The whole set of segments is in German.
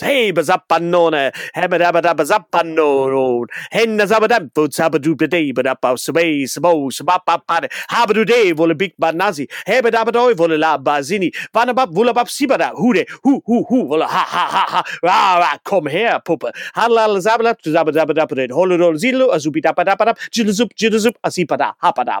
Hey, bazappanone, hebedabadabazappanone, hen zabadabbo zabadubede, badabba sabe, sabo, sabapapade, habadude, vole big banazi, hebedabadoi, vole la bazini, vanabab, vulabab sibada, hude, hu, hu, hu, vole ha, ha, ha, ha, ra, ra, komm her, Puppe, halal zabadab, zabadabadabade, holodol, zilo, azubidabadabadab, jiluzup, jiluzup, asipada, hapada.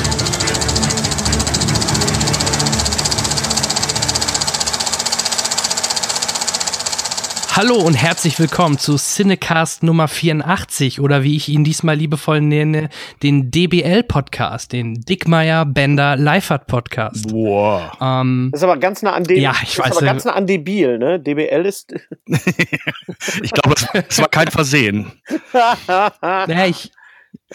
Hallo und herzlich willkommen zu Cinecast Nummer 84 oder wie ich ihn diesmal liebevoll nenne, den DBL-Podcast, den Dickmeier Bender Leifert Podcast. Boah. Ähm, das ist aber ganz nah an DBL. Ja, ich das weiß. Ist aber ganz nah an Debil, ne? DBL ist. ich glaube, es war kein Versehen. naja, ich,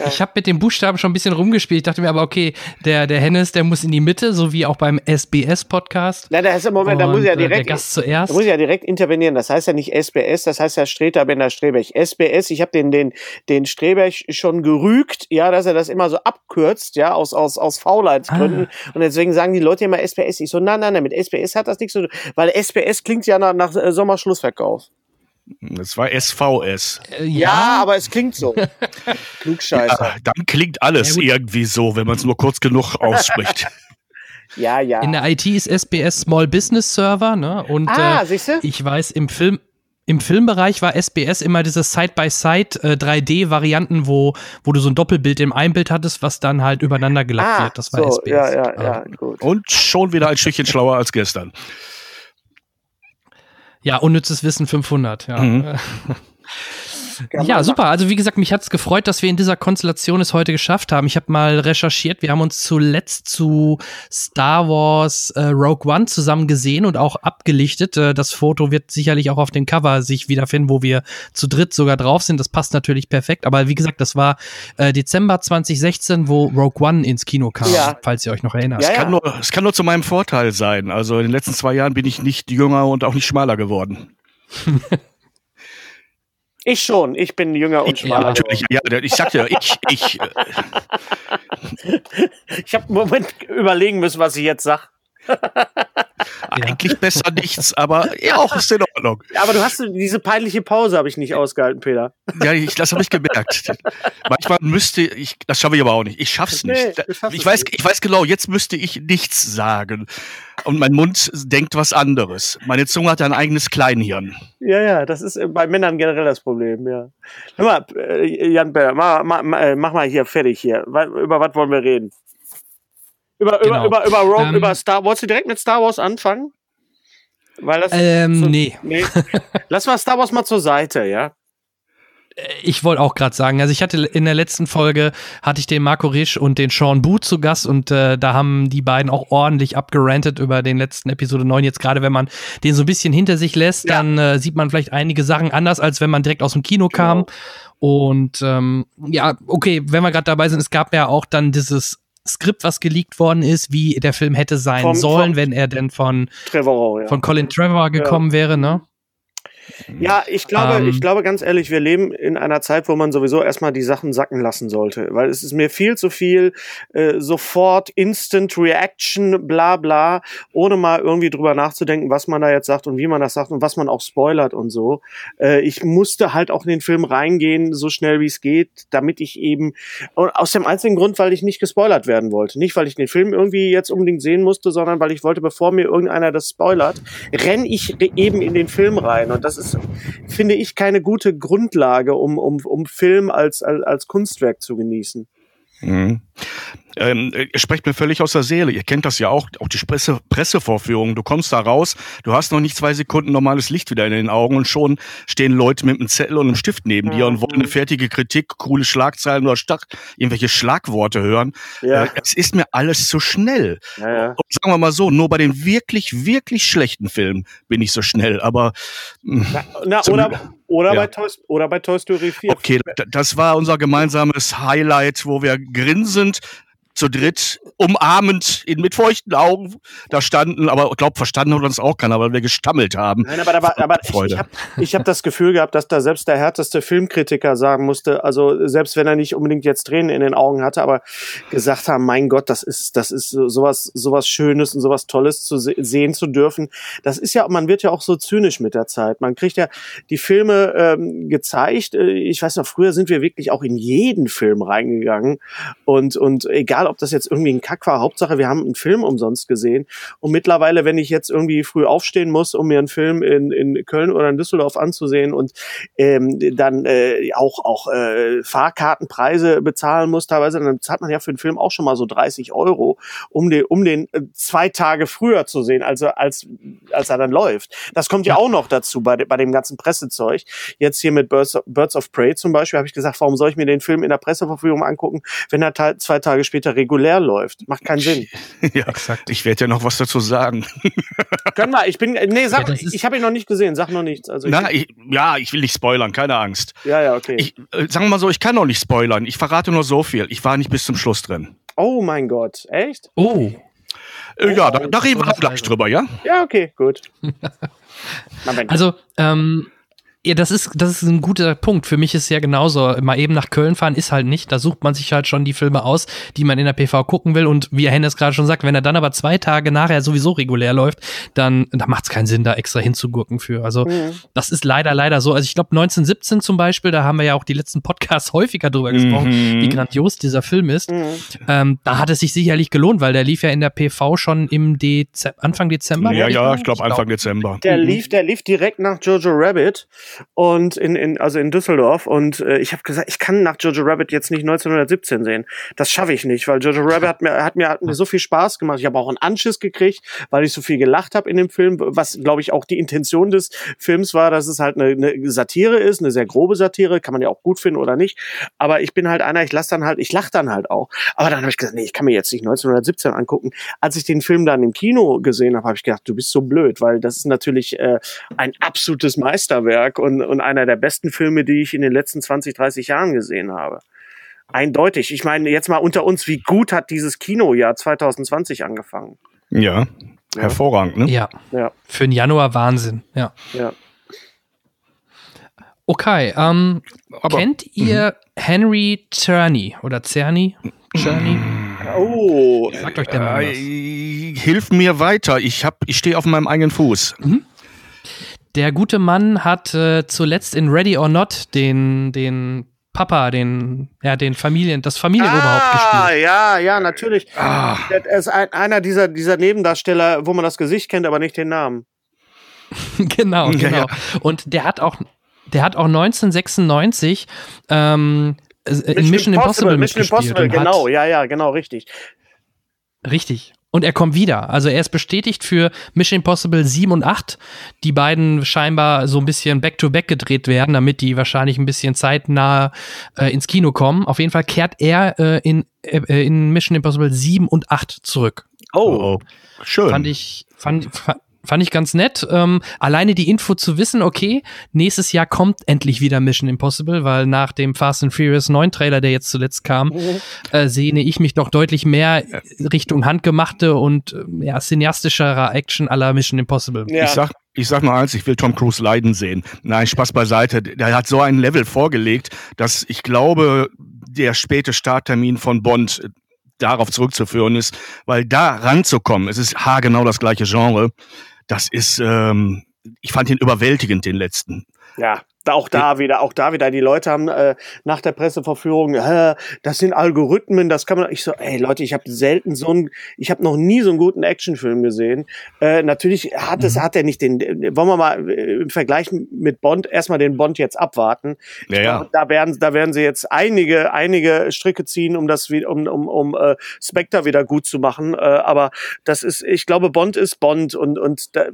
ich habe mit den Buchstaben schon ein bisschen rumgespielt. Ich dachte mir aber, okay, der, der Hennes, der muss in die Mitte, so wie auch beim SBS-Podcast. Nein, da ist im Moment, da muss ja direkt. Der Gast zuerst. Da muss ja direkt intervenieren. Das heißt ja nicht SBS, das heißt ja Streter Bender Strebech. SBS, ich habe den, den, den Strebech schon gerügt, ja, dass er das immer so abkürzt, ja, aus, aus, aus Faulheitsgründen. Ah. Und deswegen sagen die Leute immer SBS. Ich so, nein, nein, nein, mit SBS hat das nichts zu tun, weil SBS klingt ja nach, nach Sommerschlussverkauf. Es war SVS. Äh, ja, ja, aber es klingt so. Klugscheiße. Ja, dann klingt alles ja, irgendwie so, wenn man es nur kurz genug ausspricht. ja, ja. In der IT ist SBS Small Business Server, ne? Und ah, äh, ich weiß, im Film, im Filmbereich war SBS immer diese Side-by-Side äh, 3D-Varianten, wo, wo du so ein Doppelbild im Einbild hattest, was dann halt übereinander gelappt ah, wird. Das war so, SBS. Ja, ja, ja, gut. Und schon wieder ein Stückchen schlauer als gestern. Ja, unnützes Wissen 500, ja. Mhm. Ja, super. Also wie gesagt, mich hat es gefreut, dass wir in dieser Konstellation es heute geschafft haben. Ich habe mal recherchiert. Wir haben uns zuletzt zu Star Wars äh, Rogue One zusammen gesehen und auch abgelichtet. Äh, das Foto wird sicherlich auch auf dem Cover sich wiederfinden, wo wir zu dritt sogar drauf sind. Das passt natürlich perfekt. Aber wie gesagt, das war äh, Dezember 2016, wo Rogue One ins Kino kam, ja. falls ihr euch noch erinnert. Ja, ja. Es, kann nur, es kann nur zu meinem Vorteil sein. Also in den letzten zwei Jahren bin ich nicht jünger und auch nicht schmaler geworden. Ich schon, ich bin jünger und schmaler. Ja, natürlich, ja, ich sagte, ich, ich. Äh. ich habe einen Moment überlegen müssen, was ich jetzt sag. Eigentlich besser nichts, aber ja, auch ist in Ordnung. Aber du hast diese peinliche Pause habe ich nicht ausgehalten, Peter. Ja, ich, das habe ich gemerkt. Manchmal müsste ich, das schaffe ich aber auch nicht. Ich schaff's nicht. Nee, ich weiß, nicht. ich weiß genau, jetzt müsste ich nichts sagen. Und mein Mund denkt was anderes. Meine Zunge hat ein eigenes Kleinhirn. Ja, ja, das ist bei Männern generell das Problem, ja. Hör mal, äh, Jan Beller, mach, mach, mach mal hier fertig hier. Über was wollen wir reden? Über, genau. über, über, über, Rogue, ähm, über Star Wolltest du direkt mit Star Wars anfangen? Weil das ähm, so, nee. nee. Lass mal Star Wars mal zur Seite, ja? Äh, ich wollte auch gerade sagen, also ich hatte in der letzten Folge hatte ich den Marco Risch und den Sean Booth zu Gast und äh, da haben die beiden auch ordentlich abgerantet über den letzten Episode 9. Jetzt gerade, wenn man den so ein bisschen hinter sich lässt, ja. dann äh, sieht man vielleicht einige Sachen anders, als wenn man direkt aus dem Kino genau. kam. Und ähm, ja, okay, wenn wir gerade dabei sind, es gab ja auch dann dieses Skript, was geleakt worden ist, wie der Film hätte sein vom, sollen, vom wenn er denn von, Trevor, ja. von Colin Trevor gekommen ja. wäre, ne? Ja, ich glaube, ähm, ich glaube ganz ehrlich, wir leben in einer Zeit, wo man sowieso erstmal die Sachen sacken lassen sollte, weil es ist mir viel zu viel äh, sofort Instant Reaction, bla bla, ohne mal irgendwie drüber nachzudenken, was man da jetzt sagt und wie man das sagt und was man auch spoilert und so. Äh, ich musste halt auch in den Film reingehen, so schnell wie es geht, damit ich eben aus dem einzigen Grund, weil ich nicht gespoilert werden wollte, nicht weil ich den Film irgendwie jetzt unbedingt sehen musste, sondern weil ich wollte, bevor mir irgendeiner das spoilert, renn ich eben in den Film rein. Und das das ist, finde ich, keine gute Grundlage, um, um, um Film als, als, als Kunstwerk zu genießen. Mhm. Ähm, ihr sprecht mir völlig aus der Seele. Ihr kennt das ja auch, auch die Presse, Pressevorführungen. Du kommst da raus, du hast noch nicht zwei Sekunden normales Licht wieder in den Augen und schon stehen Leute mit einem Zettel und einem Stift neben mhm. dir und wollen eine fertige Kritik, coole Schlagzeilen oder Stach, irgendwelche Schlagworte hören. Ja. Äh, es ist mir alles zu schnell. Ja, ja. Und sagen wir mal so, nur bei den wirklich, wirklich schlechten Filmen bin ich so schnell. Aber na, na, oder, Oder, ja. bei Toy, oder bei Toy Story 4. Okay, das war unser gemeinsames Highlight, wo wir grinsend zu dritt umarmend in, mit feuchten Augen da standen, aber ich glaube, verstanden hat uns auch keiner, weil wir gestammelt haben. Nein, aber, aber, aber Freude. ich habe ich hab das Gefühl gehabt, dass da selbst der härteste Filmkritiker sagen musste, also selbst wenn er nicht unbedingt jetzt Tränen in den Augen hatte, aber gesagt haben, mein Gott, das ist, das ist sowas, sowas Schönes und sowas Tolles zu se sehen zu dürfen. Das ist ja, man wird ja auch so zynisch mit der Zeit. Man kriegt ja die Filme ähm, gezeigt. Äh, ich weiß noch, früher sind wir wirklich auch in jeden Film reingegangen und, und egal egal ob das jetzt irgendwie ein Kack war, Hauptsache wir haben einen Film umsonst gesehen. Und mittlerweile, wenn ich jetzt irgendwie früh aufstehen muss, um mir einen Film in, in Köln oder in Düsseldorf anzusehen und ähm, dann äh, auch, auch äh, Fahrkartenpreise bezahlen muss, teilweise, dann zahlt man ja für einen Film auch schon mal so 30 Euro, um den, um den äh, zwei Tage früher zu sehen, also als, als er dann läuft. Das kommt ja auch noch dazu bei, bei dem ganzen Pressezeug. Jetzt hier mit Birds of, Birds of Prey zum Beispiel habe ich gesagt, warum soll ich mir den Film in der Presseverführung angucken, wenn er zwei Tage später regulär läuft. Macht keinen Sinn. ja, exakt. Ich werde ja noch was dazu sagen. Können wir, ich bin, nee, sag, ja, ich habe ihn noch nicht gesehen, sag noch nichts. Also Na, ich, ja, ich will nicht spoilern, keine Angst. Ja, ja, okay. Ich, äh, sagen wir mal so, ich kann noch nicht spoilern. Ich verrate nur so viel. Ich war nicht bis zum Schluss drin. Oh mein Gott, echt? Oh. Äh, ja, da, da reden wir gleich drüber, ja? Ja, okay, gut. also, ähm, ja, das ist, das ist ein guter Punkt. Für mich ist ja genauso. Mal eben nach Köln fahren ist halt nicht. Da sucht man sich halt schon die Filme aus, die man in der PV gucken will. Und wie Hennes gerade schon sagt, wenn er dann aber zwei Tage nachher sowieso regulär läuft, dann, dann macht es keinen Sinn, da extra hinzugurken für. Also, mhm. das ist leider, leider so. Also, ich glaube, 1917 zum Beispiel, da haben wir ja auch die letzten Podcasts häufiger drüber gesprochen, mhm. wie grandios dieser Film ist. Mhm. Ähm, da hat es sich sicherlich gelohnt, weil der lief ja in der PV schon im Dez Anfang Dezember. Ja, ja, ich glaube Anfang Dezember. Der lief, der lief direkt nach Jojo Rabbit und in, in also in Düsseldorf und äh, ich habe gesagt, ich kann nach Jojo Rabbit jetzt nicht 1917 sehen. Das schaffe ich nicht, weil Jojo Rabbit hat mir hat mir hat mir so viel Spaß gemacht. Ich habe auch einen Anschiss gekriegt, weil ich so viel gelacht habe in dem Film, was glaube ich auch die Intention des Films war, dass es halt eine, eine Satire ist, eine sehr grobe Satire, kann man ja auch gut finden oder nicht, aber ich bin halt einer, ich lasse dann halt, ich lach dann halt auch. Aber dann habe ich gesagt, nee, ich kann mir jetzt nicht 1917 angucken. Als ich den Film dann im Kino gesehen habe, habe ich gedacht, du bist so blöd, weil das ist natürlich äh, ein absolutes Meisterwerk und, und einer der besten Filme, die ich in den letzten 20, 30 Jahren gesehen habe. Eindeutig. Ich meine, jetzt mal unter uns, wie gut hat dieses Kinojahr 2020 angefangen? Ja, ja. hervorragend, ne? Ja. ja. Für den Januar Wahnsinn, ja. Ja. Okay, ähm, Aber, kennt ihr -hmm. Henry Czerny oder Czerny? Czerny? Oh, sagt euch der Mann was. Äh, hilf mir weiter. Ich hab, ich stehe auf meinem eigenen Fuß. Mhm. Der gute Mann hat äh, zuletzt in Ready or Not den, den Papa, den, ja, den Familien, das Familienoberhaupt ah, gespielt. Ah, ja, ja, natürlich. Ah. Er ist ein, einer dieser, dieser Nebendarsteller, wo man das Gesicht kennt, aber nicht den Namen. genau, genau. Ja, ja. Und der hat auch, der hat auch 1996 ähm, in Mission, Impossible, Impossible Mission Impossible, genau, ja, ja, genau, richtig. Richtig. Und er kommt wieder. Also er ist bestätigt für Mission Impossible 7 und 8, die beiden scheinbar so ein bisschen back-to-back -back gedreht werden, damit die wahrscheinlich ein bisschen zeitnah äh, ins Kino kommen. Auf jeden Fall kehrt er äh, in, äh, in Mission Impossible 7 und 8 zurück. Oh, oh. schön. Fand ich, fand, Fand ich ganz nett. Ähm, alleine die Info zu wissen, okay, nächstes Jahr kommt endlich wieder Mission Impossible, weil nach dem Fast and Furious 9 Trailer, der jetzt zuletzt kam, mhm. äh, sehne ich mich doch deutlich mehr Richtung handgemachte und äh, ja, cineastischerer Action aller Mission Impossible. Ja. Ich sag, ich sag nur eins, ich will Tom Cruise leiden sehen. Nein, Spaß beiseite. Der hat so ein Level vorgelegt, dass ich glaube, der späte Starttermin von Bond darauf zurückzuführen ist, weil da ranzukommen, es ist haargenau das gleiche Genre, das ist, ähm, ich fand ihn überwältigend, den letzten. Ja, auch da wieder, auch da wieder, die Leute haben äh, nach der Presseverführung, äh, das sind Algorithmen, das kann man. Ich so, ey Leute, ich habe selten so einen, ich habe noch nie so einen guten Actionfilm gesehen. Äh, natürlich hat es, mhm. hat er nicht den. Wollen wir mal äh, im Vergleich mit Bond erstmal den Bond jetzt abwarten. Ja, ja. Da werden, da werden sie jetzt einige, einige Stricke ziehen, um das wieder, um, um, um äh, Spectre wieder gut zu machen. Äh, aber das ist, ich glaube, Bond ist Bond und und da,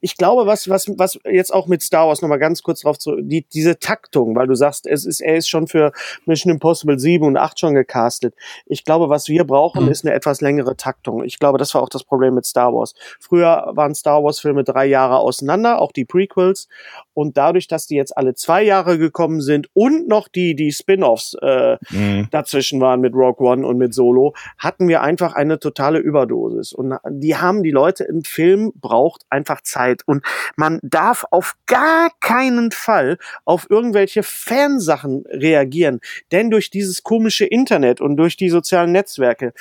ich glaube, was was was jetzt auch mit Star Wars noch mal ganz kurz drauf zu die, diese Taktung, weil du sagst, es ist, er ist schon für Mission Impossible 7 und 8 schon gecastet. Ich glaube, was wir brauchen, mhm. ist eine etwas längere Taktung. Ich glaube, das war auch das Problem mit Star Wars. Früher waren Star Wars Filme drei Jahre auseinander, auch die Prequels. Und dadurch, dass die jetzt alle zwei Jahre gekommen sind und noch die, die Spin-offs äh, mhm. dazwischen waren mit Rogue One und mit Solo, hatten wir einfach eine totale Überdosis. Und die haben die Leute im Film braucht einfach Zeit. Und man darf auf gar keinen Fall auf irgendwelche Fansachen reagieren. Denn durch dieses komische Internet und durch die sozialen Netzwerke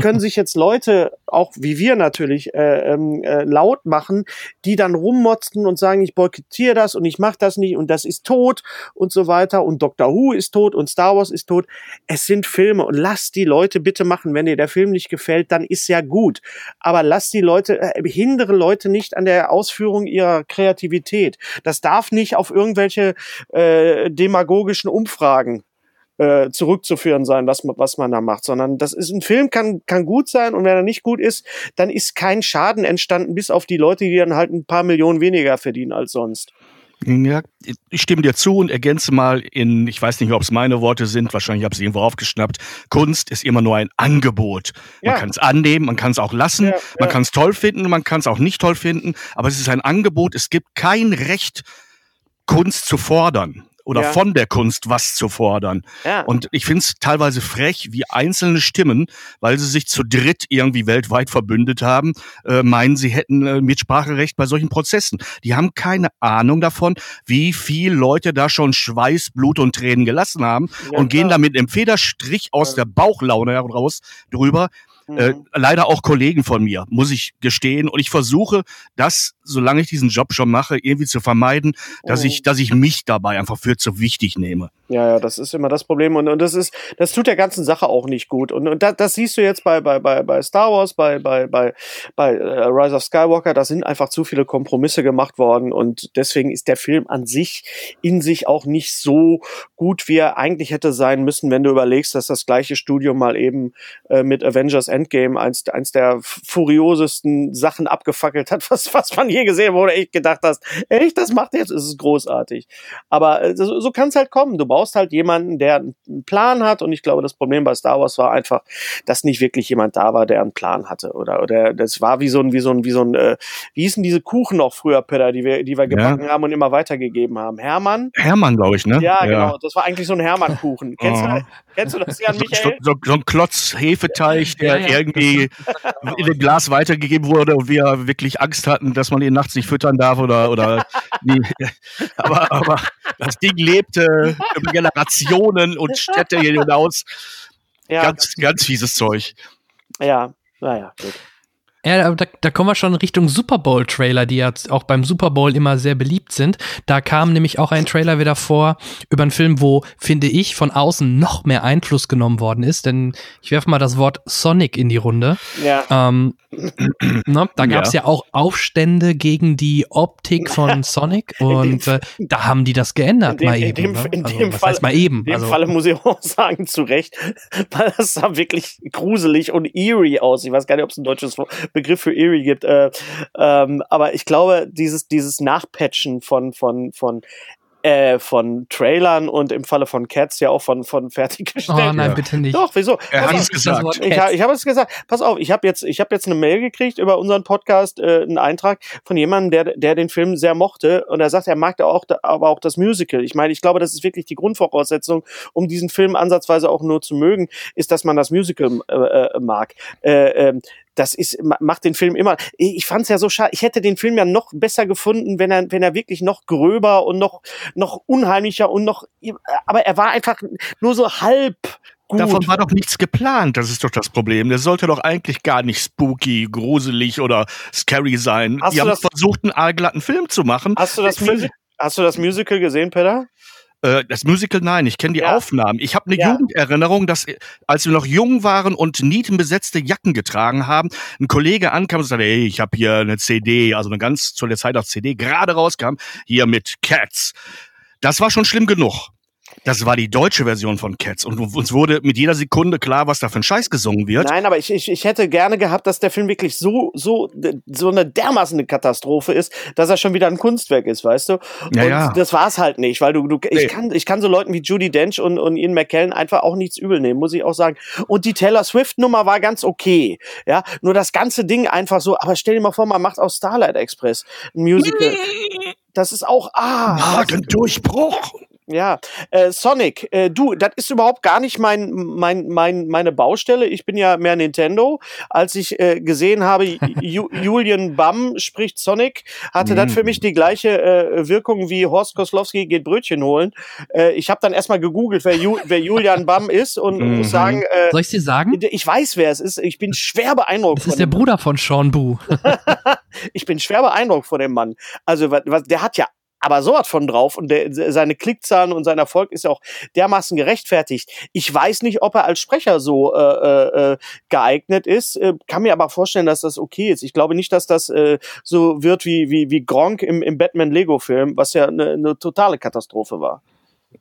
können sich jetzt Leute, auch wie wir natürlich, äh, ähm, äh, laut machen, die dann rummotzen und sagen, ich boykottiere das und ich mache das nicht und das ist tot und so weiter und Doctor Who ist tot und Star Wars ist tot. Es sind Filme und lasst die Leute bitte machen. Wenn dir der Film nicht gefällt, dann ist ja gut. Aber lasst die Leute, äh, hindere Leute nicht an der Ausführung ihrer Kreativität. Das darf nicht auf irgendwelche äh, demagogischen Umfragen äh, zurückzuführen sein, was, was man da macht, sondern das ist ein Film kann kann gut sein und wenn er nicht gut ist, dann ist kein Schaden entstanden, bis auf die Leute, die dann halt ein paar Millionen weniger verdienen als sonst. Ja, ich stimme dir zu und ergänze mal in, ich weiß nicht, ob es meine Worte sind, wahrscheinlich habe ich sie irgendwo aufgeschnappt. Kunst ist immer nur ein Angebot. Man ja. kann es annehmen, man kann es auch lassen, ja, man kann es toll finden, man kann es auch nicht toll finden, aber es ist ein Angebot. Es gibt kein Recht, Kunst zu fordern oder ja. von der Kunst was zu fordern. Ja. Und ich finde es teilweise frech, wie einzelne Stimmen, weil sie sich zu dritt irgendwie weltweit verbündet haben, äh, meinen, sie hätten äh, Mitspracherecht bei solchen Prozessen. Die haben keine Ahnung davon, wie viel Leute da schon Schweiß, Blut und Tränen gelassen haben ja, und gehen da mit einem Federstrich aus der Bauchlaune heraus drüber. Äh, mhm. leider auch Kollegen von mir, muss ich gestehen. Und ich versuche, das, solange ich diesen Job schon mache, irgendwie zu vermeiden, dass mhm. ich, dass ich mich dabei einfach für zu wichtig nehme. Ja, ja, das ist immer das Problem. Und, und das ist, das tut der ganzen Sache auch nicht gut. Und, und das, das siehst du jetzt bei, bei, bei, bei Star Wars, bei, bei, bei, bei äh, Rise of Skywalker, da sind einfach zu viele Kompromisse gemacht worden. Und deswegen ist der Film an sich in sich auch nicht so gut, wie er eigentlich hätte sein müssen, wenn du überlegst, dass das gleiche Studio mal eben äh, mit Avengers Endgame eins, eins der furiosesten Sachen abgefackelt hat, was, was man je gesehen wurde. Ich gedacht hast, echt, das macht jetzt, ist es großartig. Aber äh, so, so kann es halt kommen. Du brauchst halt jemanden, der einen Plan hat. Und ich glaube, das Problem bei Star Wars war einfach, dass nicht wirklich jemand da war, der einen Plan hatte. Oder, oder das war wie so ein, wie so ein, wie so ein, äh, wie hießen diese Kuchen noch früher, Peter, die wir, die wir gebacken ja. haben und immer weitergegeben haben? Hermann? Hermann, glaube ich, ne? Ja, ja, genau. Das war eigentlich so ein Hermann-Kuchen. Kennst, oh. du, kennst du das, Jan Michael? So, so, so ein Klotz Hefeteig, der ja, irgendwie in dem Glas weitergegeben wurde und wir wirklich Angst hatten, dass man ihn nachts nicht füttern darf oder, oder nie. aber, aber das Ding lebte über Generationen und Städte hinaus. Ja, ganz, ganz fieses Zeug. Ja, naja, gut. Ja, da, da kommen wir schon Richtung Super Bowl-Trailer, die ja auch beim Super Bowl immer sehr beliebt sind. Da kam nämlich auch ein Trailer wieder vor über einen Film, wo, finde ich, von außen noch mehr Einfluss genommen worden ist. Denn ich werfe mal das Wort Sonic in die Runde. Ja. Ähm, ne, da gab es ja. ja. auch Aufstände gegen die Optik von Sonic und äh, da haben die das geändert dem, mal eben. In dem, ne? in also, dem Fall, mal eben. In dem also, Falle muss ich auch sagen, zu Recht, weil das sah wirklich gruselig und eerie aus. Ich weiß gar nicht, ob es ein deutsches Begriff für Eerie gibt. Äh, ähm, aber ich glaube, dieses, dieses Nachpatchen von, von, von äh, von Trailern und im Falle von Cats ja auch von von fertiggestellt. Oh nein, ja. bitte nicht. Doch, wieso? Er hat es gesagt. Ich, ich habe es gesagt. Pass auf, ich habe jetzt ich habe jetzt eine Mail gekriegt über unseren Podcast, äh, einen Eintrag von jemandem, der der den Film sehr mochte und er sagt, er mag da auch aber auch das Musical. Ich meine, ich glaube, das ist wirklich die Grundvoraussetzung, um diesen Film ansatzweise auch nur zu mögen, ist, dass man das Musical äh, äh, mag. Äh, äh, das ist macht den Film immer. Ich fand es ja so schade. Ich hätte den Film ja noch besser gefunden, wenn er wenn er wirklich noch gröber und noch noch unheimlicher und noch. Aber er war einfach nur so halb. Gut. Davon war doch nichts geplant, das ist doch das Problem. Der sollte doch eigentlich gar nicht spooky, gruselig oder scary sein. Hast Die haben versucht, einen aalglatten Film zu machen. Hast du das, Music hast du das Musical gesehen, Peter? Äh, das Musical, nein, ich kenne die ja. Aufnahmen. Ich habe eine ja. Jugenderinnerung, dass als wir noch jung waren und nietenbesetzte Jacken getragen haben, ein Kollege ankam und sagte, hey, ich habe hier eine CD, also eine ganz zu der Zeit auch CD, gerade rauskam, hier mit Cats. Das war schon schlimm genug. Das war die deutsche Version von Cats und uns wurde mit jeder Sekunde klar, was da für ein Scheiß gesungen wird. Nein, aber ich, ich, ich hätte gerne gehabt, dass der Film wirklich so, so, so eine dermaßen Katastrophe ist, dass er schon wieder ein Kunstwerk ist, weißt du? Ja, und ja. das war's halt nicht, weil du, du nee. ich kann, ich kann so Leuten wie Judy Dench und, und Ian McKellen einfach auch nichts übel nehmen, muss ich auch sagen. Und die Taylor Swift Nummer war ganz okay, ja? Nur das ganze Ding einfach so, aber stell dir mal vor, man macht aus Starlight Express ein Musical. Das ist auch, ah. Magendurchbruch. Ja, äh, Sonic, äh, du, das ist überhaupt gar nicht mein, mein, mein, meine Baustelle. Ich bin ja mehr Nintendo. Als ich äh, gesehen habe, Ju Julian Bamm spricht Sonic, hatte das für mich die gleiche äh, Wirkung wie Horst Koslowski geht Brötchen holen. Äh, ich habe dann erstmal gegoogelt, wer, Ju wer Julian Bamm ist und mhm. muss sagen. Äh, Soll ich dir sagen? Ich weiß, wer es ist. Ich bin schwer beeindruckt. Das ist der Bruder von Sean Boo. ich bin schwer beeindruckt von dem Mann. Also, was, was, der hat ja aber sowas von drauf und der, seine Klickzahlen und sein Erfolg ist ja auch dermaßen gerechtfertigt. Ich weiß nicht, ob er als Sprecher so äh, äh, geeignet ist, äh, kann mir aber vorstellen, dass das okay ist. Ich glaube nicht, dass das äh, so wird wie, wie, wie Gronk im, im Batman-Lego-Film, was ja eine, eine totale Katastrophe war.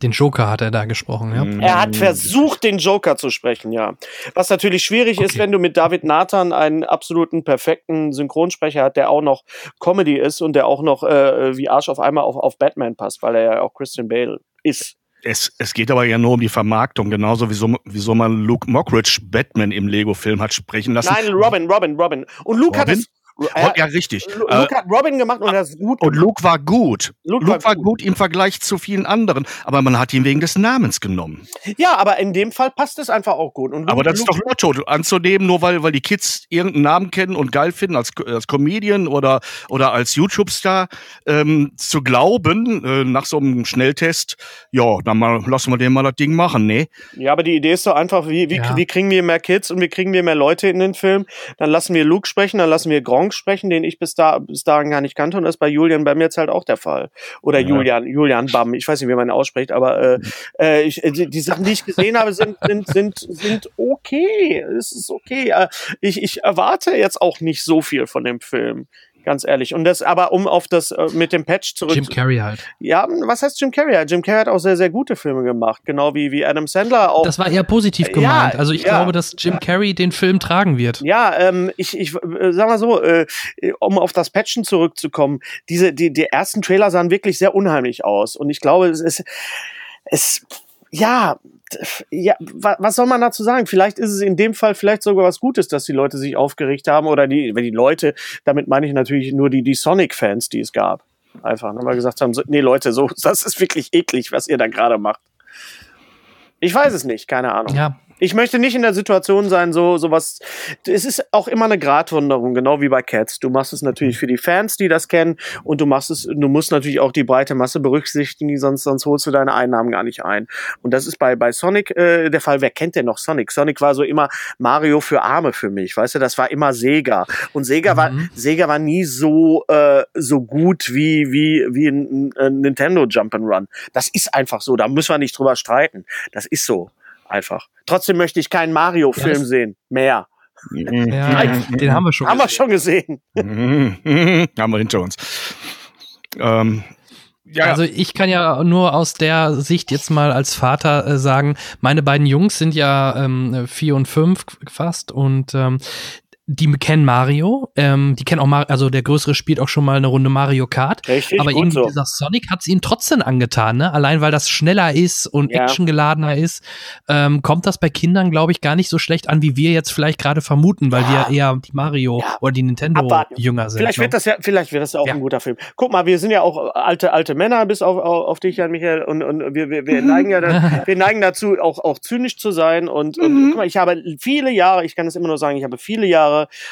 Den Joker hat er da gesprochen, ja. Er hat versucht, den Joker zu sprechen, ja. Was natürlich schwierig okay. ist, wenn du mit David Nathan einen absoluten perfekten Synchronsprecher hat, der auch noch Comedy ist und der auch noch äh, wie Arsch auf einmal auf, auf Batman passt, weil er ja auch Christian Bale ist. Es, es geht aber ja nur um die Vermarktung, genauso wie so, wie so man Luke Mockridge Batman im Lego-Film hat sprechen lassen. Nein, Robin, Robin, Robin. Und Luke Robin? hat es er, ja, richtig. Luke äh, hat Robin gemacht und er ist gut. Und Luke war gut. Luke, Luke war, gut. gut. im Vergleich zu vielen anderen, aber man hat ihn wegen des Namens genommen. Ja, aber in dem Fall passt es einfach auch gut. Luke, aber das Luke, ist doch Lotto anzunehmen, nur weil, weil die Kids irgendeinen Namen kennen und geil finden als, als Comedian oder, oder als YouTube-Star, ähm, zu glauben, äh, nach so einem Schnelltest, ja, dann mal, lassen wir den mal das Ding machen, ne? Ja, aber die Idee ist doch einfach, wie, wie, ja. wie kriegen wir mehr Kids und wie kriegen wir mehr Leute in den Film? Dann lassen wir Luke sprechen, dann lassen wir Gronk sprechen, den ich bis, da, bis dahin gar nicht kannte. Und das ist bei Julian bei mir jetzt halt auch der Fall. Oder ja. Julian, Julian Bam. Ich weiß nicht, wie man ihn ausspricht, aber äh, äh, ich, die, die Sachen, die ich gesehen habe, sind, sind, sind, sind okay. Es ist okay. Äh, ich, ich erwarte jetzt auch nicht so viel von dem Film. Ganz ehrlich. Und das, aber um auf das äh, mit dem Patch zurück. Jim Carrey halt. Ja, was heißt Jim Carrey? Jim Carrey hat auch sehr, sehr gute Filme gemacht. Genau wie, wie Adam Sandler auch. Das war eher positiv gemeint. Ja, also ich ja. glaube, dass Jim Carrey den Film tragen wird. Ja, ähm, ich, ich äh, sag mal so, äh, um auf das Patchen zurückzukommen, diese, die, die ersten Trailer sahen wirklich sehr unheimlich aus. Und ich glaube, es ist, es, ja, ja, was soll man dazu sagen? Vielleicht ist es in dem Fall vielleicht sogar was Gutes, dass die Leute sich aufgeregt haben oder die, wenn die Leute, damit meine ich natürlich nur die, die Sonic-Fans, die es gab. Einfach, ne, weil gesagt haben, so, nee Leute, so, das ist wirklich eklig, was ihr da gerade macht. Ich weiß es nicht, keine Ahnung. Ja, ich möchte nicht in der Situation sein, so sowas. Es ist auch immer eine Gratwanderung, genau wie bei Cats. Du machst es natürlich für die Fans, die das kennen, und du machst es, du musst natürlich auch die breite Masse berücksichtigen, sonst sonst holst du deine Einnahmen gar nicht ein. Und das ist bei bei Sonic äh, der Fall. Wer kennt denn noch Sonic? Sonic war so immer Mario für Arme für mich, weißt du? Das war immer Sega und Sega mhm. war Sega war nie so äh, so gut wie wie wie ein, ein Nintendo Jump'n'Run. Das ist einfach so. Da müssen wir nicht drüber streiten. Das ist so. Einfach. Trotzdem möchte ich keinen Mario-Film ja, sehen. Mehr. Ja, den haben wir schon haben wir schon gesehen. haben wir hinter uns. Ähm, ja. Also ich kann ja nur aus der Sicht jetzt mal als Vater äh, sagen, meine beiden Jungs sind ja ähm, vier und fünf fast und ähm, die kennen Mario, ähm, die kennen auch Mario, also der Größere spielt auch schon mal eine Runde Mario Kart. Richtig, aber irgendwie so. dieser Sonic hat es ihnen trotzdem angetan, ne? Allein weil das schneller ist und ja. actiongeladener ist, ähm, kommt das bei Kindern, glaube ich, gar nicht so schlecht an, wie wir jetzt vielleicht gerade vermuten, weil ja. wir eher die Mario ja. oder die Nintendo-Jünger sind. Vielleicht wird das ja, vielleicht wird das ja auch ein guter Film. Guck mal, wir sind ja auch alte, alte Männer, bis auf, auf, auf dich, Jan Michael, und, und wir, wir, wir neigen ja dann, wir neigen dazu, auch, auch zynisch zu sein. Und, und mhm. guck mal, ich habe viele Jahre, ich kann es immer nur sagen, ich habe viele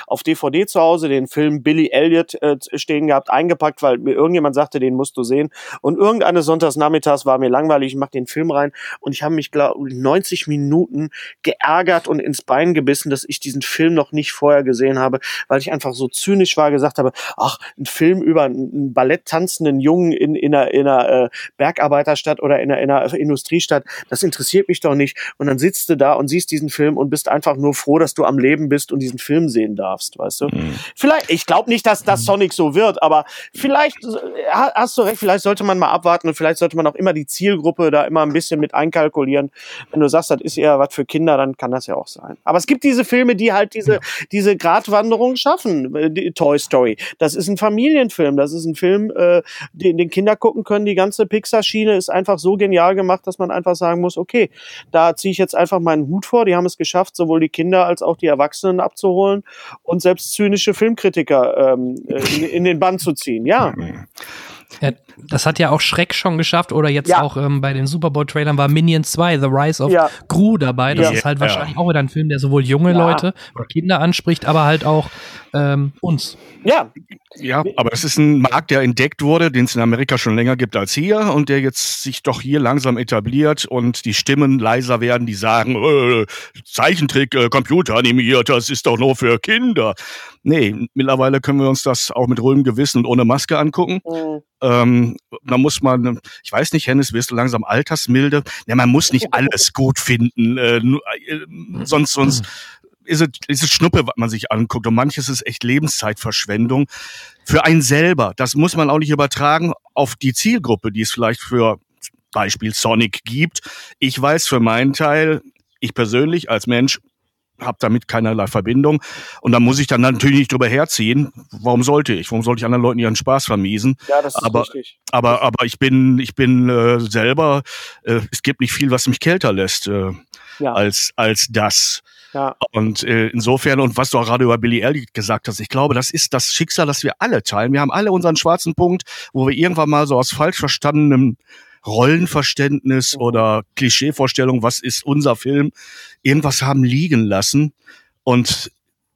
Auf DVD zu Hause den Film Billy Elliot äh, stehen gehabt, eingepackt, weil mir irgendjemand sagte, den musst du sehen. Und irgendeines Sonntagsnachmittags war mir langweilig, ich mach den Film rein und ich habe mich, glaube 90 Minuten geärgert und ins Bein gebissen, dass ich diesen Film noch nicht vorher gesehen habe, weil ich einfach so zynisch war, gesagt habe, ach, ein Film über einen Ballett tanzenden Jungen in, in einer, in einer äh, Bergarbeiterstadt oder in einer, in einer Industriestadt, das interessiert mich doch nicht. Und dann sitzt du da und siehst diesen Film und bist einfach nur froh, dass du am Leben bist und diesen Film sehen darfst weißt du? Mhm. Vielleicht, ich glaube nicht, dass das Sonic so wird, aber vielleicht äh, hast du recht, vielleicht sollte man mal abwarten und vielleicht sollte man auch immer die Zielgruppe da immer ein bisschen mit einkalkulieren. Wenn du sagst, das ist eher was für Kinder, dann kann das ja auch sein. Aber es gibt diese Filme, die halt diese, ja. diese Gratwanderung schaffen. Äh, die Toy Story. Das ist ein Familienfilm. Das ist ein Film, äh, den, den Kinder gucken können. Die ganze Pixar-Schiene ist einfach so genial gemacht, dass man einfach sagen muss, okay, da ziehe ich jetzt einfach meinen Hut vor. Die haben es geschafft, sowohl die Kinder als auch die Erwachsenen abzuholen und selbst zynische Filmkritiker ähm, in, in, den Bann zu ziehen. Ja. Ja, das hat ja auch Schreck schon geschafft oder jetzt ja. auch ähm, bei den Super Bowl-Trailern war Minions 2, The Rise of ja. Gru dabei. Das ist halt wahrscheinlich auch wieder ein Film, der sowohl junge Leute oder Kinder anspricht, aber halt auch ähm, uns. Ja. Ja, aber es ist ein Markt, der entdeckt wurde, den es in Amerika schon länger gibt als hier und der jetzt sich doch hier langsam etabliert und die Stimmen leiser werden, die sagen, äh, Zeichentrick, äh, computeranimiert, das ist doch nur für Kinder. Nee, mittlerweile können wir uns das auch mit ruhigem Gewissen und ohne Maske angucken. Mhm. Ähm, da muss man, ich weiß nicht, Hennes, wirst du langsam altersmilde? Ja, man muss nicht alles gut finden, äh, äh, sonst, sonst ist es, ist es Schnuppe, was man sich anguckt. Und manches ist echt Lebenszeitverschwendung für einen selber. Das muss man auch nicht übertragen auf die Zielgruppe, die es vielleicht für Beispiel Sonic gibt. Ich weiß für meinen Teil, ich persönlich als Mensch habe damit keinerlei Verbindung. Und da muss ich dann natürlich nicht drüber herziehen. Warum sollte ich? Warum sollte ich anderen Leuten ihren Spaß vermiesen? Ja, das ist aber, richtig. Aber, aber ich bin, ich bin äh, selber, äh, es gibt nicht viel, was mich kälter lässt äh, ja. als, als das. Ja. Und äh, insofern, und was du auch gerade über Billy Elliot gesagt hast, ich glaube, das ist das Schicksal, das wir alle teilen. Wir haben alle unseren schwarzen Punkt, wo wir irgendwann mal so aus falsch verstandenem Rollenverständnis mhm. oder Klischeevorstellung, was ist unser Film, irgendwas haben liegen lassen und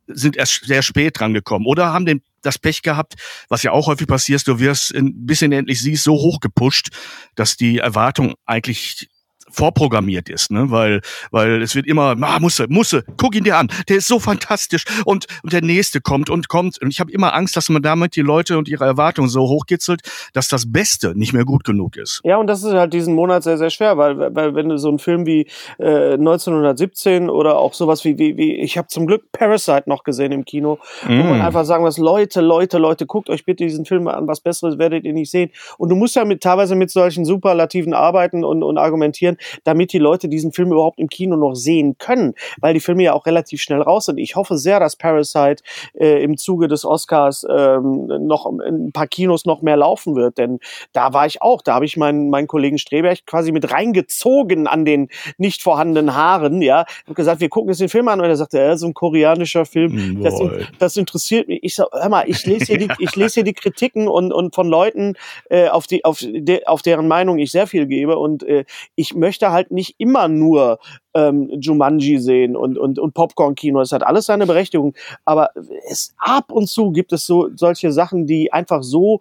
sind erst sehr spät dran gekommen oder haben den das Pech gehabt, was ja auch häufig passiert, du wirst ein bisschen endlich siehst, so hoch gepusht, dass die Erwartung eigentlich vorprogrammiert ist, ne? Weil, weil es wird immer, ah, musse, musse, guck ihn dir an, der ist so fantastisch und, und der nächste kommt und kommt. Und ich habe immer Angst, dass man damit die Leute und ihre Erwartungen so hochkitzelt, dass das Beste nicht mehr gut genug ist. Ja, und das ist halt diesen Monat sehr, sehr schwer, weil, weil wenn du so einen Film wie äh, 1917 oder auch sowas wie, wie, wie ich habe zum Glück Parasite noch gesehen im Kino, mm. wo man einfach sagen muss, Leute, Leute, Leute, guckt euch bitte diesen Film an, was Besseres werdet ihr nicht sehen. Und du musst ja mit teilweise mit solchen Superlativen arbeiten und, und argumentieren, damit die Leute diesen Film überhaupt im Kino noch sehen können, weil die Filme ja auch relativ schnell raus sind. Ich hoffe sehr, dass Parasite äh, im Zuge des Oscars ähm, noch in ein paar Kinos noch mehr laufen wird, denn da war ich auch, da habe ich meinen, meinen Kollegen Streberg quasi mit reingezogen an den nicht vorhandenen Haaren, ja, und gesagt, wir gucken jetzt den Film an. Und er sagte, er äh, ist ein koreanischer Film, das, das, interessiert mich. Ich sag, hör mal, ich lese hier die, ich lese hier die Kritiken und, und von Leuten, äh, auf die, auf, de, auf deren Meinung ich sehr viel gebe. Und äh, ich möchte halt nicht immer nur ähm, Jumanji sehen und, und, und Popcorn-Kino. Es hat alles seine Berechtigung. Aber es ab und zu gibt es so solche Sachen, die einfach so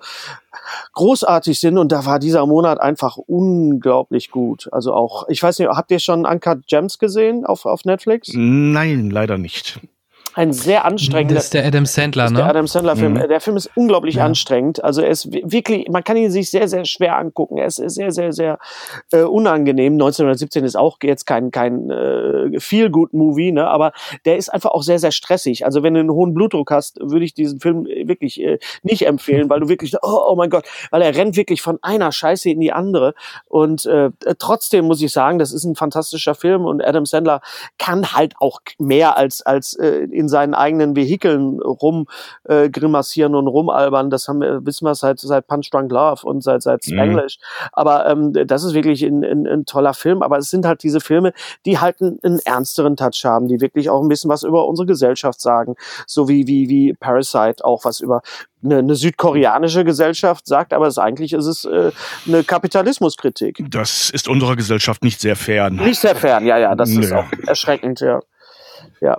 großartig sind. Und da war dieser Monat einfach unglaublich gut. Also auch, ich weiß nicht, habt ihr schon Uncut Gems gesehen auf, auf Netflix? Nein, leider nicht ein sehr anstrengender. Das ist der Adam Sandler, ne? Der Adam Sandler Film. Mhm. Der Film ist unglaublich ja. anstrengend. Also er ist wirklich, man kann ihn sich sehr, sehr schwer angucken. Er ist sehr, sehr, sehr äh, unangenehm. 1917 ist auch jetzt kein kein äh, feel good Movie, ne? Aber der ist einfach auch sehr, sehr stressig. Also wenn du einen hohen Blutdruck hast, würde ich diesen Film wirklich äh, nicht empfehlen, weil du wirklich, oh, oh mein Gott, weil er rennt wirklich von einer Scheiße in die andere. Und äh, trotzdem muss ich sagen, das ist ein fantastischer Film und Adam Sandler kann halt auch mehr als als äh, in seinen eigenen Vehikeln rum äh, grimassieren und rumalbern. Das haben wir, wissen wir seit, seit Punch Drunk Love und seit, seit mhm. Spanglish. Mhm. Aber ähm, das ist wirklich ein, ein, ein toller Film. Aber es sind halt diese Filme, die halt einen, einen ernsteren Touch haben, die wirklich auch ein bisschen was über unsere Gesellschaft sagen. So wie, wie, wie Parasite auch was über, eine, eine südkoreanische Gesellschaft sagt, aber es, eigentlich ist es äh, eine Kapitalismuskritik. Das ist unserer Gesellschaft nicht sehr fern. Nicht sehr fern, ja, ja, das Nö. ist auch erschreckend, ja. Ja.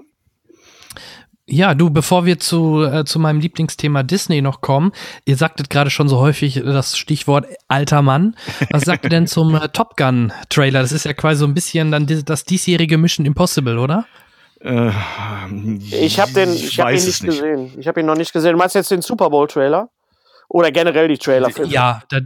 Ja, du, bevor wir zu, äh, zu meinem Lieblingsthema Disney noch kommen, ihr sagtet gerade schon so häufig das Stichwort alter Mann. Was sagt ihr denn zum äh, Top Gun Trailer? Das ist ja quasi so ein bisschen dann das diesjährige Mission Impossible, oder? Äh, ich habe den, ich, ich hab ihn nicht, nicht, gesehen. Ich habe ihn noch nicht gesehen. Du meinst jetzt den Super Bowl Trailer? Oder generell die Trailer? Ja, da,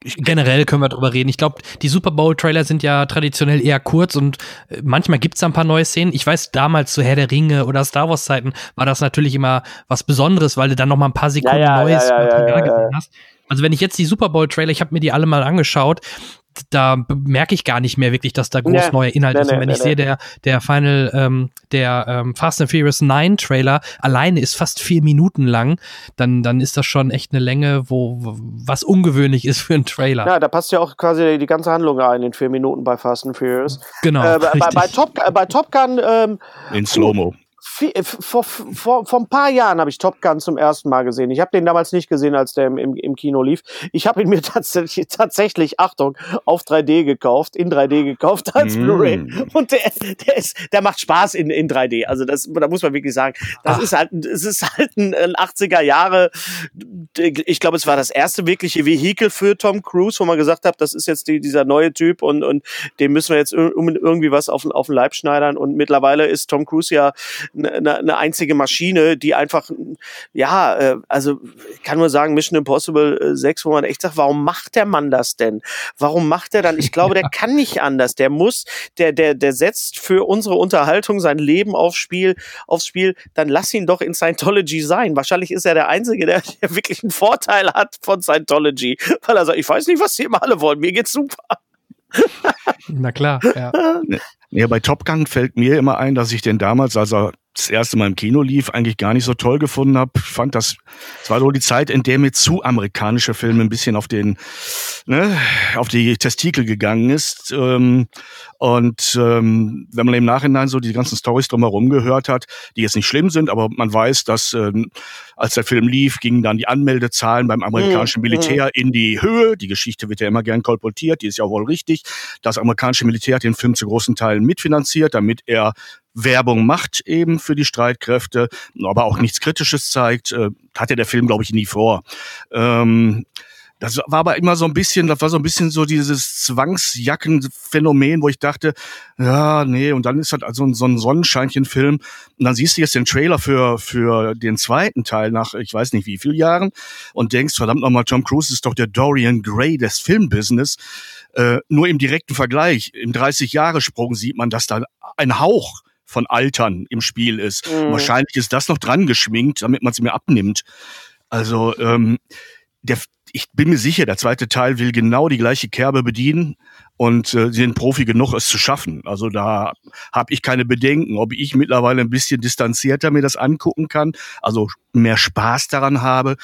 generell können wir drüber reden. Ich glaube, die Super Bowl-Trailer sind ja traditionell eher kurz und äh, manchmal gibt's da ein paar neue Szenen. Ich weiß, damals zu Herr der Ringe oder Star Wars-Zeiten war das natürlich immer was Besonderes, weil du dann noch mal ein paar Sekunden ja, ja, neues ja, Material gesehen hast. Also wenn ich jetzt die Super Bowl-Trailer, ich habe mir die alle mal angeschaut, da merke ich gar nicht mehr wirklich, dass da groß nee, neue Inhalte nee, sind. Wenn nee, ich sehe, der, der Final, ähm, der ähm, Fast and Furious 9 Trailer alleine ist fast vier Minuten lang, dann, dann ist das schon echt eine Länge, wo, was ungewöhnlich ist für einen Trailer. Ja, da passt ja auch quasi die ganze Handlung rein in vier Minuten bei Fast and Furious. Genau. Äh, bei, bei, Top, äh, bei Top Gun ähm, in Slow-Mo vor, vor, vor ein paar Jahren habe ich Top Gun zum ersten Mal gesehen. Ich habe den damals nicht gesehen, als der im, im, im Kino lief. Ich habe ihn mir tatsächlich, tatsächlich, Achtung, auf 3D gekauft, in 3D gekauft als mm. Blu-ray. Und der, der, ist, der macht Spaß in, in 3D. Also das, da muss man wirklich sagen, das Ach. ist halt, es ist halt ein, ein 80er Jahre. Ich glaube, es war das erste wirkliche Vehikel für Tom Cruise, wo man gesagt hat, das ist jetzt die, dieser neue Typ und, und dem müssen wir jetzt irgendwie was auf, auf den Leib schneidern. Und mittlerweile ist Tom Cruise ja eine, eine einzige Maschine, die einfach, ja, äh, also ich kann nur sagen, Mission Impossible 6, äh, wo man echt sagt, warum macht der Mann das denn? Warum macht er dann? Ich glaube, der kann nicht anders. Der muss, der, der, der setzt für unsere Unterhaltung sein Leben aufs Spiel, aufs Spiel, dann lass ihn doch in Scientology sein. Wahrscheinlich ist er der Einzige, der, der wirklich einen Vorteil hat von Scientology. Weil er sagt, ich weiß nicht, was die immer alle wollen, mir geht's super. Na klar, ja. Ja, bei Top Gun fällt mir immer ein, dass ich den damals, als er das erste Mal im Kino lief, eigentlich gar nicht so toll gefunden habe. Ich fand das, es war so die Zeit, in der mir zu amerikanische Filme ein bisschen auf den, ne, auf die Testikel gegangen ist. Ähm, und ähm, wenn man im Nachhinein so die ganzen Stories drumherum gehört hat, die jetzt nicht schlimm sind, aber man weiß, dass ähm, als der Film lief, gingen dann die Anmeldezahlen beim amerikanischen mhm, Militär mhm. in die Höhe. Die Geschichte wird ja immer gern kolportiert, die ist ja wohl richtig. Das amerikanische Militär hat den Film zu großen Teilen mitfinanziert, damit er Werbung macht eben für die Streitkräfte, aber auch nichts Kritisches zeigt, äh, hatte der Film, glaube ich, nie vor. Ähm, das war aber immer so ein bisschen, das war so ein bisschen so dieses Zwangsjackenphänomen, wo ich dachte, ja, nee, und dann ist halt also so ein Sonnenscheinchenfilm. Und dann siehst du jetzt den Trailer für, für den zweiten Teil nach, ich weiß nicht wie vielen Jahren und denkst, verdammt nochmal, Tom Cruise ist doch der Dorian Gray des Filmbusiness. Äh, nur im direkten Vergleich, im 30-Jahre-Sprung sieht man, dass da ein Hauch von Altern im Spiel ist. Mhm. Wahrscheinlich ist das noch dran geschminkt, damit man es mir abnimmt. Also ähm, der, ich bin mir sicher, der zweite Teil will genau die gleiche Kerbe bedienen und äh, sie sind Profi genug, es zu schaffen. Also da habe ich keine Bedenken, ob ich mittlerweile ein bisschen distanzierter mir das angucken kann, also mehr Spaß daran habe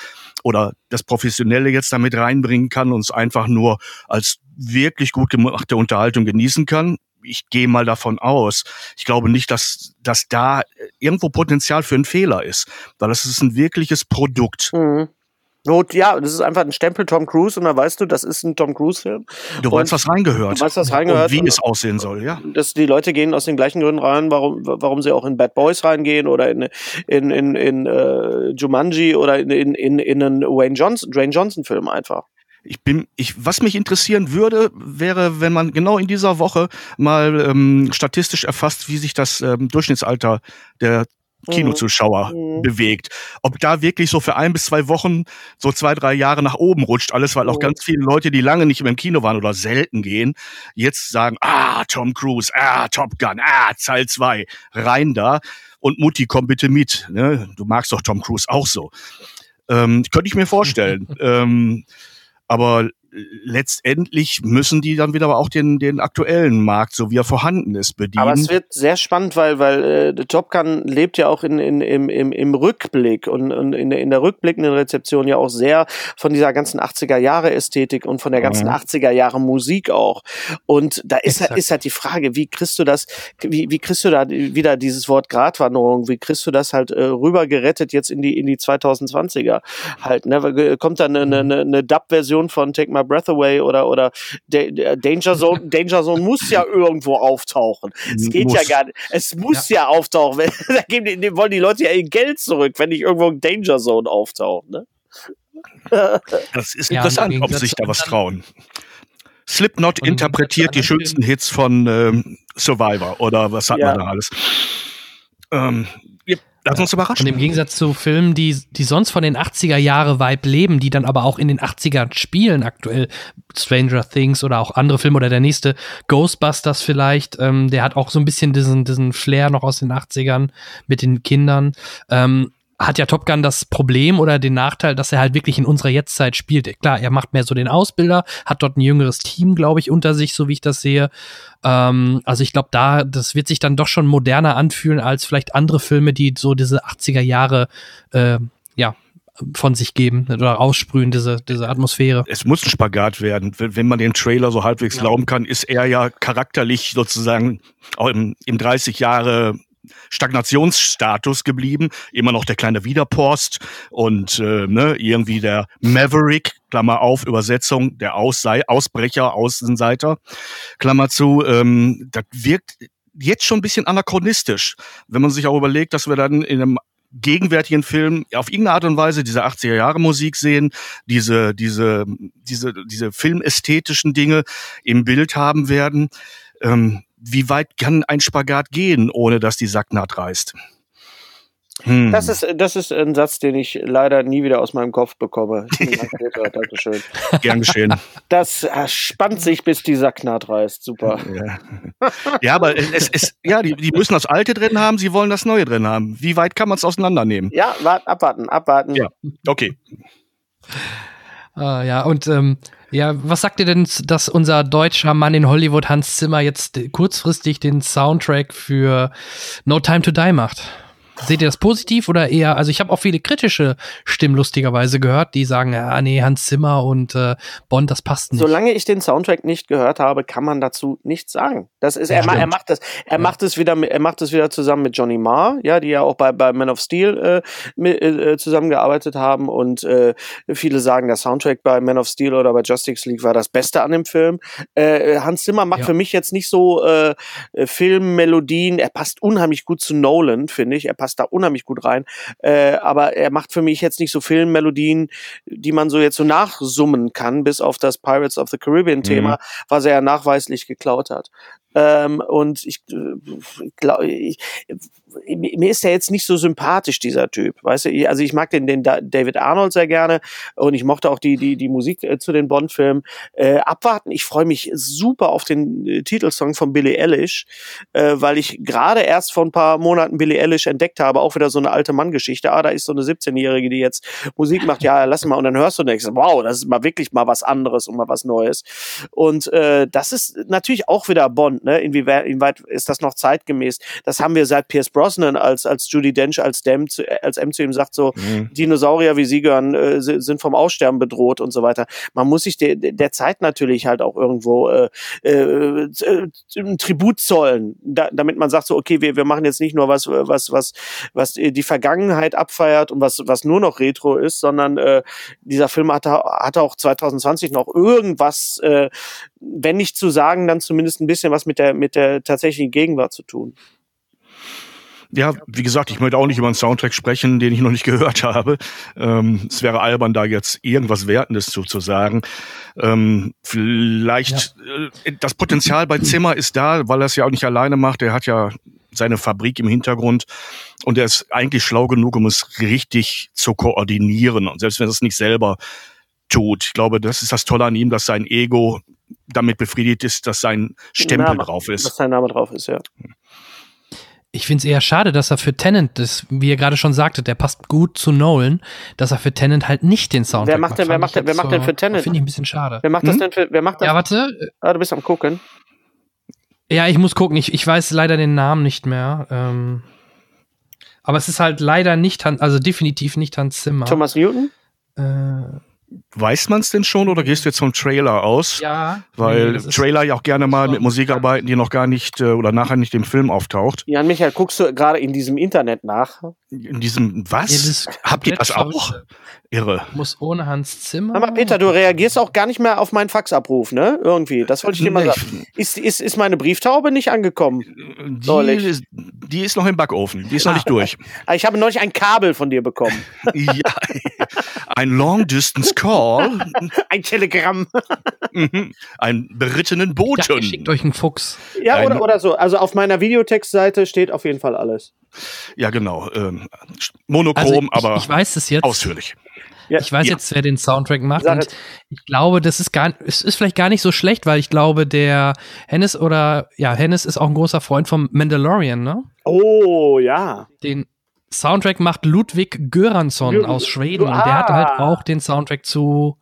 oder das Professionelle jetzt damit reinbringen kann und es einfach nur als wirklich gut gemachte Unterhaltung genießen kann ich gehe mal davon aus. Ich glaube nicht, dass, dass da irgendwo Potenzial für einen Fehler ist, weil das ist ein wirkliches Produkt. Mhm. Not, ja, das ist einfach ein Stempel Tom Cruise und da weißt du, das ist ein Tom Cruise-Film. Du weißt, was reingehört. Du weißt, was reingehört. Und wie es aussehen soll, ja. Dass die Leute gehen aus den gleichen Gründen rein, warum, warum sie auch in Bad Boys reingehen oder in, in, in, in uh, Jumanji oder in, in, in, in einen Wayne Johnson, Dwayne Johnson-Film einfach. Ich bin, ich, was mich interessieren würde, wäre, wenn man genau in dieser Woche mal ähm, statistisch erfasst, wie sich das ähm, Durchschnittsalter der Kinozuschauer mhm. bewegt. Ob da wirklich so für ein bis zwei Wochen so zwei, drei Jahre nach oben rutscht, alles, weil auch mhm. ganz viele Leute, die lange nicht mehr im Kino waren oder selten gehen, jetzt sagen, ah, Tom Cruise, ah, Top Gun, ah, Teil 2, rein da. Und Mutti, komm bitte mit. Ne? Du magst doch Tom Cruise auch so. Ähm, könnte ich mir vorstellen. ähm, aber letztendlich müssen die dann wieder aber auch den, den aktuellen Markt, so wie er vorhanden ist, bedienen. Aber es wird sehr spannend, weil, weil äh, Top Gun lebt ja auch in, in, im, im, im Rückblick und, und in, in der rückblickenden Rezeption ja auch sehr von dieser ganzen 80er Jahre Ästhetik und von der ganzen mhm. 80er Jahre Musik auch. Und da ist, halt, ist halt die Frage, wie kriegst du das, wie, wie kriegst du da wieder dieses Wort Gratwanderung, wie kriegst du das halt äh, rüber gerettet jetzt in die, in die 2020er halt, ne? Kommt dann eine, eine, eine Dub-Version von Take My Breath Away oder, oder Danger Zone, Danger Zone muss ja irgendwo auftauchen. Es geht muss. ja gar nicht. Es muss ja, ja auftauchen. da geben die, wollen die Leute ja ihr Geld zurück, wenn nicht irgendwo ein Danger Zone auftaucht, ne? Das ist interessant, ob sie sich da was trauen. Slipknot interpretiert die schönsten Hits von ähm, Survivor oder was hat ja. man da alles. Ähm, Lass uns überraschen. Und im Gegensatz zu Filmen, die, die sonst von den 80er Jahre Vibe leben, die dann aber auch in den 80ern spielen aktuell, Stranger Things oder auch andere Filme oder der nächste Ghostbusters vielleicht, ähm, der hat auch so ein bisschen diesen, diesen Flair noch aus den 80ern mit den Kindern. Ähm, hat ja Top Gun das Problem oder den Nachteil, dass er halt wirklich in unserer Jetztzeit spielt. Klar, er macht mehr so den Ausbilder, hat dort ein jüngeres Team, glaube ich, unter sich, so wie ich das sehe. Ähm, also ich glaube, da, das wird sich dann doch schon moderner anfühlen als vielleicht andere Filme, die so diese 80er Jahre, äh, ja, von sich geben oder aussprühen, diese, diese Atmosphäre. Es muss ein Spagat werden. Wenn man den Trailer so halbwegs ja. glauben kann, ist er ja charakterlich sozusagen auch im, im 30 Jahre Stagnationsstatus geblieben. Immer noch der kleine Wiederpost und äh, ne, irgendwie der Maverick, Klammer auf, Übersetzung, der Aussei Ausbrecher, Außenseiter, Klammer zu. Ähm, das wirkt jetzt schon ein bisschen anachronistisch, wenn man sich auch überlegt, dass wir dann in einem gegenwärtigen Film auf irgendeine Art und Weise diese 80er Jahre Musik sehen, diese, diese, diese, diese filmästhetischen Dinge im Bild haben werden. Ähm, wie weit kann ein Spagat gehen, ohne dass die Sacknaht reißt? Hm. Das, ist, das ist ein Satz, den ich leider nie wieder aus meinem Kopf bekomme. Dankeschön. Gern geschehen. Das spannt sich, bis die Sacknaht reißt. Super. Ja, ja aber es, es, ja, die, die müssen das Alte drin haben, sie wollen das Neue drin haben. Wie weit kann man es auseinandernehmen? Ja, wart, abwarten, abwarten. Ja, okay. Ah, ja, und ähm, ja, was sagt ihr denn, dass unser deutscher Mann in Hollywood Hans Zimmer jetzt kurzfristig den Soundtrack für No Time to Die macht? Seht ihr das positiv oder eher, also ich habe auch viele kritische Stimmen lustigerweise gehört, die sagen, ja, nee, Hans Zimmer und äh, Bond, das passt nicht. Solange ich den Soundtrack nicht gehört habe, kann man dazu nichts sagen. Das ist, ja, er, er, macht das, er ja. macht es wieder, er macht es wieder zusammen mit Johnny Marr, ja, die ja auch bei, bei Man of Steel äh, mit, äh, zusammengearbeitet haben und äh, viele sagen, der Soundtrack bei Man of Steel oder bei Justice League war das Beste an dem Film. Äh, Hans Zimmer macht ja. für mich jetzt nicht so äh, Filmmelodien, er passt unheimlich gut zu Nolan, finde ich. Er passt passt da unheimlich gut rein. Äh, aber er macht für mich jetzt nicht so Filmmelodien, die man so jetzt so nachsummen kann, bis auf das Pirates of the Caribbean Thema, mhm. was er ja nachweislich geklaut hat. Ähm, und ich, äh, ich glaube, mir ist der jetzt nicht so sympathisch, dieser Typ. Weißt du, also ich mag den, den David Arnold sehr gerne und ich mochte auch die, die, die Musik äh, zu den Bond-Filmen. Äh, abwarten, ich freue mich super auf den äh, Titelsong von Billie Eilish, äh, weil ich gerade erst vor ein paar Monaten Billie Eilish entdeckt habe, auch wieder so eine alte Mann-Geschichte. Ah, da ist so eine 17-Jährige, die jetzt Musik macht. Ja, lass mal. Und dann hörst du und wow, das ist mal wirklich mal was anderes und mal was Neues. Und äh, das ist natürlich auch wieder Bond. Ne? Inwieweit ist das noch zeitgemäß? Das haben wir seit Pierce Brosnan, als, als Judy Dench als, Dem zu, als M zu ihm sagt, so mhm. Dinosaurier wie sie gehören, äh, sind vom Aussterben bedroht und so weiter. Man muss sich de, der Zeit natürlich halt auch irgendwo äh, äh, ein Tribut zollen, da, damit man sagt so, okay, wir, wir machen jetzt nicht nur was, was, was, was die Vergangenheit abfeiert und was, was nur noch Retro ist, sondern äh, dieser Film hatte, hatte auch 2020 noch irgendwas, äh, wenn nicht zu sagen, dann zumindest ein bisschen was mit der, mit der tatsächlichen Gegenwart zu tun. Ja, wie gesagt, ich möchte auch nicht über einen Soundtrack sprechen, den ich noch nicht gehört habe. Ähm, es wäre albern, da jetzt irgendwas Wertendes zu, zu sagen. Ähm, vielleicht ja. äh, das Potenzial bei Zimmer ist da, weil er es ja auch nicht alleine macht. Er hat ja seine Fabrik im Hintergrund und er ist eigentlich schlau genug, um es richtig zu koordinieren. Und selbst wenn er es nicht selber tut, ich glaube, das ist das Tolle an ihm, dass sein Ego damit befriedigt ist, dass sein Stempel Name, drauf ist. Dass sein Name drauf ist, ja. Ich finde es eher schade, dass er für Tennant, das, wie ihr gerade schon sagte, der passt gut zu Nolan, dass er für Tennant halt nicht den Sound wer macht. Denn, wer macht, denn, wer macht denn für Tennant? Finde ich ein bisschen schade. Wer macht das hm? denn für, wer macht das? Ja, warte. Ah, du bist am gucken. Ja, ich muss gucken. Ich, ich weiß leider den Namen nicht mehr. Ähm, aber es ist halt leider nicht, also definitiv nicht Hans Zimmer. Thomas Newton? Äh, Weiß man es denn schon oder gehst du jetzt vom Trailer aus? Ja. Weil nee, Trailer ja auch gerne mal mit Musik arbeiten, die noch gar nicht äh, oder nachher nicht im Film auftaucht. Jan Michael, guckst du gerade in diesem Internet nach? In diesem was? Ja, Habt ihr das auch? Irre. Muss ohne Hans Zimmer. Aber Peter, du reagierst auch gar nicht mehr auf meinen Faxabruf, ne? Irgendwie. Das wollte ich dir mal sagen. Ist, ist, ist meine Brieftaube nicht angekommen? Die ist, die ist noch im Backofen. Die ist noch nicht durch. Ich habe neulich ein Kabel von dir bekommen. ja. Ein Long Distance Call. Ein Telegramm. Mhm. Ein berittenen Boten. Schickt euch einen Fuchs. Ja, ein, oder, oder so. Also auf meiner Videotextseite steht auf jeden Fall alles. Ja, genau. Ähm, monochrom, also ich, aber ich weiß es jetzt. ausführlich. Ja. Ich weiß ja. jetzt, wer den Soundtrack macht. Und ich glaube, das ist gar, es ist vielleicht gar nicht so schlecht, weil ich glaube, der Hennis oder, ja, Hennis ist auch ein großer Freund vom Mandalorian, ne? Oh, ja. Den Soundtrack macht Ludwig Göransson aus Schweden. Und der hatte halt auch den Soundtrack zu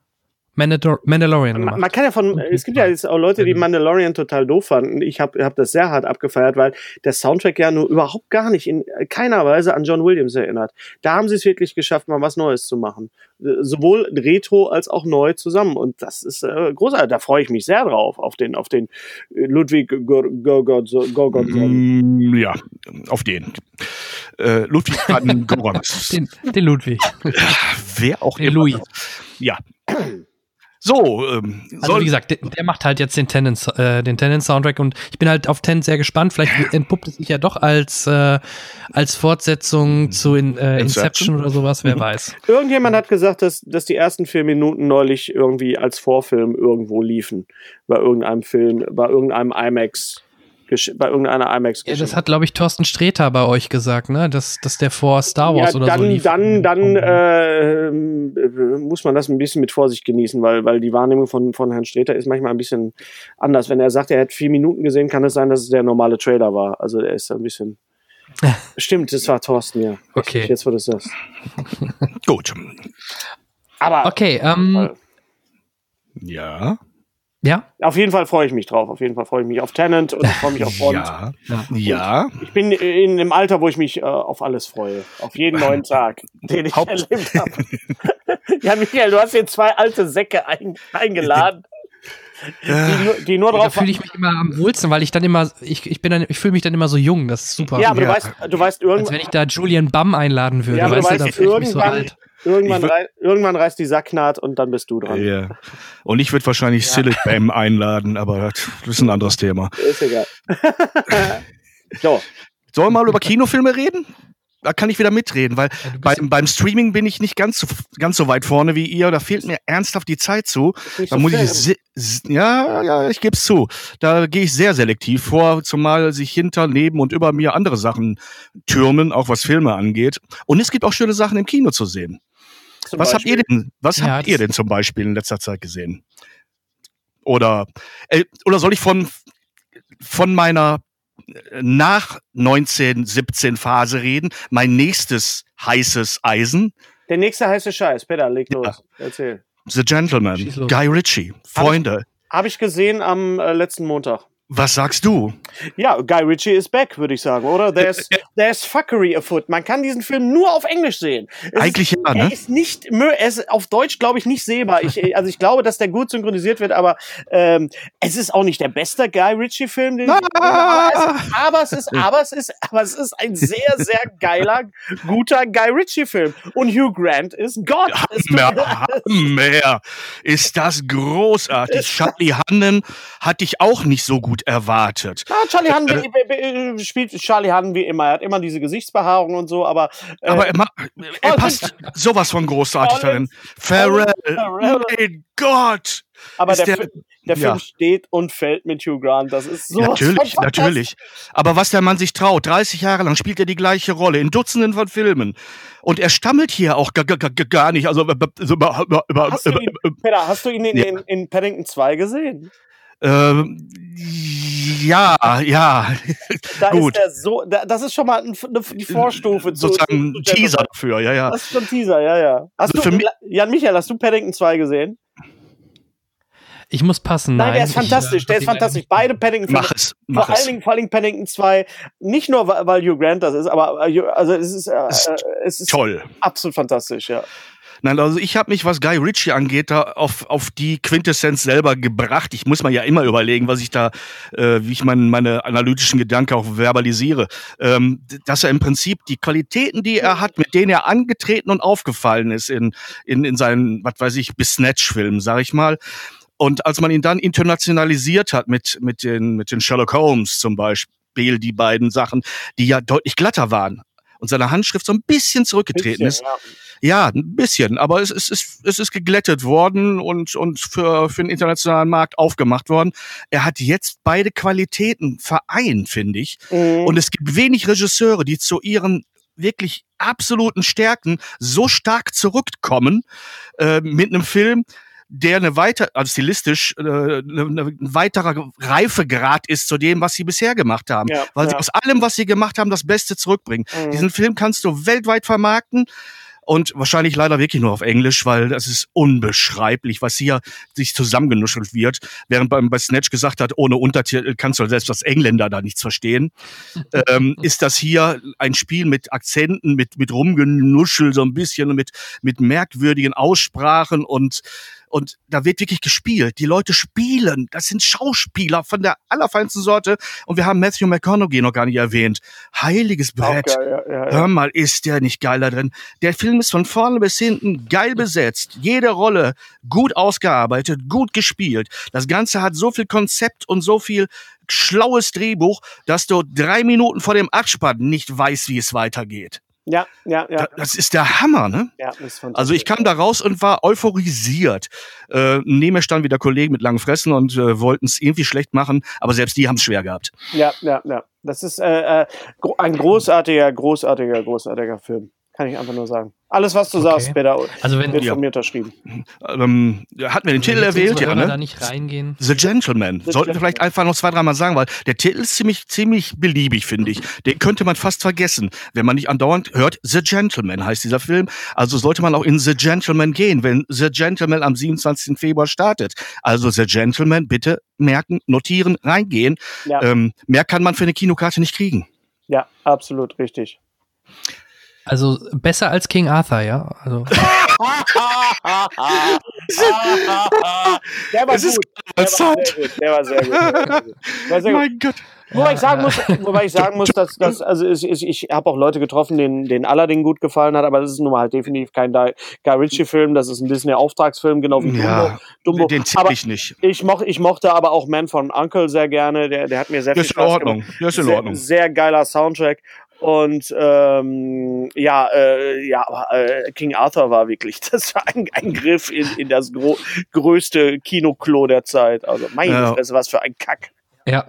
Mandalor Mandalorian man, man, kann ja von, es gibt ja jetzt auch Leute, die Mandalorian total doof fanden. Ich habe hab das sehr hart abgefeiert, weil der Soundtrack ja nur überhaupt gar nicht in keiner Weise an John Williams erinnert. Da haben sie es wirklich geschafft, mal was Neues zu machen. Sowohl retro als auch neu zusammen. Und das ist äh, großartig. Da freue ich mich sehr drauf, auf den, auf den Ludwig Gorgonson. Mm, ja, auf den. Äh, Ludwig van den, den Ludwig. Wer auch den immer. Louis. Ja. So, ähm, also wie gesagt, der, der, macht halt jetzt den Tenant, äh, den Tenant Soundtrack und ich bin halt auf Tenant sehr gespannt. Vielleicht entpuppt es sich ja doch als äh, als Fortsetzung zu in, äh, Inception. Inception oder sowas, wer mhm. weiß. Irgendjemand hat gesagt, dass dass die ersten vier Minuten neulich irgendwie als Vorfilm irgendwo liefen bei irgendeinem Film, bei irgendeinem IMAX bei irgendeiner IMAX Ja, das hat, glaube ich, Thorsten Sträter bei euch gesagt, ne? Dass, dass der vor Star Wars ja, oder dann, so lief. Dann, dann äh, muss man das ein bisschen mit Vorsicht genießen, weil, weil die Wahrnehmung von, von Herrn Sträter ist manchmal ein bisschen anders. Wenn er sagt, er hat vier Minuten gesehen, kann es sein, dass es der normale Trailer war. Also er ist ein bisschen. Stimmt, das war Thorsten, ja. Okay. Jetzt wurde es das. Gut. Aber. Okay, ähm. Ja. Ja? Auf jeden Fall freue ich mich drauf. Auf jeden Fall freue ich mich auf Tenant und freue mich auf Bond. Ja. ja. Ich bin in dem Alter, wo ich mich äh, auf alles freue. Auf jeden neuen Tag, den ich Haupt erlebt habe. ja, Michael, du hast hier zwei alte Säcke ein, eingeladen. Die, nur, die nur drauf. Da fühle ich mich immer am wohlsten, weil ich dann immer, ich, ich bin dann, ich fühle mich dann immer so jung, das ist super. Ja, aber ja. du weißt, du weißt irgendwann. Als wenn ich da Julian Bam einladen würde, ja, aber weißt du, weißt, da fühle ich mich so alt. Irgendwann, rei irgendwann reißt die Sacknaht und dann bist du dran. Ja. Und ich würde wahrscheinlich ja. Silik Bam einladen, aber das ist ein anderes Thema. Ist egal. so. Sollen wir mal über Kinofilme reden? da kann ich wieder mitreden, weil ja, beim, beim Streaming bin ich nicht ganz so, ganz so weit vorne wie ihr. Da fehlt mir ernsthaft die Zeit zu. Da so muss ich ja, ja, ich gebe es zu. Da gehe ich sehr selektiv vor, zumal sich hinter, neben und über mir andere Sachen türmen, auch was Filme angeht. Und es gibt auch schöne Sachen im Kino zu sehen. Zum was Beispiel? habt ihr denn? Was ja, habt ihr denn zum Beispiel in letzter Zeit gesehen? Oder äh, oder soll ich von von meiner äh, nach 1917 Phase reden? Mein nächstes heißes Eisen. Der nächste heiße Scheiß, Peter, leg los. Ja. Erzähl. The Gentleman, Guy Ritchie, Freunde. Habe ich, hab ich gesehen am äh, letzten Montag. Was sagst du? Ja, Guy Ritchie is back, würde ich sagen, oder? There's, there's fuckery afoot. Man kann diesen Film nur auf Englisch sehen. Es Eigentlich ist, ja, ne? Er ist nicht, er ist auf Deutsch, glaube ich, nicht sehbar. Ich, also ich glaube, dass der gut synchronisiert wird, aber ähm, es ist auch nicht der beste Guy Ritchie-Film, den ah! ich, aber es ist, aber es ist, aber es ist ein sehr, sehr geiler, guter Guy Ritchie-Film. Und Hugh Grant ist Gott. Mehr, mehr. Ist das großartig. Charlie Hannon hatte ich auch nicht so gut erwartet. Ja, Charlie Hahn äh, spielt Charlie Hahn wie immer. Er hat immer diese Gesichtsbehaarung und so, aber. Äh, aber er, er passt sowas von großartig darin. Pharrell, mein Gott! Aber der, der, der Film ja. steht und fällt mit Hugh Grant. Das ist so. Natürlich, natürlich. Aber was der Mann sich traut, 30 Jahre lang spielt er die gleiche Rolle in Dutzenden von Filmen. Und er stammelt hier auch gar nicht. Also, hast, du ihn, Peter, hast du ihn in, in, in Paddington 2 gesehen? Ähm, ja, ja. Da Gut. Ist er so, das ist schon mal eine, die Vorstufe. Sozusagen ein Teaser dafür, ja, ja. Das ist schon ein Teaser, ja, ja. Hast also du, Jan Michael, hast du Paddington 2 gesehen? Ich muss passen. Nein, nein der ist fantastisch. Ich, der ist fantastisch. Beide Paddington. Mach es. Mach vor, es. Allen Dingen, vor allen Dingen Paddington 2. Nicht nur, weil Hugh Grant das ist, aber äh, also es ist, äh, es ist toll. Absolut fantastisch, ja. Nein, also ich habe mich, was Guy Ritchie angeht, da auf, auf die Quintessenz selber gebracht. Ich muss mir ja immer überlegen, was ich da, äh, wie ich mein, meine analytischen Gedanken auch verbalisiere. Ähm, dass er im Prinzip die Qualitäten, die er hat, mit denen er angetreten und aufgefallen ist in, in, in seinen, was weiß ich, bis Snatch-Filmen, sag ich mal. Und als man ihn dann internationalisiert hat mit, mit, den, mit den Sherlock Holmes zum Beispiel, die beiden Sachen, die ja deutlich glatter waren und seine Handschrift so ein bisschen zurückgetreten bisschen, ist. Ja ja, ein bisschen, aber es, es, ist, es ist geglättet worden und, und für, für den internationalen Markt aufgemacht worden. Er hat jetzt beide Qualitäten vereint, finde ich. Mhm. Und es gibt wenig Regisseure, die zu ihren wirklich absoluten Stärken so stark zurückkommen äh, mit einem Film, der eine weiter, also stilistisch, äh, eine, eine weiterer Reifegrad ist zu dem, was sie bisher gemacht haben. Ja, Weil ja. sie aus allem, was sie gemacht haben, das Beste zurückbringen. Mhm. Diesen Film kannst du weltweit vermarkten und wahrscheinlich leider wirklich nur auf Englisch, weil das ist unbeschreiblich, was hier sich zusammengenuschelt wird, während beim bei Snatch gesagt hat, ohne Untertitel kannst du selbst als Engländer da nichts verstehen, ähm, ist das hier ein Spiel mit Akzenten, mit mit rumgenuschel so ein bisschen mit mit merkwürdigen Aussprachen und und da wird wirklich gespielt. Die Leute spielen. Das sind Schauspieler von der allerfeinsten Sorte. Und wir haben Matthew McConaughey noch gar nicht erwähnt. Heiliges Brett. Geil, ja, ja, ja. Hör mal, ist der nicht geil da drin? Der Film ist von vorne bis hinten geil besetzt. Jede Rolle gut ausgearbeitet, gut gespielt. Das Ganze hat so viel Konzept und so viel schlaues Drehbuch, dass du drei Minuten vor dem Abspann nicht weißt, wie es weitergeht. Ja, ja, ja. Das ist der Hammer, ne? Ja, das ist Also ich kam da raus und war euphorisiert. Äh, neben mir standen wieder Kollegen mit langen Fressen und äh, wollten es irgendwie schlecht machen, aber selbst die haben es schwer gehabt. Ja, ja, ja. Das ist äh, äh ein großartiger, großartiger, großartiger Film. Kann ich einfach nur sagen. Alles, was du okay. sagst, Peter, also wenn, wird ja. von mir unterschrieben. Ähm, hatten wir den Titel erwähnt, ja, ne? Da nicht reingehen. The Gentleman. The Sollten wir vielleicht einfach noch zwei, dreimal sagen, weil der Titel ist ziemlich, ziemlich beliebig, finde ich. Den könnte man fast vergessen, wenn man nicht andauernd hört, The Gentleman heißt dieser Film. Also sollte man auch in The Gentleman gehen, wenn The Gentleman am 27. Februar startet. Also The Gentleman, bitte merken, notieren, reingehen. Ja. Ähm, mehr kann man für eine Kinokarte nicht kriegen. Ja, absolut richtig. Also besser als King Arthur, ja. Also. der war gut. Der war sehr gut. Der war sehr gut. War sehr gut. Mein Gott. Wobei ich sagen muss, wobei ich sagen muss, dass, dass also ich, ich, ich habe auch Leute getroffen, denen, denen Aladdin gut gefallen hat, aber das ist nun mal halt definitiv kein Guy Ritchie-Film, das ist ein Disney-Auftragsfilm, genau wie ja, Dumbo. Den zähle ich nicht. Ich, moch, ich mochte aber auch Man von Uncle sehr gerne, der, der hat mir sehr viel Spaß gemacht. Das ist in Ordnung. Das ist in Ordnung. Sehr, sehr geiler Soundtrack und ähm, ja, äh, ja, äh, King Arthur war wirklich, das war ein, ein Griff in, in das gro größte Kinoklo der Zeit. Also meine ja. Fresse, was für ein Kack. Ja.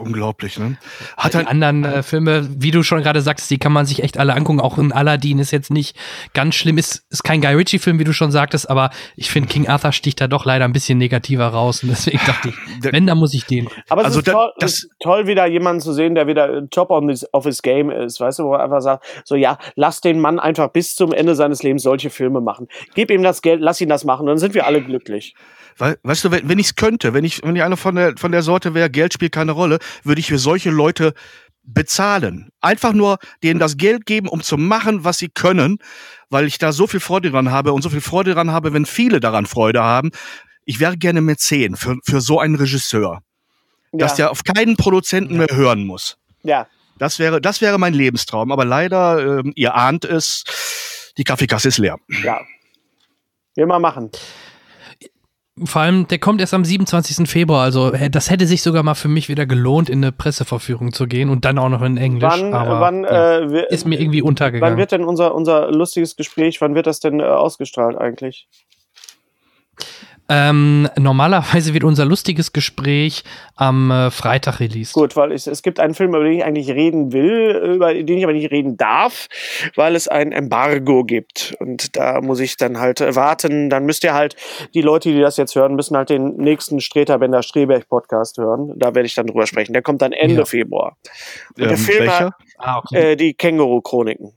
Unglaublich, ne? Hat halt die anderen äh, Filme, wie du schon gerade sagst, die kann man sich echt alle angucken. Auch in Aladdin ist jetzt nicht ganz schlimm. Ist, ist kein Guy Ritchie-Film, wie du schon sagtest, aber ich finde, King Arthur sticht da doch leider ein bisschen negativer raus. Und deswegen dachte ich, wenn, dann muss ich den. Aber es also ist, toll, das ist toll, wieder jemanden zu sehen, der wieder top on his, of his game ist. Weißt du, wo er einfach sagt, so ja, lass den Mann einfach bis zum Ende seines Lebens solche Filme machen. Gib ihm das Geld, lass ihn das machen, dann sind wir alle glücklich. Weißt du, wenn, wenn ich es könnte, wenn ich, wenn ich einer von der, von der Sorte wäre, Geld spielt keine Rolle, würde ich für solche Leute bezahlen. Einfach nur denen das Geld geben, um zu machen, was sie können, weil ich da so viel Freude dran habe und so viel Freude dran habe, wenn viele daran Freude haben. Ich wäre gerne Mäzen für, für so einen Regisseur. Ja. Dass der auf keinen Produzenten mehr hören muss. Ja. Das wäre, das wäre mein Lebenstraum. Aber leider, äh, ihr ahnt es, die Kaffeekasse ist leer. Ja. Wir mal machen. Vor allem, der kommt erst am 27. Februar, also das hätte sich sogar mal für mich wieder gelohnt, in eine Presseverführung zu gehen und dann auch noch in Englisch. Wann, aber, wann ja, äh, ist mir irgendwie untergegangen. Wann wird denn unser, unser lustiges Gespräch, wann wird das denn äh, ausgestrahlt eigentlich? Ähm, normalerweise wird unser lustiges Gespräch am äh, Freitag released. Gut, weil ich, es gibt einen Film, über den ich eigentlich reden will, über den ich aber nicht reden darf, weil es ein Embargo gibt. Und da muss ich dann halt warten. Dann müsst ihr halt, die Leute, die das jetzt hören, müssen halt den nächsten Streter Bender Streberg Podcast hören. Da werde ich dann drüber sprechen. Der kommt dann Ende ja. Februar. Und ähm, der Film hat ah, okay. äh, die Känguru-Chroniken.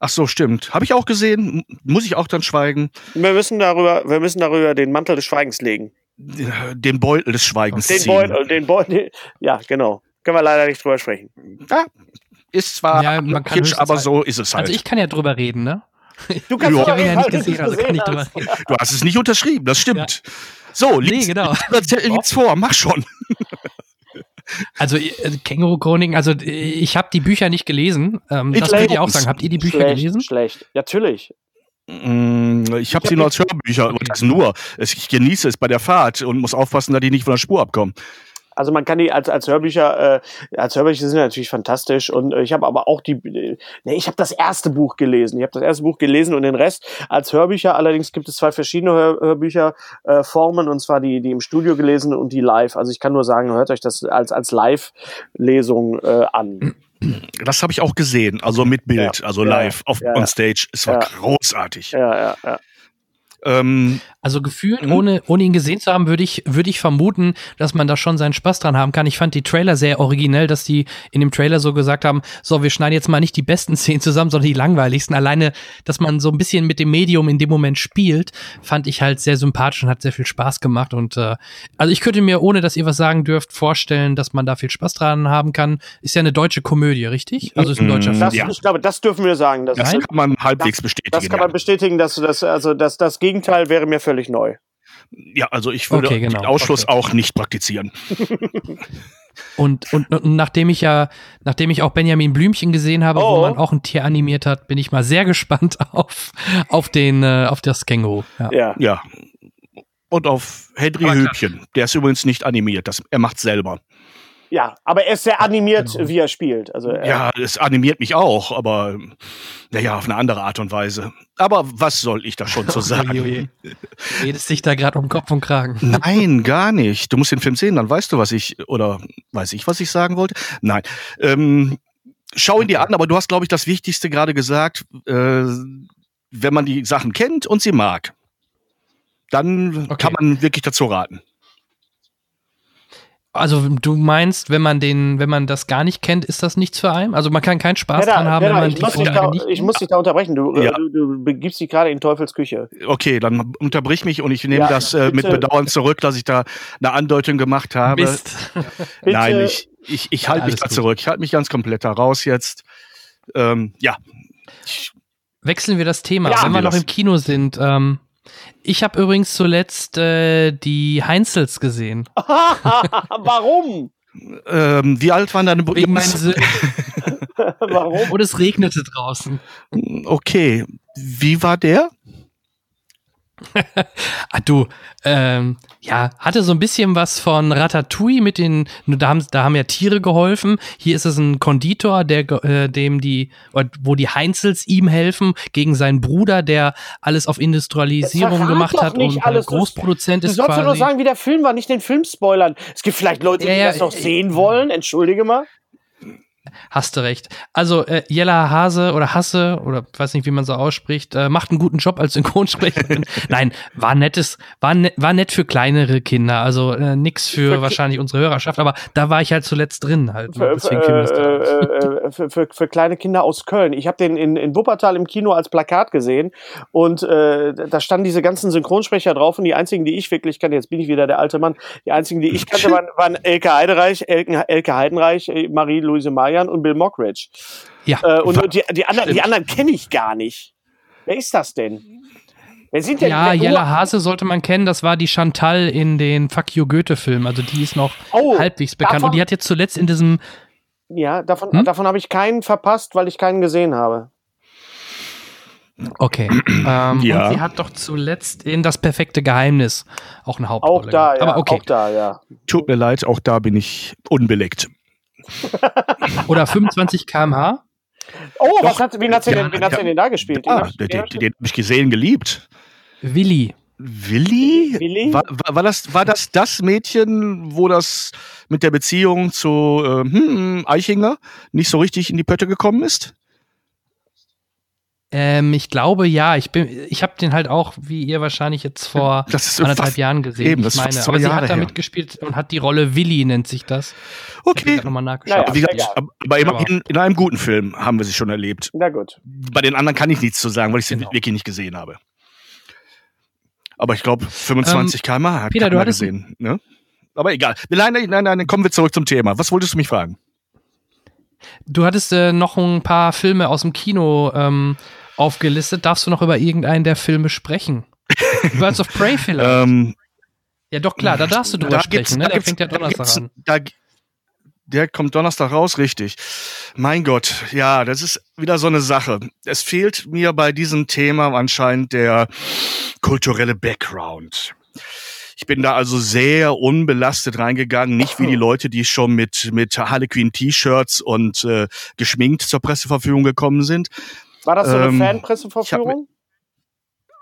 Ach so, stimmt. Habe ich auch gesehen. Muss ich auch dann schweigen. Wir müssen darüber, wir müssen darüber den Mantel des Schweigens legen. Den Beutel des Schweigens den ziehen. Beutel, den Beutel, ja, genau. Können wir leider nicht drüber sprechen. Ja, ist zwar ja, man kann kitsch, aber so ist es halt. Also ich kann ja drüber reden, ne? Du kannst ja. Ich habe ihn ja nicht gesehen, also kann ich drüber reden. Du hast es nicht unterschrieben, das stimmt. Ja. So, nee, genau. liegt's vor, mach schon. Also äh, Känguru-Chroniken, also äh, ich habe die Bücher nicht gelesen. Ähm, das könnt ihr auch sagen. Habt ihr die Bücher schlecht, gelesen? Schlecht, natürlich. Mm, ich habe sie nur als Hörbücher, das nur. Ich genieße es bei der Fahrt und muss aufpassen, dass die nicht von der Spur abkommen. Also man kann die als, als Hörbücher, äh, als Hörbücher sind natürlich fantastisch. Und äh, ich habe aber auch die, äh, ne, ich habe das erste Buch gelesen. Ich habe das erste Buch gelesen und den Rest als Hörbücher. Allerdings gibt es zwei verschiedene Hör Hörbücher äh, Formen und zwar die, die im Studio gelesen und die live. Also ich kann nur sagen, hört euch das als als Live-Lesung äh, an. Das habe ich auch gesehen, also mit Bild, ja, also live ja, auf ja, on stage. Es war großartig. Ja, ja, ja. Ähm, also gefühlt, mhm. ohne, ohne ihn gesehen zu haben, würde ich, würde ich vermuten, dass man da schon seinen Spaß dran haben kann. Ich fand die Trailer sehr originell, dass die in dem Trailer so gesagt haben, so, wir schneiden jetzt mal nicht die besten Szenen zusammen, sondern die langweiligsten. Alleine, dass man so ein bisschen mit dem Medium in dem Moment spielt, fand ich halt sehr sympathisch und hat sehr viel Spaß gemacht. Und äh, also ich könnte mir, ohne dass ihr was sagen dürft, vorstellen, dass man da viel Spaß dran haben kann. Ist ja eine deutsche Komödie, richtig? Also ist ein deutscher Film. Das, ja. Ich glaube, das dürfen wir sagen. Das, das kann man halbwegs bestätigen. Das kann man bestätigen, dass das, also das, das Gegenteil wäre mir völlig neu. Ja, also ich würde okay, genau. den Ausschluss okay. auch nicht praktizieren. Und, und, und, nachdem ich ja, nachdem ich auch Benjamin Blümchen gesehen habe, oh. wo man auch ein Tier animiert hat, bin ich mal sehr gespannt auf, auf den, äh, auf das Känguru. Ja. ja. ja. Und auf Henry Hübchen. Der ist übrigens nicht animiert. Das, er macht selber. Ja, aber er ist sehr animiert, genau. wie er spielt. Also, äh, ja, es animiert mich auch, aber naja, auf eine andere Art und Weise. Aber was soll ich da schon zu sagen? Oje, oje. Redest dich da gerade um Kopf und Kragen? Nein, gar nicht. Du musst den Film sehen, dann weißt du, was ich, oder weiß ich, was ich sagen wollte? Nein. Ähm, schau ihn dir an, aber du hast, glaube ich, das Wichtigste gerade gesagt, äh, wenn man die Sachen kennt und sie mag, dann okay. kann man wirklich dazu raten. Also du meinst, wenn man den, wenn man das gar nicht kennt, ist das nichts für einen? Also man kann keinen Spaß ja, dran haben, ja, wenn man ich die muss da, nicht Ich muss dich da unterbrechen. Du, ja. du, du begibst dich gerade in Teufels Küche. Okay, dann unterbrich mich und ich nehme ja, das äh, mit Bedauern zurück, dass ich da eine Andeutung gemacht habe. Mist. Nein, ich, ich, ich halte mich da gut. zurück. Ich halte mich ganz komplett da raus jetzt. Ähm, ja. Wechseln wir das Thema. wenn wir noch im Kino sind, ähm, ich habe übrigens zuletzt äh, die Heinzels gesehen. Warum? Ähm, wie alt waren deine Brüder? Wegen meinen Warum? Und es regnete draußen. Okay. Wie war der? Ah, du, ähm, ja, hatte so ein bisschen was von Ratatouille mit den, da haben, da haben ja Tiere geholfen. Hier ist es ein Konditor, der, äh, dem die, wo die Heinzels ihm helfen gegen seinen Bruder, der alles auf Industrialisierung gemacht hat und alles. Großproduzent ist. Du sollst quasi. nur sagen, wie der Film war, nicht den Film spoilern. Es gibt vielleicht Leute, die ja, das noch sehen wollen. Entschuldige mal. Hast du recht. Also äh, Jella Hase oder Hasse oder weiß nicht, wie man so ausspricht, äh, macht einen guten Job als Synchronsprecherin. Nein, war nettes, war, ne, war nett für kleinere Kinder. Also äh, nix für, für wahrscheinlich unsere Hörerschaft, aber da war ich halt zuletzt drin halt. Für, Deswegen äh, äh, für, für, für, kleine Kinder aus Köln. Ich habe den in, in Wuppertal im Kino als Plakat gesehen und äh, da standen diese ganzen Synchronsprecher drauf und die einzigen, die ich wirklich kannte, jetzt bin ich wieder der alte Mann, die einzigen, die ich kannte, waren, waren Elke Heidenreich, Elke, Elke Heidenreich, äh, Marie-Louise Mayan und Bill Mockridge. Ja. Äh, und die, die, anderen, die anderen kenne ich gar nicht. Wer ist das denn? Wer sind denn ja, Jella Hase sollte man kennen. Das war die Chantal in den Fuck You Goethe-Film. Also die ist noch oh, halbwegs bekannt. Davon, und die hat jetzt zuletzt in diesem. Ja, davon, hm? davon habe ich keinen verpasst, weil ich keinen gesehen habe. Okay. ähm, ja. Und sie hat doch zuletzt in Das perfekte Geheimnis auch eine Hauptrolle. Auch da, ja. Aber okay. Auch da, ja. Tut mir leid, auch da bin ich unbelegt. Oder 25 km/h. Oh, Doch, was hat, wen hat sie denn, wen hat sie denn da gespielt? Den, ah, den, den, den habe ich gesehen, geliebt. Willi. Willi? Willi? War, war, war, das, war das das Mädchen, wo das mit der Beziehung zu äh, hm, Eichinger nicht so richtig in die Pötte gekommen ist? Ähm, ich glaube ja. Ich bin, ich habe den halt auch, wie ihr wahrscheinlich jetzt vor anderthalb fast, Jahren gesehen. Eben, das ich meine, aber sie hat da mitgespielt und hat die Rolle Willi nennt sich das. Okay. Nochmal nachgeschaut. Naja, gesagt, aber immerhin in einem guten Film haben wir sie schon erlebt. Na gut. Bei den anderen kann ich nichts zu sagen, weil ich sie genau. wirklich nicht gesehen habe. Aber ich glaube, 25 ähm, km hat Peter, du gesehen. Ne? Aber egal. Nein, nein, nein, nein, kommen wir zurück zum Thema. Was wolltest du mich fragen? Du hattest äh, noch ein paar Filme aus dem Kino ähm, aufgelistet. Darfst du noch über irgendeinen der Filme sprechen? Birds of Prey vielleicht? Ähm, ja, doch klar, da darfst du drüber da sprechen. Ne? Der fängt ja Donnerstag an. Da, der kommt Donnerstag raus, richtig. Mein Gott, ja, das ist wieder so eine Sache. Es fehlt mir bei diesem Thema anscheinend der kulturelle Background. Ich bin da also sehr unbelastet reingegangen, nicht wie die Leute, die schon mit mit Harlequin T-Shirts und äh, geschminkt zur Presseverfügung gekommen sind. War das so eine ähm, Fanpresseverführung?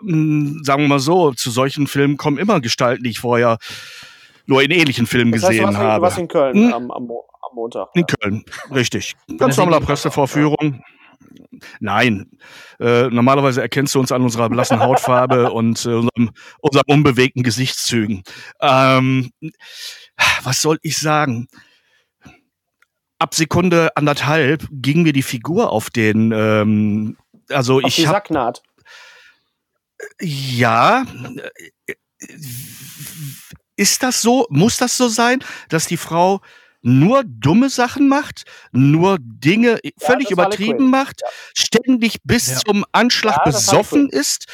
Hm, sagen wir mal so, zu solchen Filmen kommen immer Gestalten, die ich vorher nur in ähnlichen Filmen das heißt, gesehen was habe. Was in Köln hm? am, am, am, Montag. In ja. Köln, richtig. Ganz normaler Pressevorführung. Nein. Äh, normalerweise erkennst du uns an unserer blassen Hautfarbe und äh, unserem, unserem unbewegten Gesichtszügen. Ähm, was soll ich sagen? Ab Sekunde anderthalb ging mir die Figur auf den, ähm, also Auf ich die hab, Sacknaht. ja, ist das so? Muss das so sein, dass die Frau nur dumme Sachen macht, nur Dinge völlig war Harley übertrieben macht, ständig bis Ja. zum Anschlag Ja, besoffen ist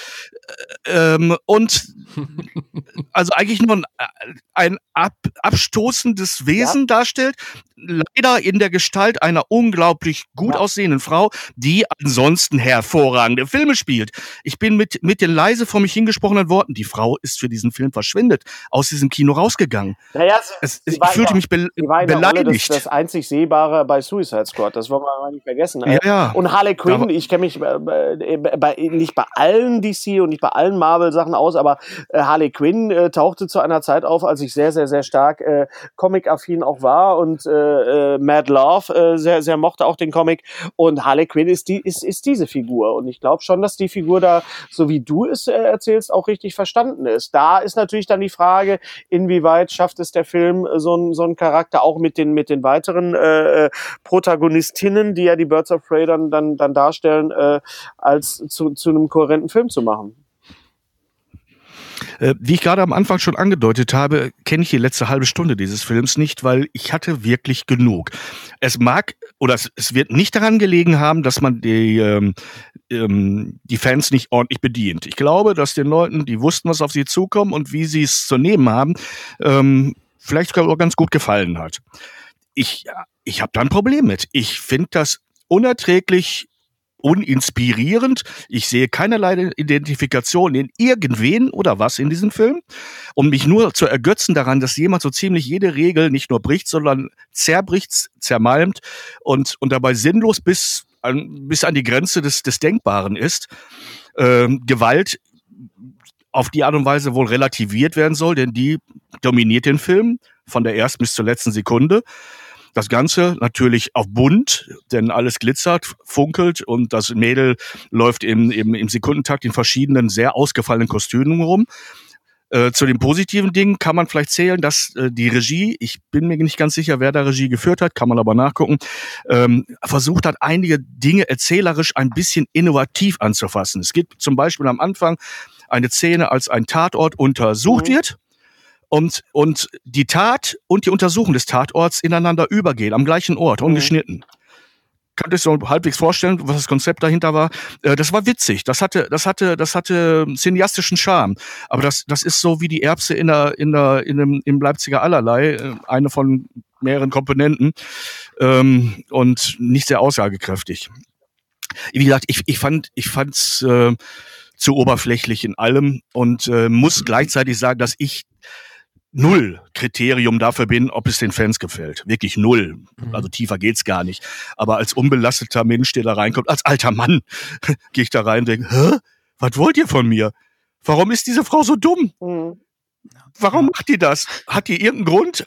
ähm, und also eigentlich nur ein, ein ab, abstoßendes Wesen darstellt, leider in der Gestalt einer unglaublich gut Ja. aussehenden Frau, die ansonsten hervorragende Filme spielt. Ich bin mit, mit den leise vor mich hingesprochenen Worten, die Frau ist für diesen Film verschwindet, aus diesem Kino rausgegangen. Naja, sie, Es, sie ich fühlte ja- mich be Rolle das, beleidigt. das einzig Sehbare bei Suicide Squad. Das wollen wir mal nicht vergessen. ja, ja. Und Harley Quinn, ich kenne mich äh, bei, bei, nicht bei allen DC und nicht bei allen Marvel-Sachen aus, aber äh, Harley Quinn äh, tauchte zu einer Zeit auf, als ich sehr, sehr, sehr stark äh, Comic-affin auch war und äh, äh, Mad Love äh, sehr, sehr mochte auch den Comic. Und Harley Quinn ist, die, ist, ist diese Figur. Und ich glaube schon, dass die Figur da, so wie du es äh, erzählst, auch richtig verstanden ist. Da ist natürlich dann die Frage, inwieweit schafft es der Film, äh, so einen so einen Charakter auch mit den, mit den weiteren äh, äh, Protagonistinnen, die ja die Birds of Prey dann, dann, dann darstellen, äh, als zu, zu einem kohärenten Film zu machen. Äh, wie ich gerade am Anfang schon angedeutet habe, kenne ich die letzte halbe Stunde dieses Films nicht, weil ich hatte wirklich genug. Es mag oder es, es wird nicht daran gelegen haben, dass man die, ähm, ähm, die Fans nicht ordentlich bedient. Ich glaube, dass den Leuten, die wussten, was auf sie zukommt und wie sie es zu nehmen haben, ähm, vielleicht sogar auch ganz gut gefallen hat. Ich, ich habe da ein Problem mit. Ich finde das unerträglich uninspirierend. Ich sehe keinerlei Identifikation in irgendwen oder was in diesem Film. Um mich nur zu ergötzen daran, dass jemand so ziemlich jede Regel nicht nur bricht, sondern zerbricht, zermalmt und, und dabei sinnlos bis an, bis an die Grenze des, des Denkbaren ist. Ähm, Gewalt auf die Art und Weise wohl relativiert werden soll, denn die dominiert den Film von der ersten bis zur letzten Sekunde. Das Ganze natürlich auf bunt, denn alles glitzert, funkelt und das Mädel läuft im, im, im Sekundentakt in verschiedenen sehr ausgefallenen Kostümen rum. Äh, zu den positiven Dingen kann man vielleicht zählen, dass äh, die Regie, ich bin mir nicht ganz sicher, wer da Regie geführt hat, kann man aber nachgucken, ähm, versucht hat, einige Dinge erzählerisch ein bisschen innovativ anzufassen. Es gibt zum Beispiel am Anfang eine Szene, als ein Tatort untersucht Mhm. wird und, und die Tat und die Untersuchung des Tatorts ineinander übergehen, am gleichen Ort, Mhm. ungeschnitten. Könnt ihr euch so halbwegs vorstellen, was das Konzept dahinter war? Äh, das war witzig. Das hatte, das hatte, das hatte cineastischen Charme. Aber das, das ist so wie die Erbse in der, in der, in dem, im Leipziger Allerlei, äh, eine von mehreren Komponenten, ähm, und nicht sehr aussagekräftig. Wie gesagt, ich, ich fand, ich fand's, äh, zu oberflächlich in allem und äh, muss gleichzeitig sagen, dass ich null Kriterium dafür bin, ob es den Fans gefällt. Wirklich null. Mhm. Also tiefer geht's gar nicht. Aber als unbelasteter Mensch, der da reinkommt, als alter Mann, gehe ich da rein und denke, hä? Was wollt ihr von mir? Warum ist diese Frau so dumm? Mhm. Warum macht die das? Hat die irgendeinen Grund?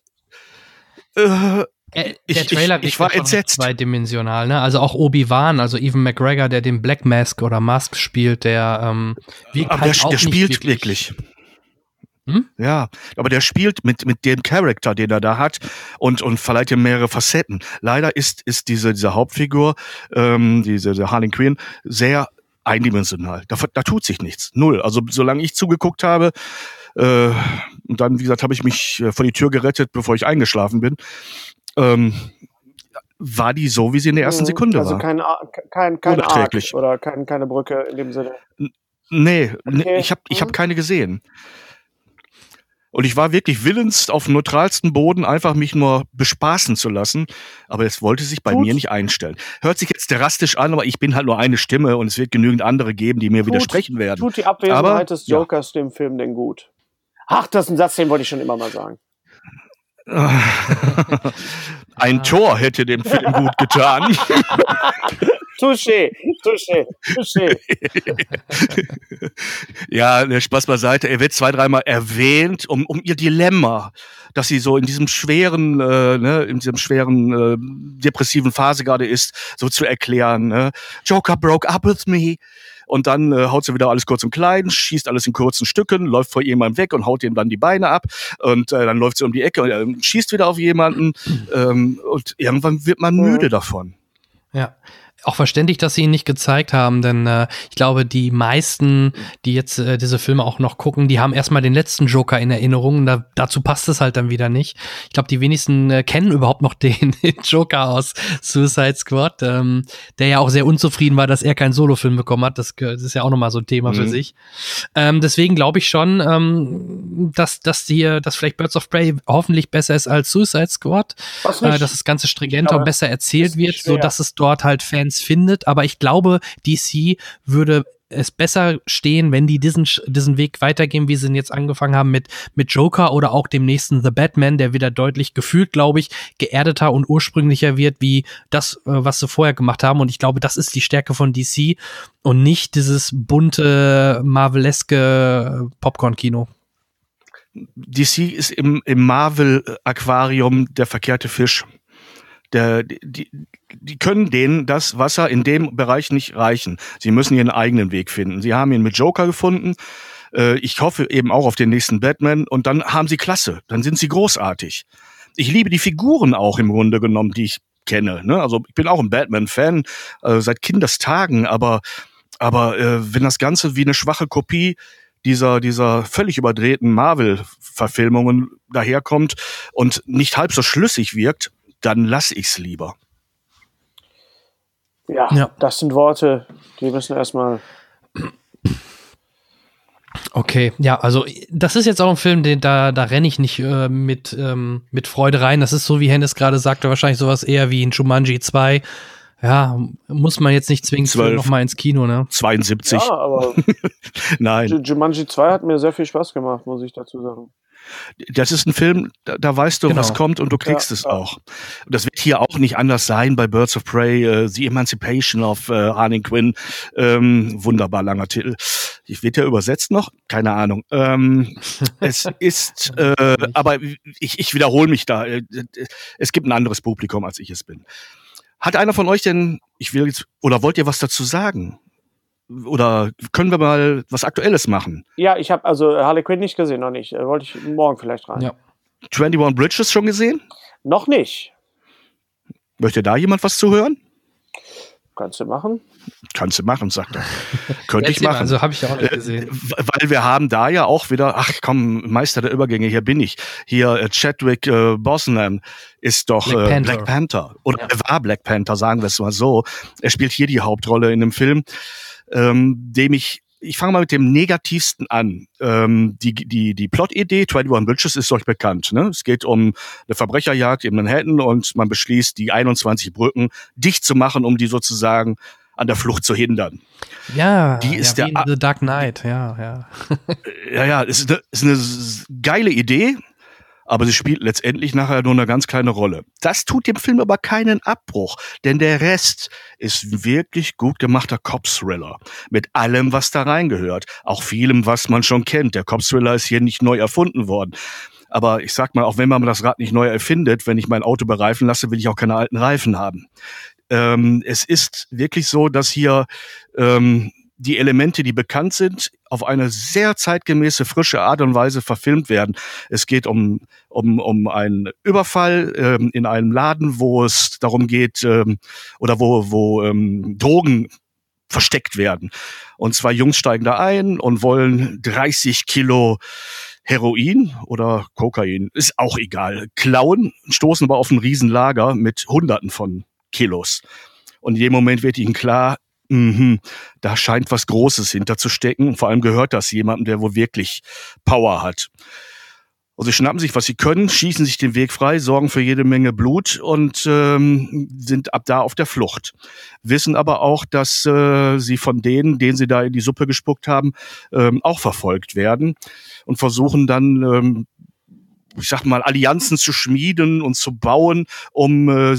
Äh, Äh, Ich- der ich- Trailer ich war wirkt einfach entsetzt. zweidimensional, ne? Also auch Obi-Wan, also Evan McGregor, der den Black Mask oder Mask spielt, der ähm, wirkt aber halt der, auch der nicht spielt wirklich. Hm? Ja, aber der spielt mit, mit dem Charakter, den er da hat und, und verleiht ihm mehrere Facetten. Leider ist, ist diese, diese Hauptfigur, ähm, diese, diese Harley Quinn, sehr eindimensional. Da, da tut sich nichts. Null. Also solange ich zugeguckt habe, äh, und dann, wie gesagt, habe ich mich äh, vor die Tür gerettet, bevor ich eingeschlafen bin, ähm, war die so, wie sie in der ersten Mhm. Sekunde also war. kein, Ar- kein, kein Arc Unerträglich. oder kein, keine Brücke in dem Sinne. Nee, nee Okay. ich habe ich hab Mhm. keine gesehen. Und ich war wirklich willens, auf neutralsten Boden einfach mich nur bespaßen zu lassen. Aber es wollte sich bei Tut- mir nicht einstellen. Hört sich jetzt drastisch an, aber ich bin halt nur eine Stimme und es wird genügend andere geben, die mir Tut- widersprechen werden. Tut die Abwesenheit Aber, des ja. Jokers dem Film denn gut? Ach, das ist ein Satz, den wollte ich schon immer mal sagen. Ein. Tor hätte dem Film gut getan. Touché, touché, touché. ja, der Spaß beiseite. Er wird zwei, dreimal erwähnt, um, um ihr Dilemma, dass sie so in diesem schweren, äh, ne, in diesem schweren äh, depressiven Phase gerade ist, so zu erklären. Ne? Joker broke up with me. Und dann äh, haut sie wieder alles kurz und klein, schießt alles in kurzen Stücken, läuft vor jemandem weg und haut ihm dann die Beine ab. Und äh, dann läuft sie um die Ecke und äh, schießt wieder auf jemanden. Ähm, und irgendwann wird man müde davon. Ja auch verständlich, dass sie ihn nicht gezeigt haben, denn äh, ich glaube, die meisten, die jetzt äh, diese Filme auch noch gucken, die haben erstmal den letzten Joker in Erinnerung. Da, dazu passt es halt dann wieder nicht. Ich glaube, die wenigsten äh, kennen überhaupt noch den, den Joker aus Suicide Squad, ähm, der ja auch sehr unzufrieden war, dass er keinen Solofilm bekommen hat. Das, das ist ja auch nochmal so ein Thema mhm. für sich. Ähm, deswegen glaube ich schon, ähm, dass, dass die, dass vielleicht Birds of Prey hoffentlich besser ist als Suicide Squad, äh, dass das Ganze stringenter und besser erzählt wird, so dass es dort halt Fans Fans findet, aber ich glaube, DC würde es besser stehen, wenn die diesen, diesen Weg weitergehen, wie sie ihn jetzt angefangen haben mit, mit Joker oder auch dem nächsten The Batman, der wieder deutlich gefühlt, glaube ich, geerdeter und ursprünglicher wird, wie das, äh, was sie vorher gemacht haben. Und ich glaube, das ist die Stärke von DC und nicht dieses bunte, marveleske Popcorn-Kino. DC ist im, im Marvel-Aquarium der verkehrte Fisch. Der, die, die können denen das Wasser in dem Bereich nicht reichen. Sie müssen ihren eigenen Weg finden. Sie haben ihn mit Joker gefunden. Äh, ich hoffe eben auch auf den nächsten Batman. Und dann haben sie Klasse. Dann sind sie großartig. Ich liebe die Figuren auch im Grunde genommen, die ich kenne. Ne? Also ich bin auch ein Batman-Fan äh, seit Kindestagen, aber aber äh, wenn das Ganze wie eine schwache Kopie dieser, dieser völlig überdrehten Marvel-Verfilmungen daherkommt und nicht halb so schlüssig wirkt, dann lass ich's lieber. Ja, ja, das sind Worte, die müssen erstmal. Okay, ja, also das ist jetzt auch ein Film, den da, da renne ich nicht äh, mit, ähm, mit Freude rein. Das ist so, wie Hennes gerade sagte, wahrscheinlich sowas eher wie in Jumanji 2. Ja, muss man jetzt nicht zwingend noch mal ins Kino, ne? 72. Ja, aber Nein. Jumanji 2 hat mir sehr viel Spaß gemacht, muss ich dazu sagen. Das ist ein Film, da, da weißt du, genau. was kommt und du kriegst ja, es ja. auch. Und das wird hier auch nicht anders sein bei Birds of Prey, äh, The Emancipation of äh, Harley Quinn. Ähm, wunderbar langer Titel. Ich wird ja übersetzt noch? Keine Ahnung. Ähm, es ist, äh, aber ich, ich wiederhole mich da. Äh, es gibt ein anderes Publikum, als ich es bin. Hat einer von euch denn, ich will jetzt, oder wollt ihr was dazu sagen? Oder können wir mal was Aktuelles machen? Ja, ich habe also Harley Quinn nicht gesehen, noch nicht. Äh, wollte ich morgen vielleicht rein. Ja. 21 Bridges schon gesehen? Noch nicht. Möchte da jemand was zuhören? Kannst du machen? Kannst du machen, sagt er. Könnte ich machen. Also habe ich ja auch nicht äh, gesehen. Weil wir haben da ja auch wieder, ach komm, Meister der Übergänge, hier bin ich. Hier äh, Chadwick äh, Boseman ist doch Black, äh, Panther. Black Panther. Oder ja. er war Black Panther, sagen wir es mal so. Er spielt hier die Hauptrolle in dem Film ähm, dem ich ich fange mal mit dem negativsten an. Ähm, die die, die Plot-Idee, 21 Bridges, ist euch bekannt. Ne? Es geht um eine Verbrecherjagd in Manhattan und man beschließt, die 21 Brücken dicht zu machen, um die sozusagen an der Flucht zu hindern. Ja, die ist ja, der The Dark Knight, ja, ja. ja, ja, ist eine, ist eine geile Idee aber sie spielt letztendlich nachher nur eine ganz kleine Rolle. Das tut dem Film aber keinen Abbruch, denn der Rest ist wirklich gut gemachter Cop-Thriller mit allem, was da reingehört, auch vielem, was man schon kennt. Der Cop-Thriller ist hier nicht neu erfunden worden. Aber ich sag mal, auch wenn man das Rad nicht neu erfindet, wenn ich mein Auto bereifen lasse, will ich auch keine alten Reifen haben. Ähm, es ist wirklich so, dass hier ähm, die Elemente, die bekannt sind, auf eine sehr zeitgemäße, frische Art und Weise verfilmt werden. Es geht um, um, um einen Überfall ähm, in einem Laden, wo es darum geht, ähm, oder wo, wo ähm, Drogen versteckt werden. Und zwei Jungs steigen da ein und wollen 30 Kilo Heroin oder Kokain, ist auch egal, klauen, stoßen aber auf ein Riesenlager mit Hunderten von Kilos. Und in dem Moment wird ihnen klar, Mhm, da scheint was Großes hinterzustecken. Vor allem gehört das jemandem, der wohl wirklich Power hat. Also sie schnappen sich, was sie können, schießen sich den Weg frei, sorgen für jede Menge Blut und ähm, sind ab da auf der Flucht. Wissen aber auch, dass äh, sie von denen, denen sie da in die Suppe gespuckt haben, ähm, auch verfolgt werden und versuchen dann, ähm, ich sag mal, Allianzen zu schmieden und zu bauen, um äh,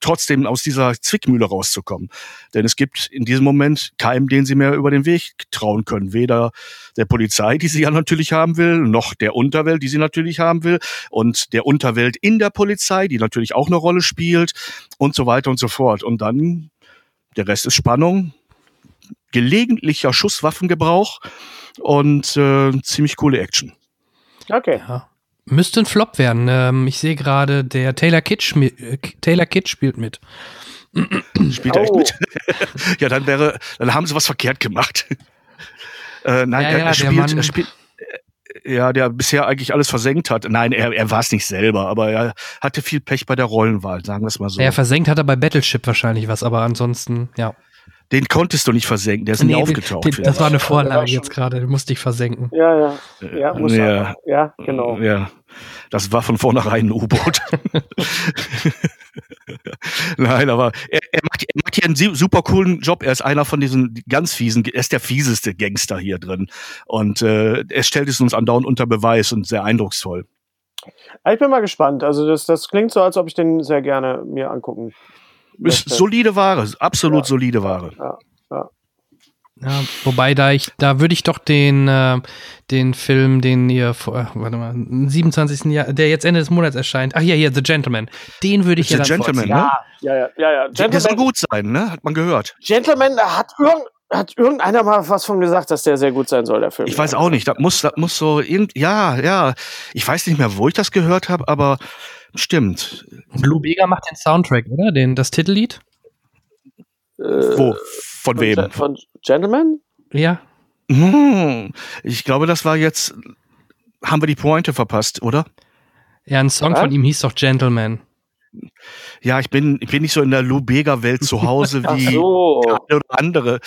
trotzdem aus dieser Zwickmühle rauszukommen. Denn es gibt in diesem Moment keinen, den sie mehr über den Weg trauen können. Weder der Polizei, die sie ja natürlich haben will, noch der Unterwelt, die sie natürlich haben will, und der Unterwelt in der Polizei, die natürlich auch eine Rolle spielt, und so weiter und so fort. Und dann der Rest ist Spannung, gelegentlicher Schusswaffengebrauch und äh, ziemlich coole Action. Okay. Ja. Müsste ein Flop werden. Ähm, ich sehe gerade, der Taylor Kitsch, äh, Taylor Kitsch spielt mit. Spielt er echt oh. mit? ja, dann wäre, dann haben sie was verkehrt gemacht. äh, nein, ja, er, er, spielt, er spielt, äh, ja, der bisher eigentlich alles versenkt hat. Nein, er, er war es nicht selber, aber er hatte viel Pech bei der Rollenwahl, sagen wir es mal so. Er versenkt hat er bei Battleship wahrscheinlich was, aber ansonsten, ja. Den konntest du nicht versenken, der ist nee, nie aufgetaucht. Den, das war eine Vorlage jetzt gerade, den musste ich versenken. Ja, ja. Ja, muss ja, ja genau. Ja. Das war von vornherein ein U-Boot. Nein, aber er, er, macht, er macht hier einen super coolen Job. Er ist einer von diesen ganz fiesen, er ist der fieseste Gangster hier drin. Und äh, er stellt es uns andauernd unter Beweis und sehr eindrucksvoll. Ich bin mal gespannt. Also das, das klingt so, als ob ich den sehr gerne mir angucken ist solide Ware, absolut ja. solide Ware. Ja. Ja. Ja, wobei da ich, da würde ich doch den, äh, den Film, den ihr vor, warte mal, 27. Jahr, der jetzt Ende des Monats erscheint. Ach ja, hier, The Gentleman. Den würde ich ja The Gentleman, ne? Ja, ja, ja, ja. ja. Gentleman, der soll gut sein, ne? Hat man gehört. Gentleman, hat irgend, hat irgendeiner mal was von gesagt, dass der sehr gut sein soll, der Film. Ich weiß auch nicht. Das muss, das muss so irgend, ja, ja. Ich weiß nicht mehr, wo ich das gehört habe, aber Stimmt. Blue Bega macht den Soundtrack, oder? Den, das Titellied? Äh, Wo? Von, von wem? Von Gentleman? Ja. Hm, ich glaube, das war jetzt. Haben wir die Pointe verpasst, oder? Ja, ein Song ja? von ihm hieß doch Gentleman. Ja, ich bin, ich bin nicht so in der Lou Bega-Welt zu Hause wie so. andere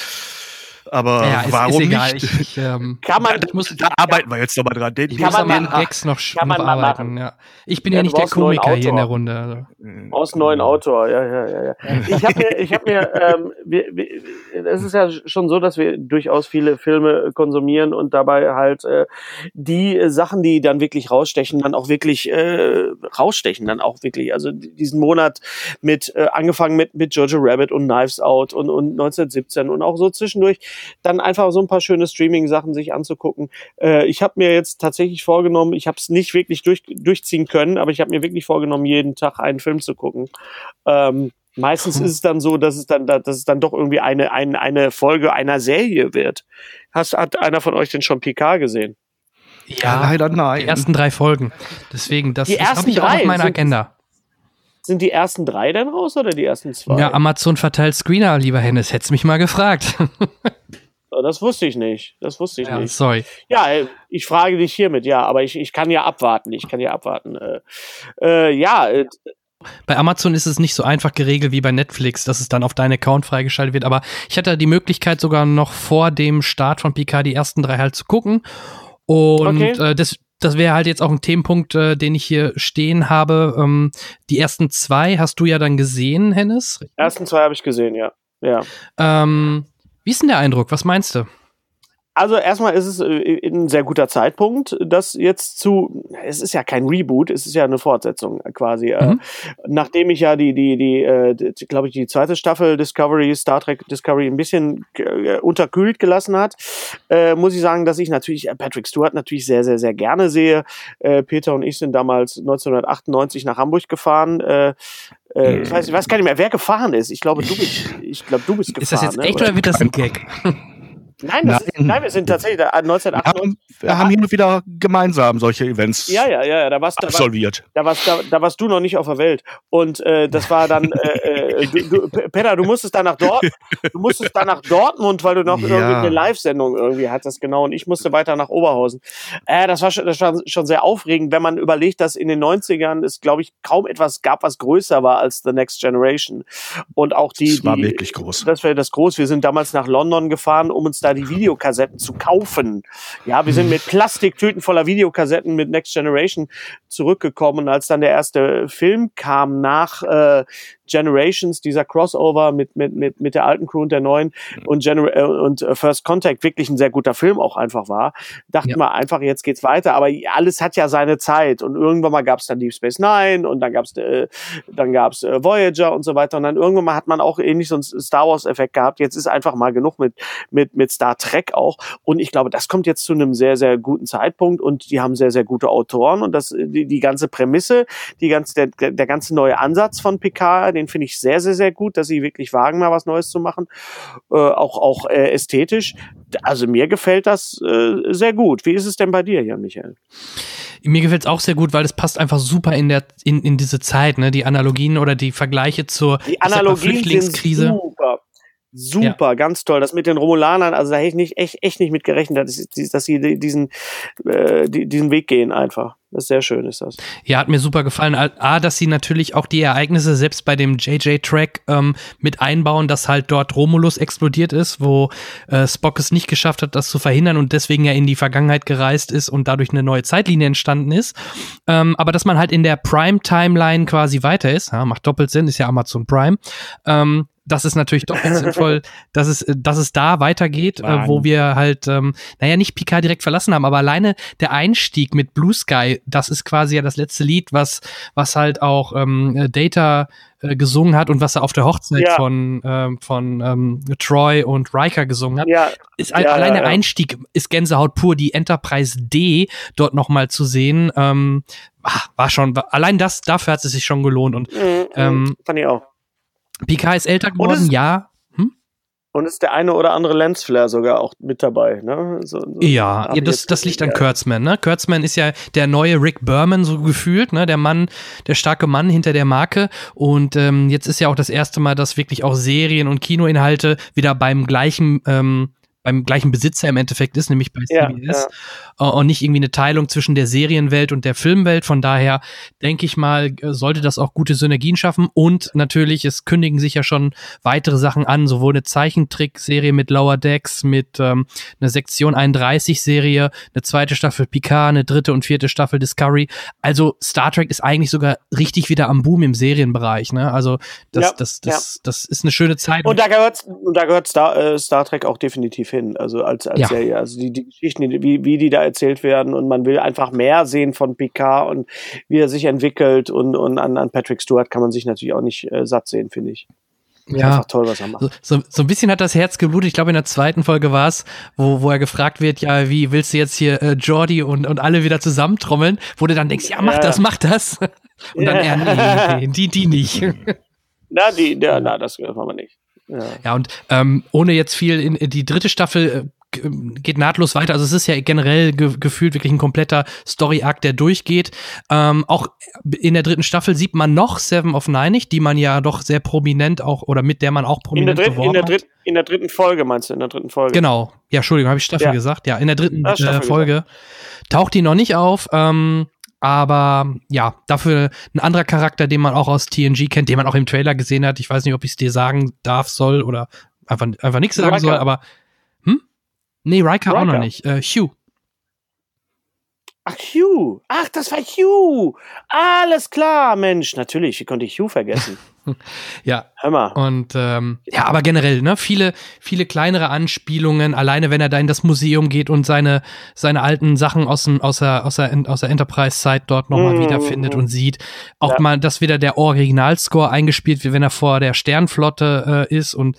aber ja, warum ist egal. nicht? Ich, ich, ähm, kann man, da, muss, da arbeiten wir jetzt nochmal dran. Den, ich kann man den Gags noch, kann noch arbeiten. Ja. Ich bin ja, ja nicht der Komiker hier in der Runde. Also. Aus neuen Autor, ja, ja, ja. ja. Ich habe mir, ich hab mir ähm, wir, wir, es ist ja schon so, dass wir durchaus viele Filme konsumieren und dabei halt äh, die Sachen, die dann wirklich rausstechen, dann auch wirklich äh, rausstechen, dann auch wirklich. Also diesen Monat mit äh, angefangen mit mit Jojo Rabbit und Knives Out und und 1917 und auch so zwischendurch dann einfach so ein paar schöne Streaming-Sachen sich anzugucken. Äh, ich habe mir jetzt tatsächlich vorgenommen, ich habe es nicht wirklich durch, durchziehen können, aber ich habe mir wirklich vorgenommen, jeden Tag einen Film zu gucken. Ähm, Meistens ist es dann so, dass es dann, dass es dann doch irgendwie eine, eine, eine Folge einer Serie wird. Hast, hat einer von euch denn schon PK gesehen? Ja, leider nein. Die ersten drei Folgen. Deswegen, das, das habe ich auch auf meiner Agenda. Sind die ersten drei denn raus oder die ersten zwei? Ja, Amazon verteilt Screener, lieber Hennes. Hättest mich mal gefragt. das wusste ich nicht. Das wusste ich ja, nicht. Sorry. Ja, äh, ich frage dich hiermit, ja, aber ich, ich kann ja abwarten. Ich kann ja abwarten. Äh, äh, ja. Äh, bei Amazon ist es nicht so einfach geregelt wie bei Netflix, dass es dann auf deinen Account freigeschaltet wird. Aber ich hatte die Möglichkeit sogar noch vor dem Start von PK die ersten drei halt zu gucken. Und okay. äh, das, das wäre halt jetzt auch ein Themenpunkt, äh, den ich hier stehen habe. Ähm, die ersten zwei hast du ja dann gesehen, Hennes? Die ersten zwei habe ich gesehen, ja. ja. Ähm, wie ist denn der Eindruck? Was meinst du? Also erstmal ist es äh, ein sehr guter Zeitpunkt, das jetzt zu, es ist ja kein Reboot, es ist ja eine Fortsetzung quasi. Äh, mhm. nachdem ich ja die, die, die, äh, glaube ich, die zweite Staffel Discovery, Star Trek Discovery ein bisschen äh, unterkühlt gelassen hat, äh, muss ich sagen, dass ich natürlich Patrick Stewart natürlich sehr, sehr, sehr gerne sehe. Äh, Peter und ich sind damals 1998 nach Hamburg gefahren. Äh, äh, ich, weiß, ich weiß gar nicht mehr, wer gefahren ist. Ich glaube, du bist, ich glaube, du bist gefahren. Ist das jetzt ne? echt ne? oder wird das ein Gag? Nein, nein. nein, wir sind tatsächlich da, 1998. Wir haben, wir haben hin und wieder gemeinsam solche Events ja, ja, ja, da warst, absolviert. Da warst, da, da warst du noch nicht auf der Welt. Und äh, das war dann, äh, äh, du, du, Peter, du musstest dann nach Dortmund, du musstest dann nach Dortmund, weil du noch ja. irgendwie eine Live-Sendung irgendwie hattest, genau. Und ich musste weiter nach Oberhausen. Äh, das, war schon, das war schon sehr aufregend, wenn man überlegt, dass in den 90ern es, glaube ich, kaum etwas gab, was größer war als The Next Generation. Und auch die. Das war die, wirklich groß. Das war das groß. Wir sind damals nach London gefahren, um uns da die Videokassetten zu kaufen. Ja, wir sind mit Plastiktüten voller Videokassetten mit Next Generation zurückgekommen. Und als dann der erste Film kam nach äh, Generations, dieser Crossover mit, mit, mit, mit der alten Crew und der neuen und, Gener äh, und äh, First Contact wirklich ein sehr guter Film auch einfach war, dachte ja. man einfach, jetzt geht's weiter. Aber alles hat ja seine Zeit. Und irgendwann mal gab's dann Deep Space Nine und dann gab's äh, dann gab's äh, Voyager und so weiter. Und dann irgendwann mal hat man auch ähnlich so einen Star Wars-Effekt gehabt. Jetzt ist einfach mal genug mit, mit, mit Star Trek auch. Und ich glaube, das kommt jetzt zu einem sehr, sehr guten Zeitpunkt und die haben sehr, sehr gute Autoren und das, die, die ganze Prämisse, die ganze, der, der ganze neue Ansatz von Picard, den finde ich sehr, sehr, sehr gut, dass sie wirklich wagen, mal was Neues zu machen. Äh, auch auch äh, ästhetisch. Also mir gefällt das äh, sehr gut. Wie ist es denn bei dir, Jan Michael? Mir gefällt es auch sehr gut, weil es passt einfach super in der in, in diese Zeit, ne? Die Analogien oder die Vergleiche zur die Analogien Flüchtlingskrise. Sind super. Ja. ganz toll. Das mit den Romulanern, also da hätte ich nicht, echt, echt nicht mit gerechnet, dass, dass sie diesen, äh, diesen Weg gehen einfach. Das ist sehr schön, ist das. Ja, hat mir super gefallen. A, dass sie natürlich auch die Ereignisse selbst bei dem JJ-Track ähm, mit einbauen, dass halt dort Romulus explodiert ist, wo äh, Spock es nicht geschafft hat, das zu verhindern und deswegen ja in die Vergangenheit gereist ist und dadurch eine neue Zeitlinie entstanden ist. Ähm, aber dass man halt in der Prime-Timeline quasi weiter ist, ja, macht doppelt Sinn, ist ja Amazon Prime, ähm, das ist natürlich doch sinnvoll, dass es, dass es da weitergeht, äh, wo wir halt, ähm, naja, nicht Picard direkt verlassen haben, aber alleine der Einstieg mit Blue Sky, das ist quasi ja das letzte Lied, was, was halt auch ähm, Data äh, gesungen hat und was er auf der Hochzeit ja. von, ähm, von ähm, Troy und Riker gesungen hat. Ja. Ist ja, allein der Einstieg ist Gänsehaut pur, die Enterprise D dort nochmal zu sehen. Ähm, ach, war schon, allein das, dafür hat es sich schon gelohnt und mhm, mhm. ähm, fand ich auch. Picard ist älter geworden, ja. Hm? Und ist der eine oder andere Lensflare sogar auch mit dabei, ne? So, so ja, ja das, das liegt an ja. Kurtzman, ne? Kurtzman ist ja der neue Rick Berman, so gefühlt, ne? Der Mann, der starke Mann hinter der Marke. Und ähm, jetzt ist ja auch das erste Mal, dass wirklich auch Serien und Kinoinhalte wieder beim gleichen ähm, beim gleichen Besitzer im Endeffekt ist, nämlich bei CBS. Ja, ja. Und nicht irgendwie eine Teilung zwischen der Serienwelt und der Filmwelt. Von daher denke ich mal, sollte das auch gute Synergien schaffen. Und natürlich, es kündigen sich ja schon weitere Sachen an, sowohl eine Zeichentrickserie mit Lower Decks, mit ähm, einer Sektion 31 Serie, eine zweite Staffel Picard, eine dritte und vierte Staffel Discovery. Also Star Trek ist eigentlich sogar richtig wieder am Boom im Serienbereich. Ne? Also das, ja, das, das, das ist eine schöne Zeit. Und da gehört, da gehört Star, äh, Star Trek auch definitiv hin, also als, als ja. Serie. Also die, die Geschichten, wie, wie die da erzählt werden und man will einfach mehr sehen von Picard und wie er sich entwickelt und, und an, an Patrick Stewart kann man sich natürlich auch nicht äh, satt sehen, finde ich. Ja, toll, was er macht. So, so, so ein bisschen hat das Herz geblutet. Ich glaube, in der zweiten Folge war es, wo, wo er gefragt wird, ja, wie willst du jetzt hier äh, Jordi und, und alle wieder zusammentrommeln? Wo du dann denkst, ja, mach ja. das, mach das. Und dann, ja, nee, nee, die, die nicht. Na, die, ja, na, das machen wir nicht. Ja, ja und ähm, ohne jetzt viel in, in die dritte Staffel äh, geht nahtlos weiter. Also es ist ja generell ge gefühlt wirklich ein kompletter Story-Arc, der durchgeht. Ähm, auch in der dritten Staffel sieht man noch Seven of Nine nicht, die man ja doch sehr prominent auch oder mit der man auch prominent in der, dritt, in der, dritt, in der dritten Folge meinst du, in der dritten Folge. Genau. Ja, Entschuldigung, habe ich Staffel ja. gesagt. Ja, in der dritten äh, Folge gesagt. taucht die noch nicht auf. Ähm, aber ja, dafür ein anderer Charakter, den man auch aus TNG kennt, den man auch im Trailer gesehen hat. Ich weiß nicht, ob ich es dir sagen darf, soll oder einfach, einfach nichts sagen soll, aber hm? Nee, Riker, Riker. auch noch nicht. Äh, Hugh. Ach, Hugh. Ach, das war Hugh. Alles klar, Mensch. Natürlich, wie konnte ich Hugh vergessen? ja. Hör mal. Und ähm, ja, aber generell, ne, viele, viele kleinere Anspielungen, alleine wenn er da in das Museum geht und seine, seine alten Sachen aus, dem, aus der, aus der, aus der Enterprise-Zeit dort nochmal mm. wiederfindet und sieht. Auch ja. mal, dass wieder der Originalscore eingespielt wird, wenn er vor der Sternflotte äh, ist und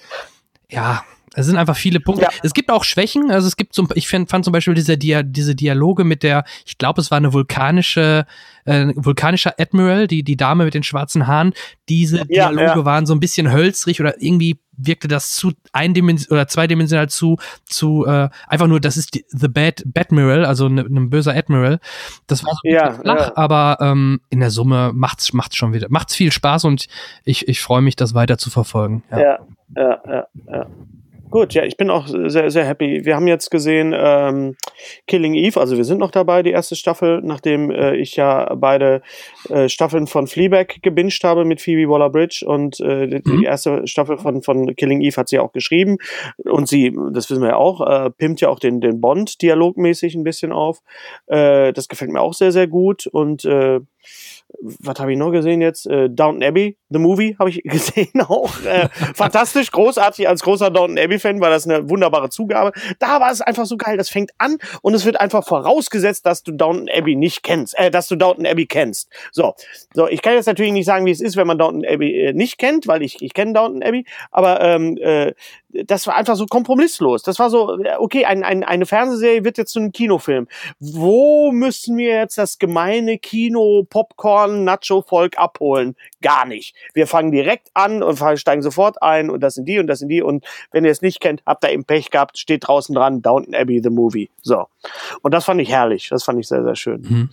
ja, es sind einfach viele Punkte. Ja. Es gibt auch Schwächen. Also es gibt so, ich fand, fand zum Beispiel diese, Dia, diese Dialoge mit der, ich glaube, es war eine vulkanische, äh, vulkanischer Admiral, die, die Dame mit den schwarzen Haaren. Diese ja, Dialoge ja. waren so ein bisschen hölzrig oder irgendwie wirkte das zu eindimensional oder zweidimensional zu, zu, äh, einfach nur, das ist die, The Bad Badmiral, also ein ne, ne böser Admiral. Das war so ja, flach, aber ähm, in der Summe macht's, macht's schon wieder, macht's viel Spaß und ich, ich freue mich, das weiter zu verfolgen. Ja, ja, ja, ja. Gut, ja, ich bin auch sehr, sehr happy. Wir haben jetzt gesehen ähm, Killing Eve, also wir sind noch dabei, die erste Staffel, nachdem äh, ich ja beide äh, Staffeln von Fleabag gebinged habe mit Phoebe Waller-Bridge und äh, die, mhm. erste Staffel von, von Killing Eve hat sie auch geschrieben und sie, das wissen wir ja auch, äh, pimmt ja auch den, den Bond dialogmäßig ein bisschen auf. Äh, das gefällt mir auch sehr, sehr gut und äh, was habe ich noch gesehen jetzt? Äh, Downton Abbey, The Movie, habe ich gesehen auch. Äh, fantastisch, großartig. Als großer Downton Abbey-Fan war das eine wunderbare Zugabe. Da war es einfach so geil. Das fängt an und es wird einfach vorausgesetzt, dass du Downton Abbey nicht kennst, äh, dass du Downton Abbey kennst. So, so. Ich kann jetzt natürlich nicht sagen, wie es ist, wenn man Downton Abbey äh, nicht kennt, weil ich ich kenne Downton Abbey. Aber ähm, äh, das war einfach so kompromisslos. Das war so, okay, ein, ein, eine Fernsehserie wird jetzt zu einem Kinofilm. Wo müssen wir jetzt das gemeine Kino, Popcorn, Nacho-Volk abholen? Gar nicht. Wir fangen direkt an und steigen sofort ein und das sind die und das sind die und wenn ihr es nicht kennt, habt ihr eben Pech gehabt, steht draußen dran, Downton Abbey, the movie. So. Und das fand ich herrlich. Das fand ich sehr, sehr schön. Mhm.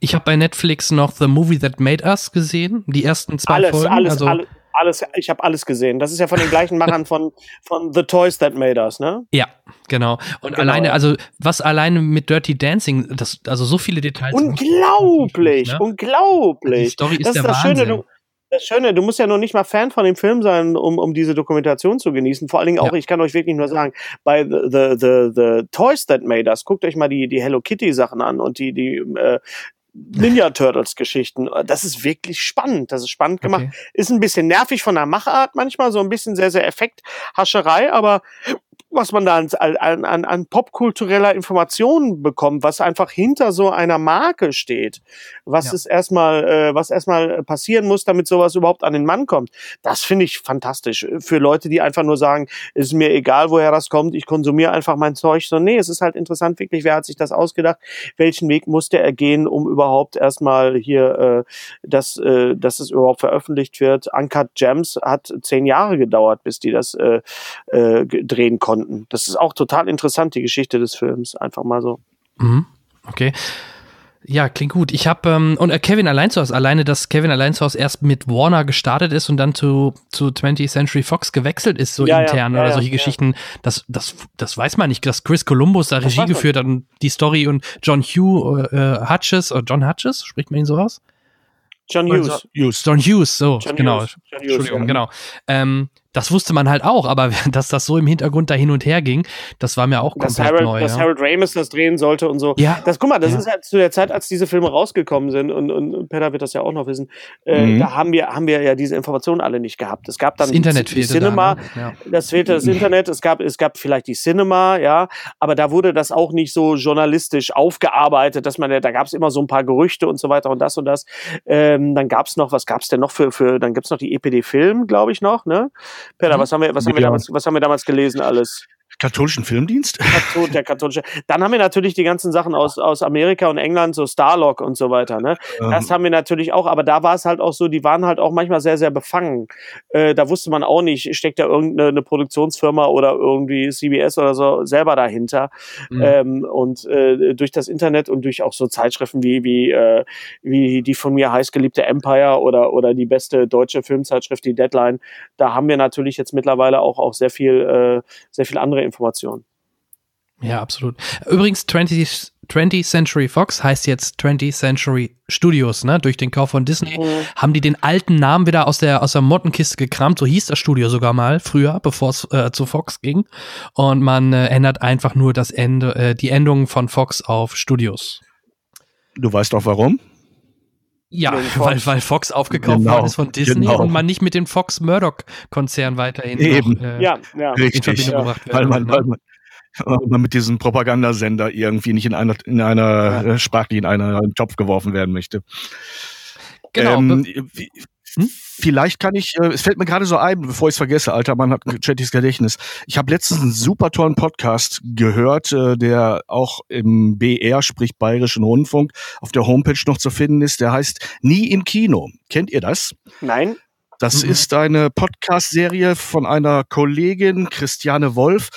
Ich habe bei Netflix noch The Movie That Made Us gesehen, die ersten zwei alles, Folgen. Alles, also alles, alles, ich habe alles gesehen. Das ist ja von den gleichen Machern von, von The Toys That Made Us, ne? Ja, genau. Und genau. alleine, also was alleine mit Dirty Dancing, das, also so viele Details. Unglaublich, ne? unglaublich. Die Story ist das ist der das Wahnsinn. Schöne, du, das Schöne, du musst ja noch nicht mal Fan von dem Film sein, um, um diese Dokumentation zu genießen. Vor allen Dingen auch, ja. ich kann euch wirklich nur sagen, bei the, the, the, the Toys That Made Us, guckt euch mal die, die Hello Kitty Sachen an und die, die, äh, Ninja Turtles Geschichten. Das ist wirklich spannend. Das ist spannend gemacht. Okay. Ist ein bisschen nervig von der Machart manchmal, so ein bisschen sehr, sehr Effekthascherei, aber was man da an, an, an, popkultureller Information bekommt, was einfach hinter so einer Marke steht, was ja. ist erstmal, äh, was erstmal passieren muss, damit sowas überhaupt an den Mann kommt. Das finde ich fantastisch. Für Leute, die einfach nur sagen, ist mir egal, woher das kommt, ich konsumiere einfach mein Zeug. So, nee, es ist halt interessant, wirklich, wer hat sich das ausgedacht? Welchen Weg musste er gehen, um überhaupt erstmal hier, äh, dass, äh, dass es überhaupt veröffentlicht wird? Uncut Gems hat zehn Jahre gedauert, bis die das äh, äh, drehen konnten konnten. Das ist auch total interessant, die Geschichte des Films. Einfach mal so. Mhm. Okay. Ja, klingt gut. Ich habe ähm, und äh, Kevin Alleinshaus, alleine, dass Kevin Alleinshaus erst mit Warner gestartet ist und dann zu, zu 20th Century Fox gewechselt ist, so ja, intern ja, oder ja, solche Geschichten, das, das, das weiß man nicht, dass Chris Columbus da Regie geführt hat und die Story und John Hugh äh, Hutches, oder John Hutches, spricht man ihn so aus? John Hughes. Hughes. John Hughes, so, John genau. Hughes. John Hughes, Entschuldigung, genau. Ähm, das wusste man halt auch, aber dass das so im Hintergrund da hin und her ging, das war mir auch dass komplett Harold, neu. Dass ja. Harold Ramis das drehen sollte und so. Ja. Das, guck mal, das ja. ist halt zu der Zeit, als diese Filme rausgekommen sind und, und Peter wird das ja auch noch wissen, äh, mhm. da haben wir, haben wir ja diese Informationen alle nicht gehabt. Es gab dann das Internet fehlte Cinema, da, ne? ja. das fehlte das Internet, es gab, es gab vielleicht die Cinema, ja, aber da wurde das auch nicht so journalistisch aufgearbeitet, dass man, da gab es immer so ein paar Gerüchte und so weiter und das und das. Ähm, dann gab es noch, was gab es denn noch für, für dann gibt es noch die EPD Film, glaube ich noch, ne? Peter, mhm. was haben wir, was haben wir damals, was haben wir damals gelesen alles? Katholischen Filmdienst? Der katholische. Dann haben wir natürlich die ganzen Sachen aus, aus Amerika und England, so Starlock und so weiter. Ne? Ähm. Das haben wir natürlich auch, aber da war es halt auch so, die waren halt auch manchmal sehr, sehr befangen. Äh, da wusste man auch nicht, steckt da irgendeine Produktionsfirma oder irgendwie CBS oder so selber dahinter. Mhm. Ähm, und äh, durch das Internet und durch auch so Zeitschriften wie, wie, äh, wie die von mir heißgeliebte Empire oder, oder die beste deutsche Filmzeitschrift, die Deadline, da haben wir natürlich jetzt mittlerweile auch, auch sehr viel, äh, sehr viel andere Informationen. Ja, absolut. Übrigens, 20th, 20th Century Fox heißt jetzt 20th Century Studios, ne? Durch den Kauf von Disney mhm. haben die den alten Namen wieder aus der, aus der Mottenkiste gekramt. So hieß das Studio sogar mal früher, bevor es äh, zu Fox ging. Und man äh, ändert einfach nur das Ende, äh, die Endung von Fox auf Studios. Du weißt auch warum? Ja, weil, weil Fox aufgekauft genau, worden ist von Disney genau. und man nicht mit dem Fox Murdoch-Konzern weiterhin Eben. Noch, äh, ja, ja. Richtig, in Verbindung ja. gebracht werden. Weil man, weil, man, weil man mit diesem Propagandasender irgendwie nicht in einer, in einer ja. Sprachlich in einen Topf geworfen werden möchte. Genau. Ähm, wie, hm? Vielleicht kann ich, äh, es fällt mir gerade so ein, bevor ich es vergesse, alter Mann hat ein chattiges Gedächtnis. Ich habe letztens einen super tollen Podcast gehört, äh, der auch im BR, sprich Bayerischen Rundfunk, auf der Homepage noch zu finden ist. Der heißt Nie im Kino. Kennt ihr das? Nein. Das mhm. ist eine Podcast-Serie von einer Kollegin, Christiane Wolf.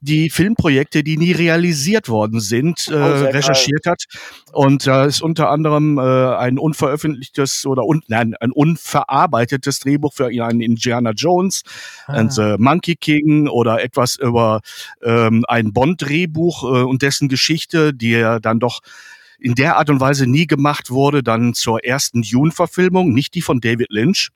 Die Filmprojekte, die nie realisiert worden sind, äh, oh, recherchiert geil. hat. Und da ist unter anderem äh, ein unveröffentlichtes oder un, nein, ein unverarbeitetes Drehbuch für einen Indiana Jones ah. and the Monkey King oder etwas über ähm, ein Bond-Drehbuch äh, und dessen Geschichte, die er dann doch in der Art und Weise nie gemacht wurde, dann zur ersten Dune-Verfilmung, nicht die von David Lynch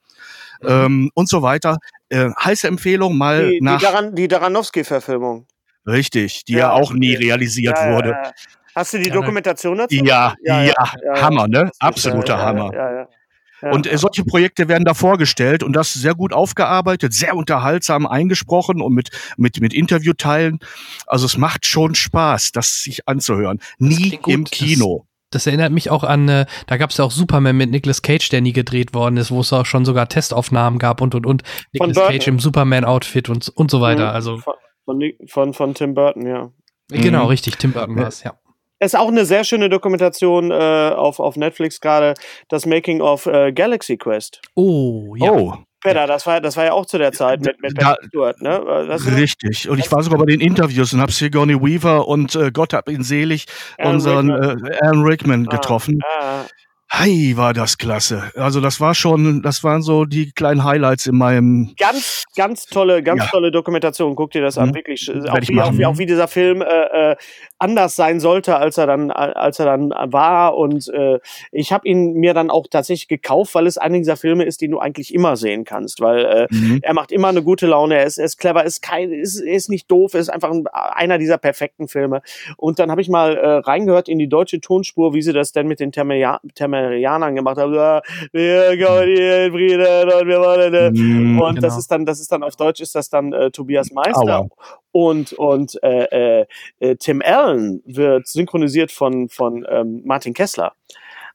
mhm. ähm, und so weiter. Äh, heiße Empfehlung mal die, nach... Die, Daran, die Daranowski-Verfilmung. Richtig, die ja, ja auch nie realisiert ja, wurde. Ja, Hast du die Dokumentation dazu? Ja, ja, Hammer, ne? Absoluter Hammer. Ja, ja. Und äh, solche Projekte werden da vorgestellt und das sehr gut aufgearbeitet, sehr unterhaltsam eingesprochen und mit, mit, mit Interviewteilen. Also es macht schon Spaß, das sich anzuhören. Nie im Kino. Das, das erinnert mich auch an, äh, da gab es ja auch Superman mit Nicolas Cage, der nie gedreht worden ist, wo es auch schon sogar Testaufnahmen gab und und und. Nicolas Cage im Superman-Outfit und, und so weiter. Mhm. Also von, von, von Tim Burton, ja. Genau, mhm. richtig, Tim Burton war es, ja. Ist auch eine sehr schöne Dokumentation äh, auf, auf Netflix gerade, das Making of äh, Galaxy Quest. Oh, ja. Oh. Peter, das war, das war ja auch zu der Zeit mit, mit da, Stewart, ne? richtig. Und ich war sogar bei den Interviews und habe Sigourney Weaver und äh, Gott hab ihn selig, Alan unseren Rickman, äh, Alan Rickman ah, getroffen. Ah, Hi, war das klasse. Also das war schon, das waren so die kleinen Highlights in meinem. Ganz, ganz tolle, ganz ja. tolle Dokumentation. Guck dir das an, mhm. wirklich. Auch wie, auch wie, auch wie, dieser Film äh, äh, anders sein sollte, als er dann, als er dann war. Und äh, ich habe ihn mir dann auch tatsächlich gekauft, weil es einer dieser Filme ist, die du eigentlich immer sehen kannst, weil äh, mhm. er macht immer eine gute Laune. Er ist, er ist clever, ist kein, ist, ist nicht doof, ist einfach ein, einer dieser perfekten Filme. Und dann habe ich mal äh, reingehört in die deutsche Tonspur, wie sie das denn mit den Termia Amerikanern gemacht haben. Ja, wir kommen hier Frieden und wir wollen. Mm, und genau. das ist dann, das ist dann auf Deutsch ist das dann äh, Tobias Meister. Aua. Und und äh, äh, äh, Tim Allen wird synchronisiert von von ähm, Martin Kessler.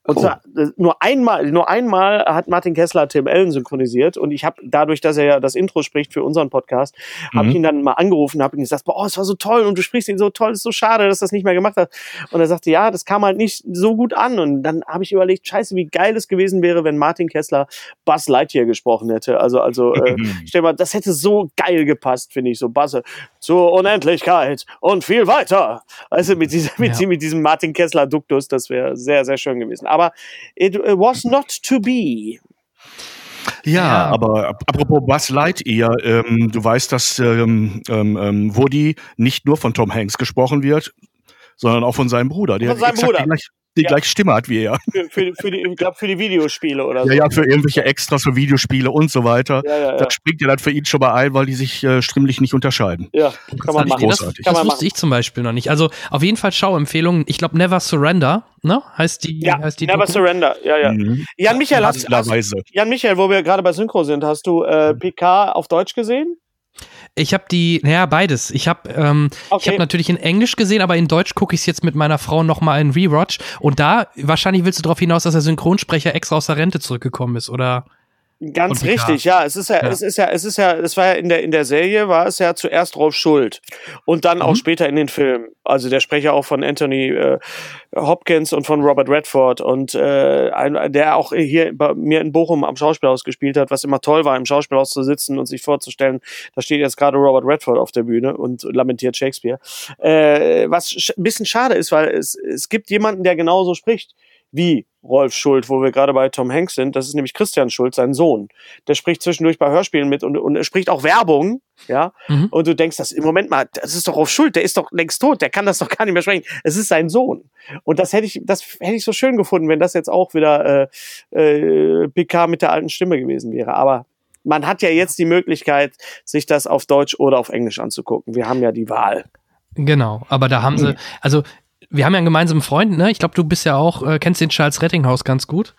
Und oh. zwar äh, nur einmal, nur einmal hat Martin Kessler Tim Allen synchronisiert und ich habe dadurch, dass er ja das Intro spricht für unseren Podcast, mhm. habe ich ihn dann mal angerufen, habe ihm gesagt, boah, es war so toll und du sprichst ihn so toll, ist so schade, dass das nicht mehr gemacht hat. Und er sagte, ja, das kam halt nicht so gut an und dann habe ich überlegt, scheiße, wie geil es gewesen wäre, wenn Martin Kessler Buzz Lightyear gesprochen hätte. Also also äh, stell mal, das hätte so geil gepasst, finde ich, so Buzz zur Unendlichkeit und viel weiter. Also mit, dieser, mit, ja. mit diesem Martin Kessler Duktus, das wäre sehr sehr schön gewesen. Aber it was not to be. Ja, ja, aber apropos Buzz Lightyear, ähm, du weißt, dass ähm, ähm, ähm, Woody nicht nur von Tom Hanks gesprochen wird, sondern auch von seinem Bruder. Der von seinem Bruder. Gleich, die ja. gleiche Stimme hat wie er. Für, für, für die, ich glaube, für die Videospiele oder so. Ja, ja, für irgendwelche Extras für Videospiele und so weiter. Ja, ja, ja. Da springt er dann für ihn schon mal ein, weil die sich äh, stimmlich nicht unterscheiden. Ja, kann man machen. Großartig. Das, das wusste ich zum Beispiel noch nicht. Also auf jeden Fall Schauempfehlungen. Ich glaube, Never Surrender, ne? Heißt die, ja, heißt die Never Doku? Surrender, ja, ja. Mhm. Jan Michael, hast, hast, Jan Michael, wo wir gerade bei Synchro sind, hast du äh, PK auf Deutsch gesehen? Ich habe die, naja, beides. Ich habe ähm, okay. ich hab natürlich in Englisch gesehen, aber in Deutsch gucke ich es jetzt mit meiner Frau nochmal in Rewatch. Und da, wahrscheinlich willst du darauf hinaus, dass der Synchronsprecher extra aus der Rente zurückgekommen ist, oder? Ganz richtig, ja. Es ist ja, ja, es ist ja, es ist ja, es war ja in der in der Serie war es ja zuerst Rolf Schuld und dann mhm. auch später in den Filmen. Also der Sprecher auch von Anthony äh, Hopkins und von Robert Redford und äh, ein, der auch hier bei mir in Bochum am Schauspielhaus gespielt hat, was immer toll war, im Schauspielhaus zu sitzen und sich vorzustellen, da steht jetzt gerade Robert Redford auf der Bühne und lamentiert Shakespeare. Äh, was ein bisschen schade ist, weil es es gibt jemanden, der genauso spricht wie Rolf Schuld, wo wir gerade bei Tom Hanks sind. Das ist nämlich Christian Schuld, sein Sohn. Der spricht zwischendurch bei Hörspielen mit und, und er spricht auch Werbung, ja. Mhm. Und du denkst, das im Moment mal, das ist doch Rolf Schuld, der ist doch längst tot, der kann das doch gar nicht mehr sprechen. Es ist sein Sohn. Und das hätte ich, das hätte ich so schön gefunden, wenn das jetzt auch wieder äh, äh, PK mit der alten Stimme gewesen wäre. Aber man hat ja jetzt die Möglichkeit, sich das auf Deutsch oder auf Englisch anzugucken. Wir haben ja die Wahl. Genau, aber da haben sie, also wir haben ja einen gemeinsamen Freund, ne? Ich glaube, du bist ja auch, äh, kennst den Charles Rettinghaus ganz gut.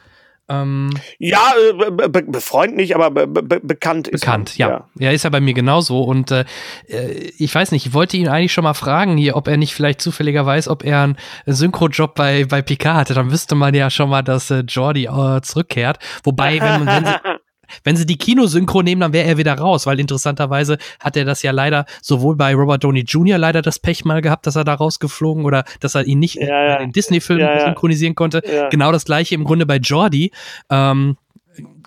Ähm, ja, äh, be befreund nicht, aber be be bekannt ist Bekannt, ja. ja. Ja, ist ja bei mir genauso. Und äh, äh, ich weiß nicht, ich wollte ihn eigentlich schon mal fragen hier, ob er nicht vielleicht zufälliger weiß, ob er einen Synchro-Job bei, bei Picard hatte. Dann wüsste man ja schon mal, dass äh, Jordi äh, zurückkehrt. Wobei, wenn, wenn, sie, wenn sie die Kinosynchro nehmen, dann wäre er wieder raus, weil interessanterweise hat er das ja leider sowohl bei Robert Downey Jr. leider das Pech mal gehabt, dass er da rausgeflogen oder dass er ihn nicht ja, ja. in Disney-Filmen ja, synchronisieren konnte. Genau das gleiche im Grunde bei Jordi. Ähm,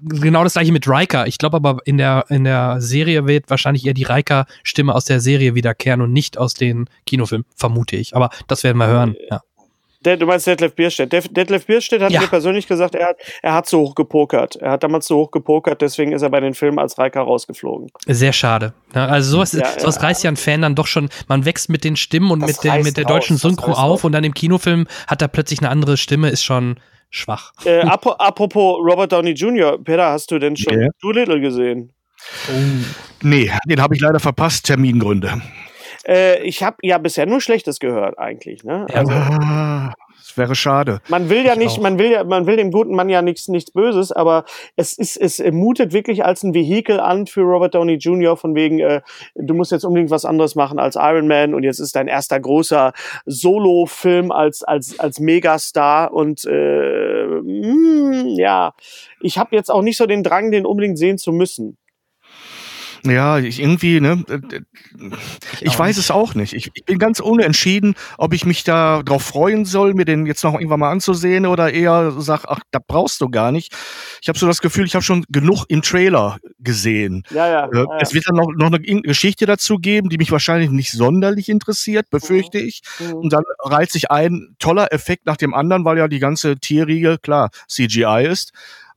genau das gleiche mit Riker. Ich glaube aber in der, in der Serie wird wahrscheinlich eher die Riker-Stimme aus der Serie wiederkehren und nicht aus den Kinofilmen, vermute ich. Aber das werden wir hören, ja. Du meinst Detlef Bierstedt. Detlef Bierstedt hat ja. mir persönlich gesagt, er hat, er hat zu hoch gepokert. Er hat damals zu hoch gepokert, deswegen ist er bei den Filmen als Riker rausgeflogen. Sehr schade. Ja, also sowas, ja, sowas ja. reißt ja ein Fan dann doch schon, man wächst mit den Stimmen und mit der, mit der deutschen Synchro auf und dann im Kinofilm hat er plötzlich eine andere Stimme, ist schon schwach. Äh, apropos Robert Downey Jr., Peter, hast du denn schon yeah. Doolittle gesehen? Oh. Nee, den habe ich leider verpasst, Termingründe. Äh, ich habe ja bisher nur Schlechtes gehört eigentlich. Ne? Also, ah, das wäre schade. Man will ja nicht, man will ja, man will dem guten Mann ja nichts, nichts Böses, aber es ist, es mutet wirklich als ein Vehikel an für Robert Downey Jr. von wegen, äh, du musst jetzt unbedingt was anderes machen als Iron Man und jetzt ist dein erster großer Solo-Film als als als Megastar und äh, mh, hm, ja, ich habe jetzt auch nicht so den Drang, den unbedingt sehen zu müssen. Ja, ich irgendwie, ne? Ich, ich weiß nicht. es auch nicht. Ich, ich, bin ganz unentschieden, ob ich mich da drauf freuen soll, mir den jetzt noch irgendwann mal anzusehen oder eher sag, ach, da brauchst du gar nicht. Ich habe so das Gefühl, ich habe schon genug im Trailer gesehen. Ja, ja, äh, ja, Es wird dann noch, noch eine Geschichte dazu geben, die mich wahrscheinlich nicht sonderlich interessiert, befürchte mhm. ich. Mhm. Und dann reiht sich ein toller Effekt nach dem anderen, weil ja die ganze Tierriege, klar, CGI ist.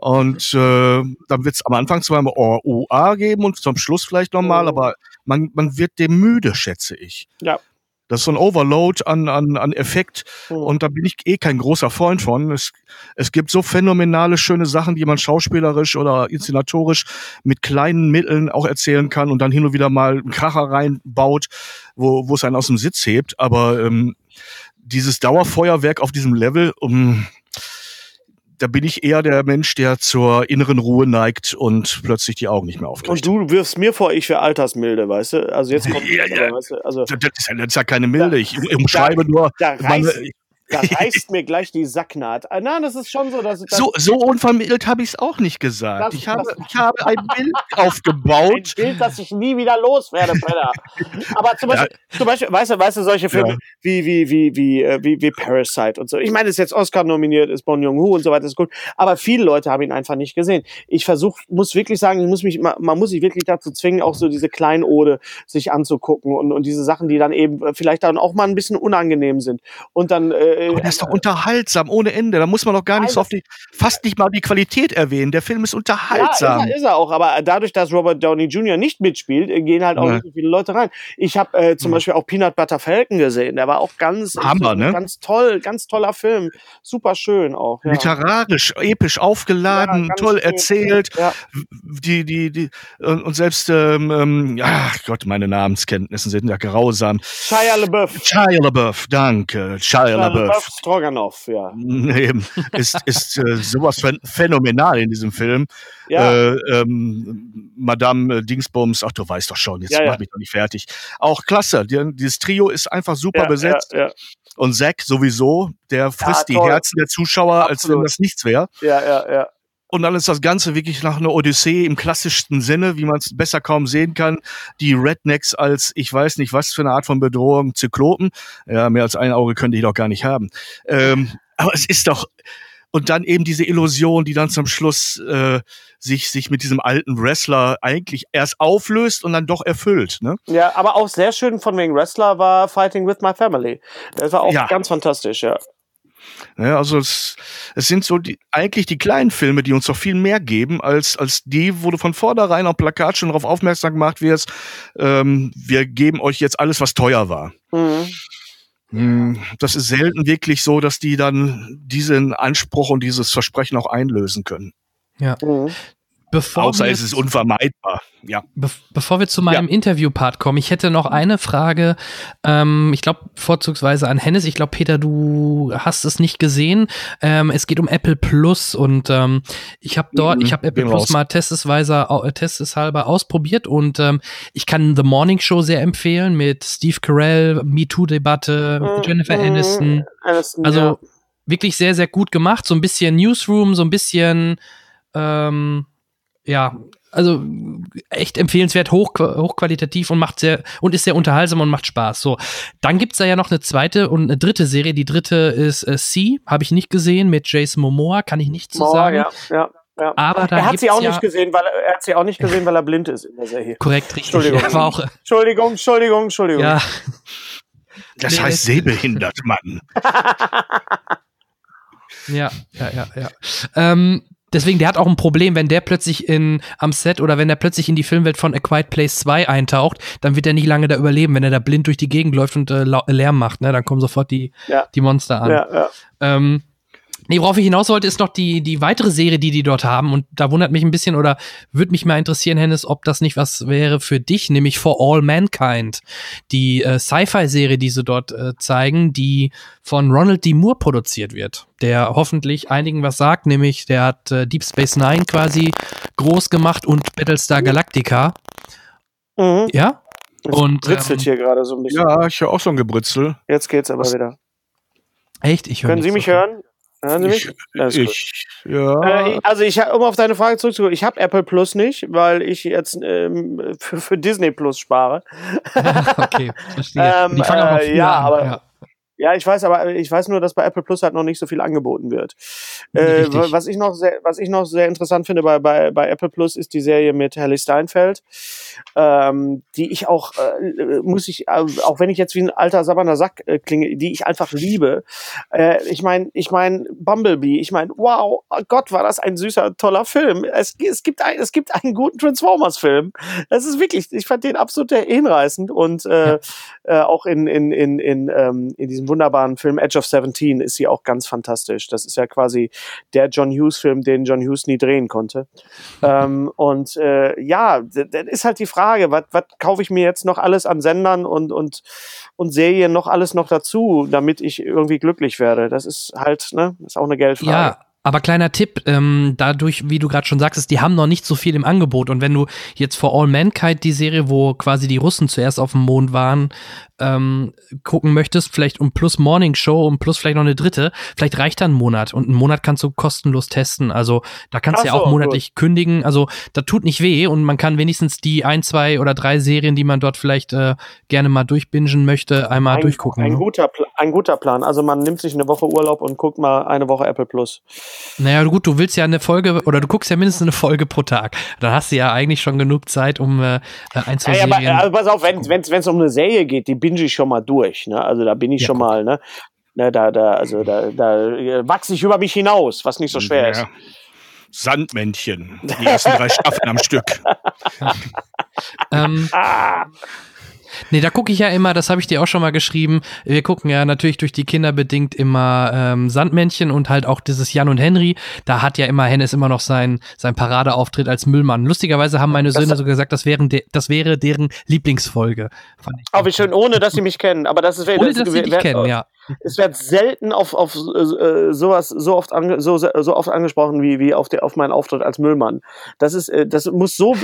Und äh, dann wird es am Anfang zwar immer OA geben und zum Schluss vielleicht nochmal, mhm. aber man, man wird dem müde, schätze ich. Ja. Das ist so ein Overload an, an, an Effekt mhm. und da bin ich eh kein großer Freund von. Es, es gibt so phänomenale, schöne Sachen, die man schauspielerisch oder inszenatorisch mit kleinen Mitteln auch erzählen kann und dann hin und wieder mal einen Kracher reinbaut, wo, wo es einen aus dem Sitz hebt. Aber ähm, dieses Dauerfeuerwerk auf diesem Level, um da bin ich eher der Mensch, der zur inneren Ruhe neigt und plötzlich die Augen nicht mehr aufkriegt. Und du wirfst mir vor, ich wäre altersmilde, weißt du? Also jetzt kommt ja, ja. weißt du, also das, ist ja, keine Milde. Ich umschreibe da, nur da meine, da reißt mir gleich die Sacknaht. Ah, nein, das ist schon so, dass. dass so, so unvermittelt habe ich es auch nicht gesagt. Das, ich, habe, ich habe ein Bild aufgebaut. Ein Bild, das ich nie wieder loswerde, Penner. Aber zum Beispiel, ja. zum Beispiel, weißt du, weißt du, solche Filme ja. wie, wie, wie, wie, äh, wie, wie Parasite und so. Ich meine, es ist jetzt Oscar nominiert, ist Bon Joon-ho und so weiter, ist gut. Aber viele Leute haben ihn einfach nicht gesehen. Ich versuche, muss wirklich sagen, ich muss mich, man, man muss sich wirklich dazu zwingen, auch so diese Kleinode sich anzugucken und, und diese Sachen, die dann eben vielleicht dann auch mal ein bisschen unangenehm sind. Und dann, äh, äh, Aber der ist doch unterhaltsam ohne Ende. Da muss man doch gar nicht so die, fast nicht mal die Qualität erwähnen. Der Film ist unterhaltsam. Ja, ist er, ist er auch. Aber dadurch, dass Robert Downey Jr. nicht mitspielt, äh, gehen halt auch ja. nicht so viele Leute rein. Ich habe äh, zum ja. Beispiel auch Peanut Butter Falcon gesehen. Der war auch ganz, Hammer, ne? ganz toll, ganz toller Film. Super schön auch. Ja. Literarisch, episch aufgeladen, toll schön. erzählt. Die, die, die, und selbst, ähm, ähm, ja, Gott, meine Namenskenntnisse sind ja grausam. Shia LaBeouf. Shia LaBeouf, danke. Shia LaBeouf. Rudolf Stroganoff, ja. Eben, ist, ist äh, sowas phänomenal in diesem Film. Ja. Äh, ähm, Madame Dingsbums, ach du weißt doch schon, jetzt ja, mach ja. mich doch nicht fertig. Auch klasse, die, dieses Trio ist einfach super ja, besetzt. Ja, ja. Und Zack sowieso, der frisst die Herzen der Zuschauer, Absolut. als wenn das nichts wäre. Ja, ja, ja. Und dann ist das Ganze wirklich nach einer Odyssee im klassischsten Sinne, wie man es besser kaum sehen kann. Die Rednecks als, ich weiß nicht, was für eine Art von Bedrohung, Zyklopen. Ja, mehr als ein Auge könnte ich doch gar nicht haben. Ähm, aber es ist doch, und dann eben diese Illusion, die dann zum Schluss äh, sich, sich mit diesem alten Wrestler eigentlich erst auflöst und dann doch erfüllt. Ne? Ja, aber auch sehr schön von wegen Wrestler war Fighting with My Family. Das war auch ja. ganz fantastisch, ja. Ja, also es, es sind so die, eigentlich die kleinen Filme, die uns doch viel mehr geben, als, als die, wo du von vornherein auf Plakat schon darauf aufmerksam gemacht wirst, ähm, wir geben euch jetzt alles, was teuer war. Mhm. Hm, das ist selten wirklich so, dass die dann diesen Anspruch und dieses Versprechen auch einlösen können. Ja. Mhm. Bevor Außer es ist unvermeidbar. Ja. Be bevor wir zu meinem ja. Interview-Part kommen, ich hätte noch eine Frage. Ähm, ich glaube, vorzugsweise an Hennes. Ich glaube, Peter, du hast es nicht gesehen. Ähm, es geht um Apple Plus und ähm, ich habe dort, mhm, ich habe Apple Plus raus. mal testesweise, äh, testeshalber ausprobiert und ähm, ich kann The Morning Show sehr empfehlen mit Steve Carell, MeToo-Debatte, mhm, Jennifer Aniston. Aniston. Also ja. wirklich sehr, sehr gut gemacht. So ein bisschen Newsroom, so ein bisschen ähm, ja, also echt empfehlenswert, hoch, hochqualitativ und macht sehr und ist sehr unterhaltsam und macht Spaß. So, dann gibt's da ja noch eine zweite und eine dritte Serie. Die dritte ist äh, C, habe ich nicht gesehen mit Jason Momoa, kann ich nicht zu so sagen. Ja, ja. Ja. Aber da er hat sie auch ja nicht gesehen, weil er, er hat sie auch nicht gesehen, weil er blind ist in der Serie. Korrekt, richtig. Entschuldigung. Ja, war auch, Entschuldigung, Entschuldigung, Entschuldigung. ja, Das Nee, heißt sehbehindert, Mann. ja, ja, ja, ja. Ähm, deswegen, der hat auch ein Problem, wenn der plötzlich in, am Set oder wenn er plötzlich in die Filmwelt von A Quiet Place 2 eintaucht, dann wird er nicht lange da überleben, wenn er da blind durch die Gegend läuft und äh, Lärm macht, ne? Dann kommen sofort die, Ja. die Monster an. ja, ja. Ähm, nee, worauf ich hinaus wollte, ist noch die, die weitere Serie, die die dort haben. Und da wundert mich ein bisschen oder würde mich mal interessieren, Hennes, ob das nicht was wäre für dich, nämlich For All Mankind. Die äh, Sci-Fi-Serie, die sie dort äh, zeigen, die von Ronald D. Moore produziert wird. Der hoffentlich einigen was sagt, nämlich der hat äh, Deep Space Nine quasi groß gemacht und Battlestar Galactica. Mhm. Ja? Und Britzelt ähm, hier gerade so ein bisschen. Ja, ich höre auch so ein Gebritzel. Jetzt geht's aber wieder. echt, ich höre Können Sie mich hören? Hören Sie mich? Ich, ich, ja. Äh, also ich, um auf deine Frage zurückzukommen, ich habe Apple Plus nicht, weil ich jetzt ähm, für, für Disney Plus spare. okay, verstehe. Ähm, die fangen auch noch äh, ja, an. aber- ja. Ja, ich weiß, aber ich weiß nur, dass bei Apple Plus halt noch nicht so viel angeboten wird. Äh, was ich noch sehr, was ich noch sehr interessant finde bei, bei, bei Apple Plus ist die Serie mit Haley Steinfeld, ähm, die ich auch, äh, muss ich, äh, auch wenn ich jetzt wie ein alter sabberner Sack äh, klinge, die ich einfach liebe. Äh, ich meine, ich meine Bumblebee, ich meine, wow, oh Gott, war das ein süßer, toller Film. Es, es gibt ein, es gibt einen guten Transformers-Film. Das ist wirklich, ich fand den absolut hinreißend und äh, äh, auch in, in, in, in, ähm, in diesem wunderbaren Film Edge of Seventeen ist sie auch ganz fantastisch. Das ist ja quasi der John Hughes-Film, den John Hughes nie drehen konnte. ähm, und äh, ja, dann ist halt die Frage, was was kaufe ich mir jetzt noch alles an Sendern und, und, und Serien noch alles noch dazu, damit ich irgendwie glücklich werde? Das ist halt, ne, ist auch eine Geldfrage. Ja, aber kleiner Tipp, ähm, dadurch, wie du gerade schon sagst, die haben noch nicht so viel im Angebot. Und wenn du jetzt For All Mankind, die Serie, wo quasi die Russen zuerst auf dem Mond waren, ähm, gucken möchtest, vielleicht um plus Morning Show und plus vielleicht noch eine dritte, vielleicht reicht da ein Monat. Und einen Monat kannst du kostenlos testen. Also da kannst du Ach ja auch so, monatlich kündigen. Also da tut nicht weh und man kann wenigstens die ein, zwei oder drei Serien, die man dort vielleicht äh, gerne mal durchbingen möchte, einmal ein, durchgucken. Ein ne? guter, ein guter Plan. Also man nimmt sich eine Woche Urlaub und guckt mal eine Woche Apple Plus. Naja, gut, du willst ja eine Folge oder du guckst ja mindestens eine Folge pro Tag. Dann hast du ja eigentlich schon genug Zeit, um äh, ein, zwei Ja, aber, Serien. also pass auf, wenn wenn es um eine Serie geht, die binge ich schon mal durch. Ne? Also da bin ich Ja, schon gut. mal, ne? Ne, da, da, also da, da äh, wachse ich über mich hinaus, was nicht so schwer ist. Sandmännchen. Die ersten drei Staffeln am Stück. ähm, Ah, nee, da gucke ich ja immer, das habe ich dir auch schon mal geschrieben. Wir gucken ja natürlich durch die Kinder bedingt immer ähm, Sandmännchen und halt auch dieses Jan und Henry. Da hat ja immer Hennes immer noch sein, sein Paradeauftritt als Müllmann. Lustigerweise haben meine Das- Söhne so gesagt, das, wären de, das wäre deren Lieblingsfolge. Fand ich oh, wie schön, ohne dass sie mich kennen. Aber das ist Ohne das, dass sie dich kennen, ja. Es wird selten auf, auf äh, sowas so oft ange, so, so oft angesprochen wie, wie auf, der, auf meinen Auftritt als Müllmann. Das ist, äh, das muss so,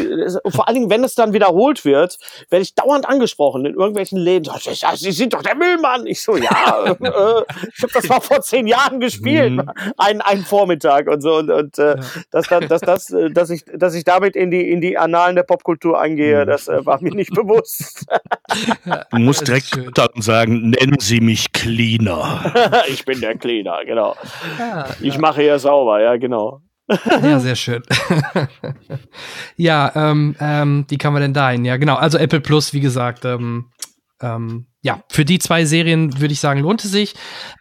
vor allen Dingen, wenn es dann wiederholt wird, werde ich dauernd angesprochen in irgendwelchen Läden. So, "Ja, Sie sind doch der Müllmann. Ich so, ja, äh, ich habe das mal vor zehn Jahren gespielt, Mhm. einen, einen Vormittag und so und, und äh, Ja. dass, dass, dass, dass, äh, dass ich, dass ich damit in die in die Annalen der Popkultur eingehe, Mhm. das äh, war mir nicht bewusst. Du musst direkt sagen, nennen Sie mich Cleaner. ich bin der Cleaner, genau. Ja, Ich mache hier sauber, ja, genau. Ja, sehr schön. ja, ähm, ähm, wie kann man denn da hin? Ja, genau. Also Apple Plus, wie gesagt, ähm, ähm, ja, für die zwei Serien würde ich sagen, lohnt es sich.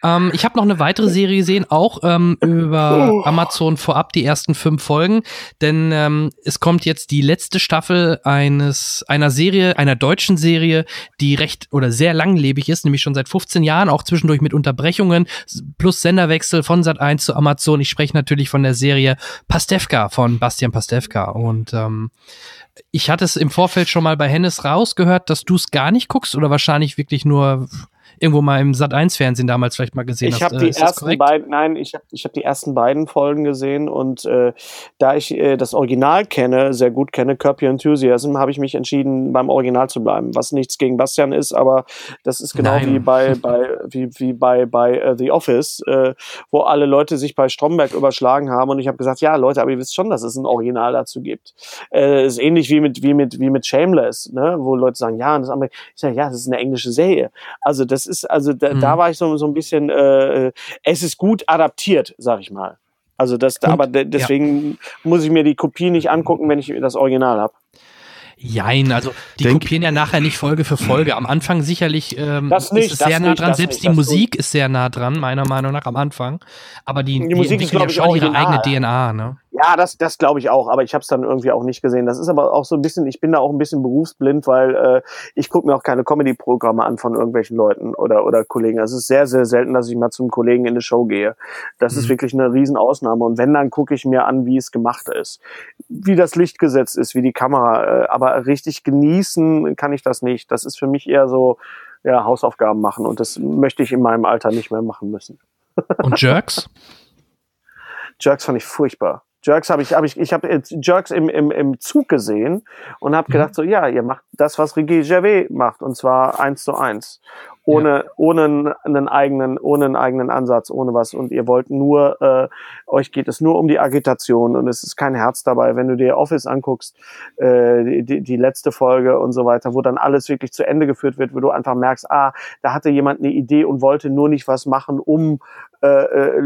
Ähm, ich habe noch eine weitere Serie gesehen, auch ähm, über Oh. Amazon vorab, die ersten fünf Folgen. Denn ähm, es kommt jetzt die letzte Staffel eines einer Serie, einer deutschen Serie, die recht oder sehr langlebig ist, nämlich schon seit 15 Jahren, auch zwischendurch mit Unterbrechungen, plus Senderwechsel von Sat 1 zu Amazon. Ich spreche natürlich von der Serie Pastewka von Bastian Pastewka. Und ähm, ich hatte es im Vorfeld schon mal bei Hennes rausgehört, dass du es gar nicht guckst oder wahrscheinlich wirklich nur irgendwo mal im Sat 1 Fernsehen damals vielleicht mal gesehen Ich hast. habe Äh, die ersten beiden, nein, ich habe ich hab die ersten beiden Folgen gesehen und äh, da ich äh, das Original kenne, sehr gut kenne, Curb Your Enthusiasm, habe ich mich entschieden, beim Original zu bleiben. Was nichts gegen Bastian ist, aber das ist genau Nein. wie bei bei wie, wie bei bei äh, The Office, äh, wo alle Leute sich bei Stromberg überschlagen haben und ich habe gesagt, ja Leute, aber ihr wisst schon, dass es ein Original dazu gibt. Äh, ist ähnlich wie mit wie mit wie mit Shameless, ne, wo Leute sagen, ja, das andere, ich sage, ja, das ist eine englische Serie. Also das ist, also da, Mhm. da war ich so, so ein bisschen, äh, es ist gut adaptiert, sag ich mal. Also das, und, aber deswegen ja. muss ich mir die Kopie nicht angucken, wenn ich das Original habe. Jein, also die Denk kopieren ja nachher nicht Folge für Folge. Am Anfang sicherlich ähm, das nicht, ist es sehr nah dran. Selbst nicht, die Musik ist sehr nah dran, meiner Meinung nach, am Anfang. Aber die, die, die Musik entwickeln ist, ja schon ihre eigene DNA, ne? Ja, das, das glaube ich auch, aber ich habe es dann irgendwie auch nicht gesehen. Das ist aber auch so ein bisschen, ich bin da auch ein bisschen berufsblind, weil äh, ich gucke mir auch keine Comedy-Programme an von irgendwelchen Leuten oder, oder Kollegen. Es ist sehr, sehr selten, dass ich mal zum Kollegen in eine Show gehe. Das mhm. ist wirklich eine Riesenausnahme. Und wenn, dann gucke ich mir an, wie es gemacht ist. Wie das Licht gesetzt ist, wie die Kamera. Äh, aber richtig genießen kann ich das nicht. Das ist für mich eher so, ja, Hausaufgaben machen. Und das möchte ich in meinem Alter nicht mehr machen müssen. Und Jerks? Jerks fand ich furchtbar. Jerks habe ich, habe ich, ich habe Jerks im, im, im Zug gesehen und habe mhm. gedacht so, ja, ihr macht das, was Ricky Gervais macht und zwar eins zu eins ohne, ja. ohne einen eigenen, ohne einen eigenen Ansatz, ohne was. Und ihr wollt nur, äh, euch geht es nur um die Agitation und es ist kein Herz dabei. Wenn du dir Office anguckst, äh, die, die letzte Folge und so weiter, wo dann alles wirklich zu Ende geführt wird, wo du einfach merkst, ah, da hatte jemand eine Idee und wollte nur nicht was machen, um äh, äh,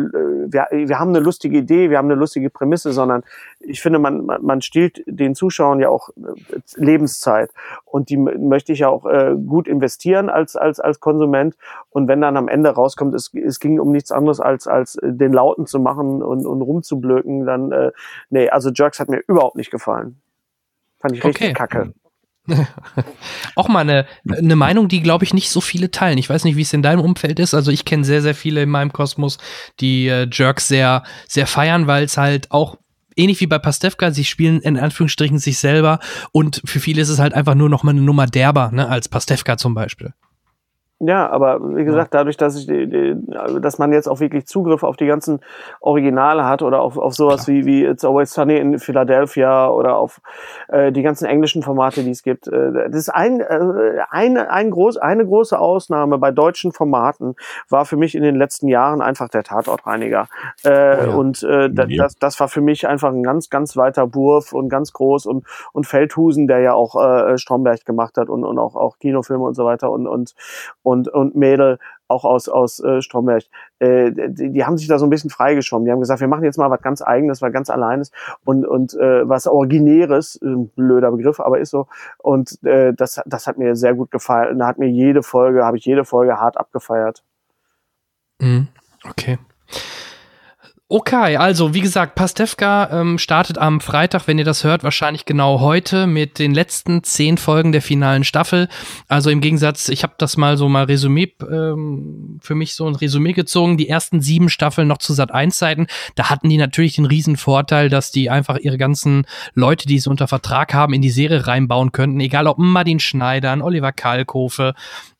wir, wir haben eine lustige Idee, wir haben eine lustige Prämisse, sondern ich finde, man, man, man stiehlt den Zuschauern ja auch äh, Lebenszeit und die möchte ich ja auch äh, gut investieren als, als, als Konsument. Und wenn dann am Ende rauskommt, es, es ging um nichts anderes als, als den Lauten zu machen und, und rumzublöken, dann, äh, nee, also Jerks hat mir überhaupt nicht gefallen. Fand ich richtig okay. kacke. auch mal eine, eine Meinung, die, glaube ich, nicht so viele teilen. Ich weiß nicht, wie es in deinem Umfeld ist. Also ich kenne sehr, sehr viele in meinem Kosmos, die äh, Jerks sehr, sehr feiern, weil es halt auch ähnlich wie bei Pastewka, sie spielen in Anführungsstrichen sich selber und für viele ist es halt einfach nur noch mal eine Nummer derber, ne, als Pastewka zum Beispiel. Ja, aber wie gesagt, dadurch, dass ich, die, dass man jetzt auch wirklich Zugriff auf die ganzen Originale hat oder auf, auf sowas wie, wie It's Always Sunny in Philadelphia oder auf äh, die ganzen englischen Formate, die es gibt. Äh, das ist ein, äh, eine, ein groß, eine große Ausnahme bei deutschen Formaten war für mich in den letzten Jahren einfach der Tatortreiniger. Äh, oh ja. Und äh, ja. das, das war für mich einfach ein ganz, ganz weiter Wurf und ganz groß und, und Feldhusen, der ja auch äh, Stromberg gemacht hat und, und auch, auch Kinofilme und so weiter und, und und, und Mädel auch aus, aus äh, Stromberg, äh, die, die haben sich da so ein bisschen freigeschwommen. Die haben gesagt, wir machen jetzt mal was ganz Eigenes, was ganz Alleines und, und äh, was Originäres, äh, blöder Begriff, aber ist so. Und äh, das, das hat mir sehr gut gefallen. Da hat mir jede Folge, habe ich jede Folge hart abgefeiert. Mhm. Okay. Okay, also wie gesagt, Pastewka ähm, startet am Freitag, wenn ihr das hört, wahrscheinlich genau heute mit den letzten zehn Folgen der finalen Staffel. Also im Gegensatz, ich habe das mal so mal Resümee ähm, für mich so ein Resümee gezogen. Die ersten sieben Staffeln noch zu Sat 1 Zeiten, da hatten die natürlich den riesen Vorteil, dass die einfach ihre ganzen Leute, die sie unter Vertrag haben, in die Serie reinbauen könnten. Egal ob Martin Schneider, Oliver Kalkofe,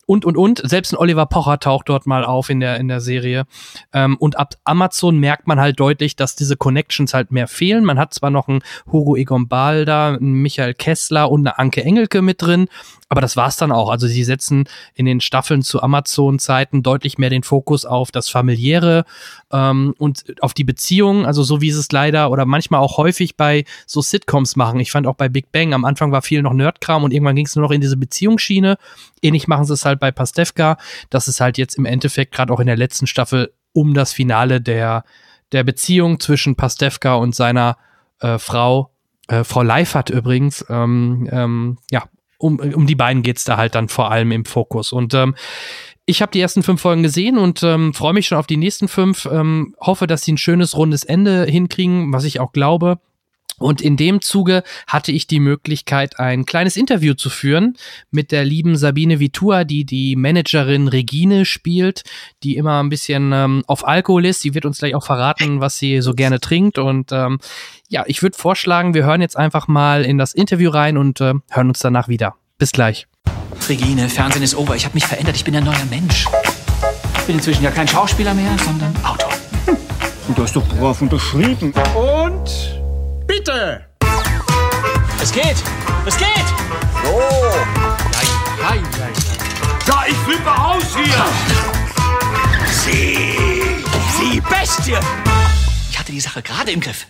und und und. Selbst ein Oliver Pocher taucht dort mal auf in der in der Serie. Ähm, und ab Amazon merkt man halt deutlich, dass diese Connections halt mehr fehlen. Man hat zwar noch einen Hugo Egon Balder, einen Michael Kessler und eine Anke Engelke mit drin, aber das war's dann auch. Also sie setzen in den Staffeln zu Amazon-Zeiten deutlich mehr den Fokus auf das Familiäre ähm, und auf die Beziehungen. Also so wie sie es leider oder manchmal auch häufig bei so Sitcoms machen. Ich fand auch bei Big Bang am Anfang war viel noch Nerdkram und irgendwann ging es nur noch in diese Beziehungsschiene. Ähnlich machen sie es halt bei Pastewka. Das ist halt jetzt im Endeffekt gerade auch in der letzten Staffel um das Finale der der Beziehung zwischen Pastewka und seiner äh, Frau äh, Frau Leifert übrigens, ähm, ähm, ja, um, um die beiden geht's da halt dann vor allem im Fokus. Und ähm, ich habe die ersten fünf Folgen gesehen und ähm, freue mich schon auf die nächsten fünf. Ähm, hoffe, dass sie ein schönes rundes Ende hinkriegen, was ich auch glaube. Und in dem Zuge hatte ich die Möglichkeit, ein kleines Interview zu führen mit der lieben Sabine Vitua, die die Managerin Regine spielt, die immer ein bisschen ähm, auf Alkohol ist. Sie wird uns gleich auch verraten, was sie so gerne trinkt. Und ähm, ja, ich würde vorschlagen, wir hören jetzt einfach mal in das Interview rein und äh, hören uns danach wieder. Bis gleich. Regine, Fernsehen ist over. Ich habe mich verändert. Ich bin ein neuer Mensch. Ich bin inzwischen ja kein Schauspieler mehr, sondern Autor. Hm. Du hast doch brav unterschrieben. Und Bitte! Es geht! Es geht! So! Nein, nein, nein. Ja, ich flippe aus hier! Sie! Sie Bestie! Ich hatte die Sache gerade im Griff.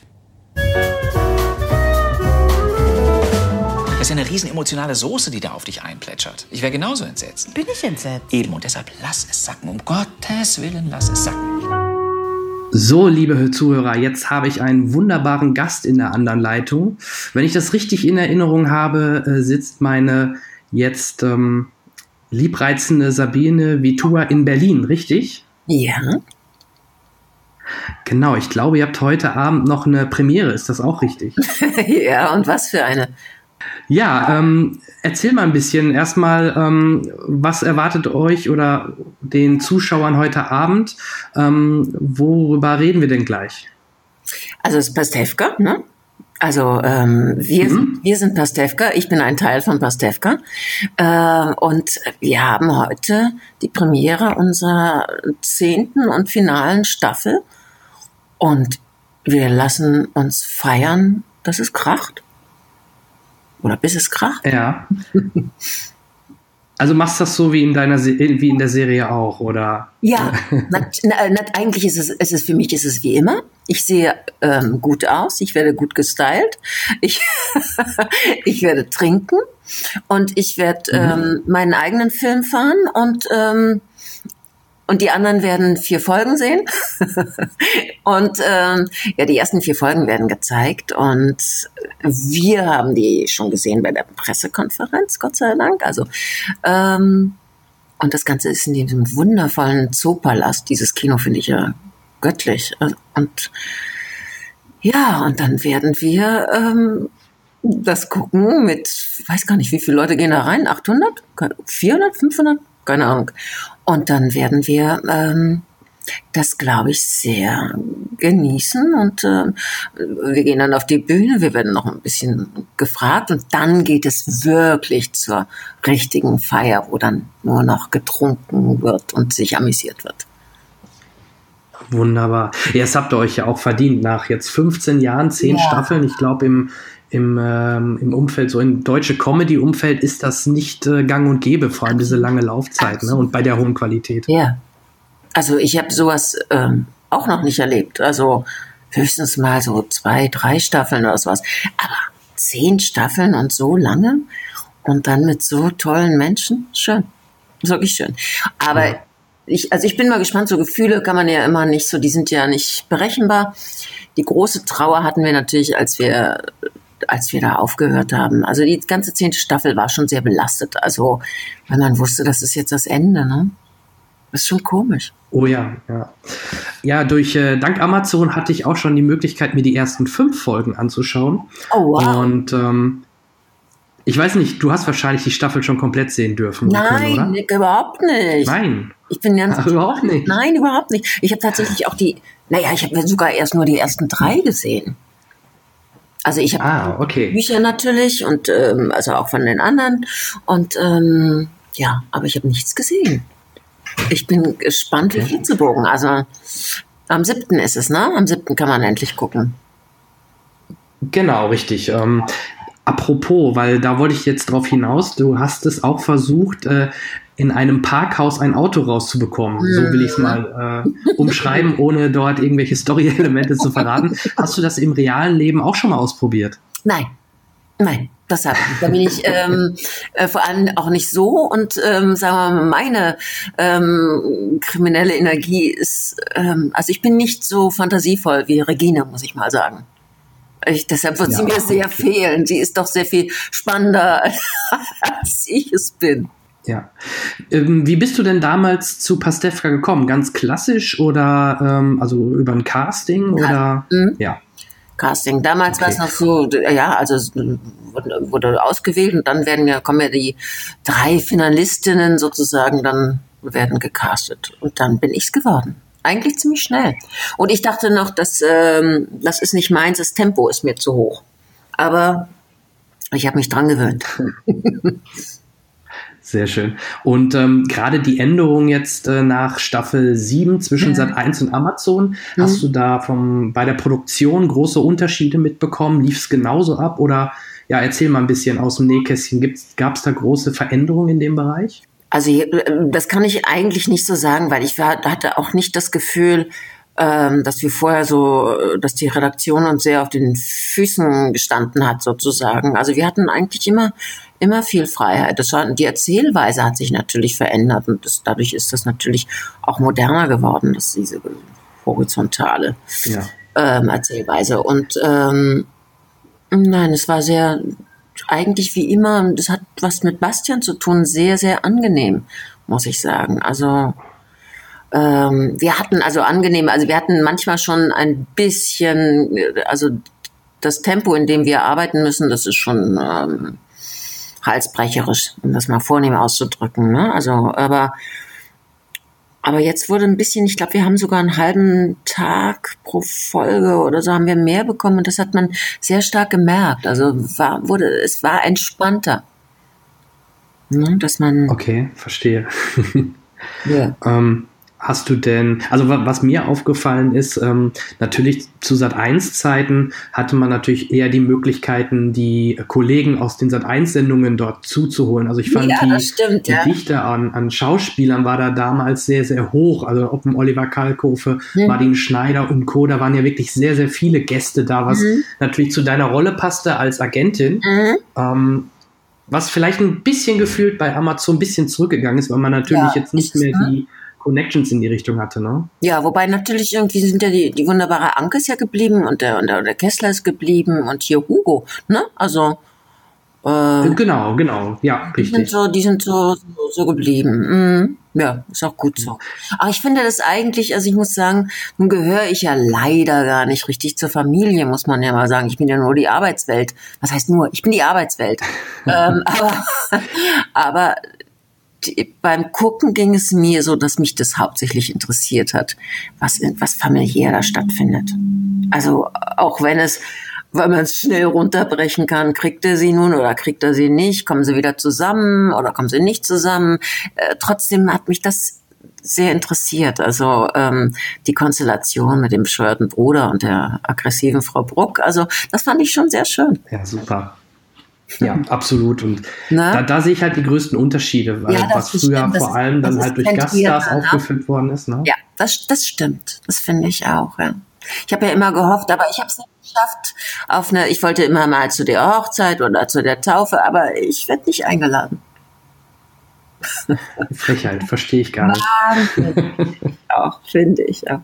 Das ist ja eine riesen emotionale Soße, die da auf dich einplätschert. Ich wäre genauso entsetzt. Bin ich entsetzt? Eben, und deshalb lass es sacken. Um Gottes Willen, lass es sacken. So, liebe Zuhörer, jetzt habe ich einen wunderbaren Gast in der anderen Leitung. Wenn ich das richtig in Erinnerung habe, äh, sitzt meine jetzt ähm, liebreizende Sabine Vitua in Berlin, richtig? Ja. Genau, ich glaube, ihr habt heute Abend noch eine Premiere, ist das auch richtig? ja, und was für eine? Ja, ähm, erzähl mal ein bisschen. Erstmal, ähm, was erwartet euch oder den Zuschauern heute Abend? Ähm, worüber reden wir denn gleich? Also es ist Pastewka, ne? Also ähm, wir, mhm. wir sind Pastewka, ich bin ein Teil von Pastewka äh, und wir haben heute die Premiere unserer zehnten und finalen Staffel und wir lassen uns feiern, dass es kracht. Oder bis es kracht. Ja. Also machst du das so wie in deiner wie in der Serie auch, oder? Ja, nat, nat, eigentlich ist es, ist es für mich ist es wie immer. Ich sehe ähm, gut aus, ich werde gut gestylt, ich, ich werde trinken und ich werde mhm. ähm, meinen eigenen Film fahren und ähm, und die anderen werden vier Folgen sehen. und ähm, ja, die ersten vier Folgen werden gezeigt. Und wir haben die schon gesehen bei der Pressekonferenz, Gott sei Dank. Also ähm, und das Ganze ist in diesem wundervollen Zoopalast. Dieses Kino finde ich ja göttlich. Und ja, und dann werden wir ähm, das gucken mit, weiß gar nicht, wie viele Leute gehen da rein? 800? 400? 500? Keine Ahnung. Und dann werden wir ähm, das, glaube ich, sehr genießen. Und äh, wir gehen dann auf die Bühne, wir werden noch ein bisschen gefragt und dann geht es wirklich zur richtigen Feier, wo dann nur noch getrunken wird und sich amüsiert wird. Wunderbar. Ja, das habt ihr euch ja auch verdient nach jetzt 15 Jahren, 10 ja. Staffeln. Ich glaube, im im, ähm, im Umfeld, so im deutsche Comedy-Umfeld ist das nicht äh, gang und gäbe, vor allem diese lange Laufzeit ne? und bei der hohen Qualität. Ja. Also ich habe sowas ähm, auch noch nicht erlebt. Also höchstens mal so zwei, drei Staffeln oder sowas. Aber zehn Staffeln und so lange und dann mit so tollen Menschen, schön. Wirklich schön. Aber ja. ich, also ich bin mal gespannt, so Gefühle kann man ja immer nicht so, die sind ja nicht berechenbar. Die große Trauer hatten wir natürlich, als wir als wir da aufgehört haben. Also die ganze zehnte Staffel war schon sehr belastet. Also, weil man wusste, das ist jetzt das Ende, ne? Das ist schon komisch. Oh ja, ja. Ja, durch äh, dank Amazon hatte ich auch schon die Möglichkeit, mir die ersten fünf Folgen anzuschauen. Oh wow. Und ähm, ich weiß nicht, du hast wahrscheinlich die Staffel schon komplett sehen dürfen. Nein, können, überhaupt nicht. Nein. Ich bin ganz Ach, überhaupt nicht. Nein, überhaupt nicht. Ich habe tatsächlich auch die, naja, ich habe sogar erst nur die ersten drei gesehen. Also ich habe ah, okay. Bücher natürlich und ähm, also auch von den anderen und ähm, ja, aber ich habe nichts gesehen. Ich bin gespannt wie Flitzebogen. Also am siebten ist es, ne? Am siebten kann man endlich gucken. Genau, richtig. Ähm, apropos, weil da wollte ich jetzt drauf hinaus, du hast es auch versucht, äh, in einem Parkhaus ein Auto rauszubekommen. So will ich es mal äh, umschreiben, ohne dort irgendwelche Story-Elemente zu verraten. Hast du das im realen Leben auch schon mal ausprobiert? Nein. Nein, das habe ich. Da bin ich ähm, äh, vor allem auch nicht so und ähm, sagen wir mal, meine ähm, kriminelle Energie ist, ähm, also ich bin nicht so fantasievoll wie Regina, muss ich mal sagen. Ich, deshalb wird ja. sie mir sehr fehlen. Sie ist doch sehr viel spannender, als ich es bin. Ja. Ähm, wie bist du denn damals zu Pastewka gekommen? Ganz klassisch oder ähm, also über ein Casting oder mhm. ja? Casting. Damals okay. war es noch so, ja, also es wurde ausgewählt und dann werden ja, kommen ja die drei Finalistinnen sozusagen, dann werden gecastet. Und dann bin ich's geworden. Eigentlich ziemlich schnell. Und ich dachte noch, dass ähm, das ist nicht meins, das Tempo ist mir zu hoch. Aber ich habe mich dran gewöhnt. Sehr schön. Und ähm, gerade die Änderung jetzt äh, nach Staffel 7 zwischen mhm. Sat 1 und Amazon, mhm. hast du da vom, bei der Produktion große Unterschiede mitbekommen? Lief es genauso ab? Oder ja, erzähl mal ein bisschen aus dem Nähkästchen. Gab es da große Veränderungen in dem Bereich? Also äh, das kann ich eigentlich nicht so sagen, weil ich war, hatte auch nicht das Gefühl, ähm, dass wir vorher so, dass die Redaktion uns sehr auf den Füßen gestanden hat sozusagen. Also wir hatten eigentlich immer immer viel Freiheit. Das war, die Erzählweise hat sich natürlich verändert und das, dadurch ist das natürlich auch moderner geworden, dass diese horizontale ja. ähm, Erzählweise. Und ähm, nein, es war sehr, eigentlich wie immer, das hat was mit Bastian zu tun, sehr, sehr angenehm, muss ich sagen. Also ähm, wir hatten also angenehm, also wir hatten manchmal schon ein bisschen, also das Tempo, in dem wir arbeiten müssen, das ist schon ähm, halsbrecherisch, um das mal vornehm auszudrücken. Ne? Also, aber aber jetzt wurde ein bisschen, ich glaube, wir haben sogar einen halben Tag pro Folge oder so haben wir mehr bekommen und das hat man sehr stark gemerkt. Also war, wurde, es war entspannter. Ne, dass man. Okay, verstehe. ja. ähm, Hast du denn, also was mir aufgefallen ist, ähm, natürlich zu Sat1-Zeiten hatte man natürlich eher die Möglichkeiten, die Kollegen aus den Sat1-Sendungen dort zuzuholen. Also ich fand ja, die, stimmt, die ja. Dichte an, an, Schauspielern war da damals sehr, sehr hoch. Also ob ein Oliver Kalkofe, mhm. Martin Schneider und Co., da waren ja wirklich sehr, sehr viele Gäste da, was mhm. natürlich zu deiner Rolle passte als Agentin. Mhm. Ähm, was vielleicht ein bisschen gefühlt bei Amazon ein bisschen zurückgegangen ist, weil man natürlich ja, jetzt nicht mehr ne? die Connections in die Richtung hatte, ne? Ja, wobei natürlich irgendwie sind ja die, die wunderbare Anke ist ja geblieben und der, und der, der Kessler ist geblieben und hier Hugo, ne? Also äh, genau, genau, ja, richtig. Die sind so, die sind so, so, so geblieben. Mhm. Ja, ist auch gut so. Aber ich finde das eigentlich, also ich muss sagen, nun gehöre ich ja leider gar nicht richtig zur Familie, muss man ja mal sagen. Ich bin ja nur die Arbeitswelt. Was heißt nur? Ich bin die Arbeitswelt. ähm, aber, aber beim Gucken ging es mir so, dass mich das hauptsächlich interessiert hat, was, was familiär da stattfindet. Also auch wenn es, wenn man es schnell runterbrechen kann, kriegt er sie nun oder kriegt er sie nicht, kommen sie wieder zusammen oder kommen sie nicht zusammen. Äh, trotzdem hat mich das sehr interessiert. Also ähm, die Konstellation mit dem bescheuerten Bruder und der aggressiven Frau Bruck. Also das fand ich schon sehr schön. Ja, super. Ja, absolut. Und da, da, sehe ich halt die größten Unterschiede, weil ja, was früher stimmt. vor allem dann halt durch Gaststars ne? aufgefüllt worden ist. Ne? Ja, das, das stimmt. Das finde ich auch. Ja. Ich habe ja immer gehofft, aber ich habe es nicht geschafft. Auf eine, ich wollte immer mal zu der Hochzeit oder zu der Taufe, aber ich werde nicht eingeladen. Frechheit, verstehe ich gar nicht. Wahnsinn. auch, finde ich auch.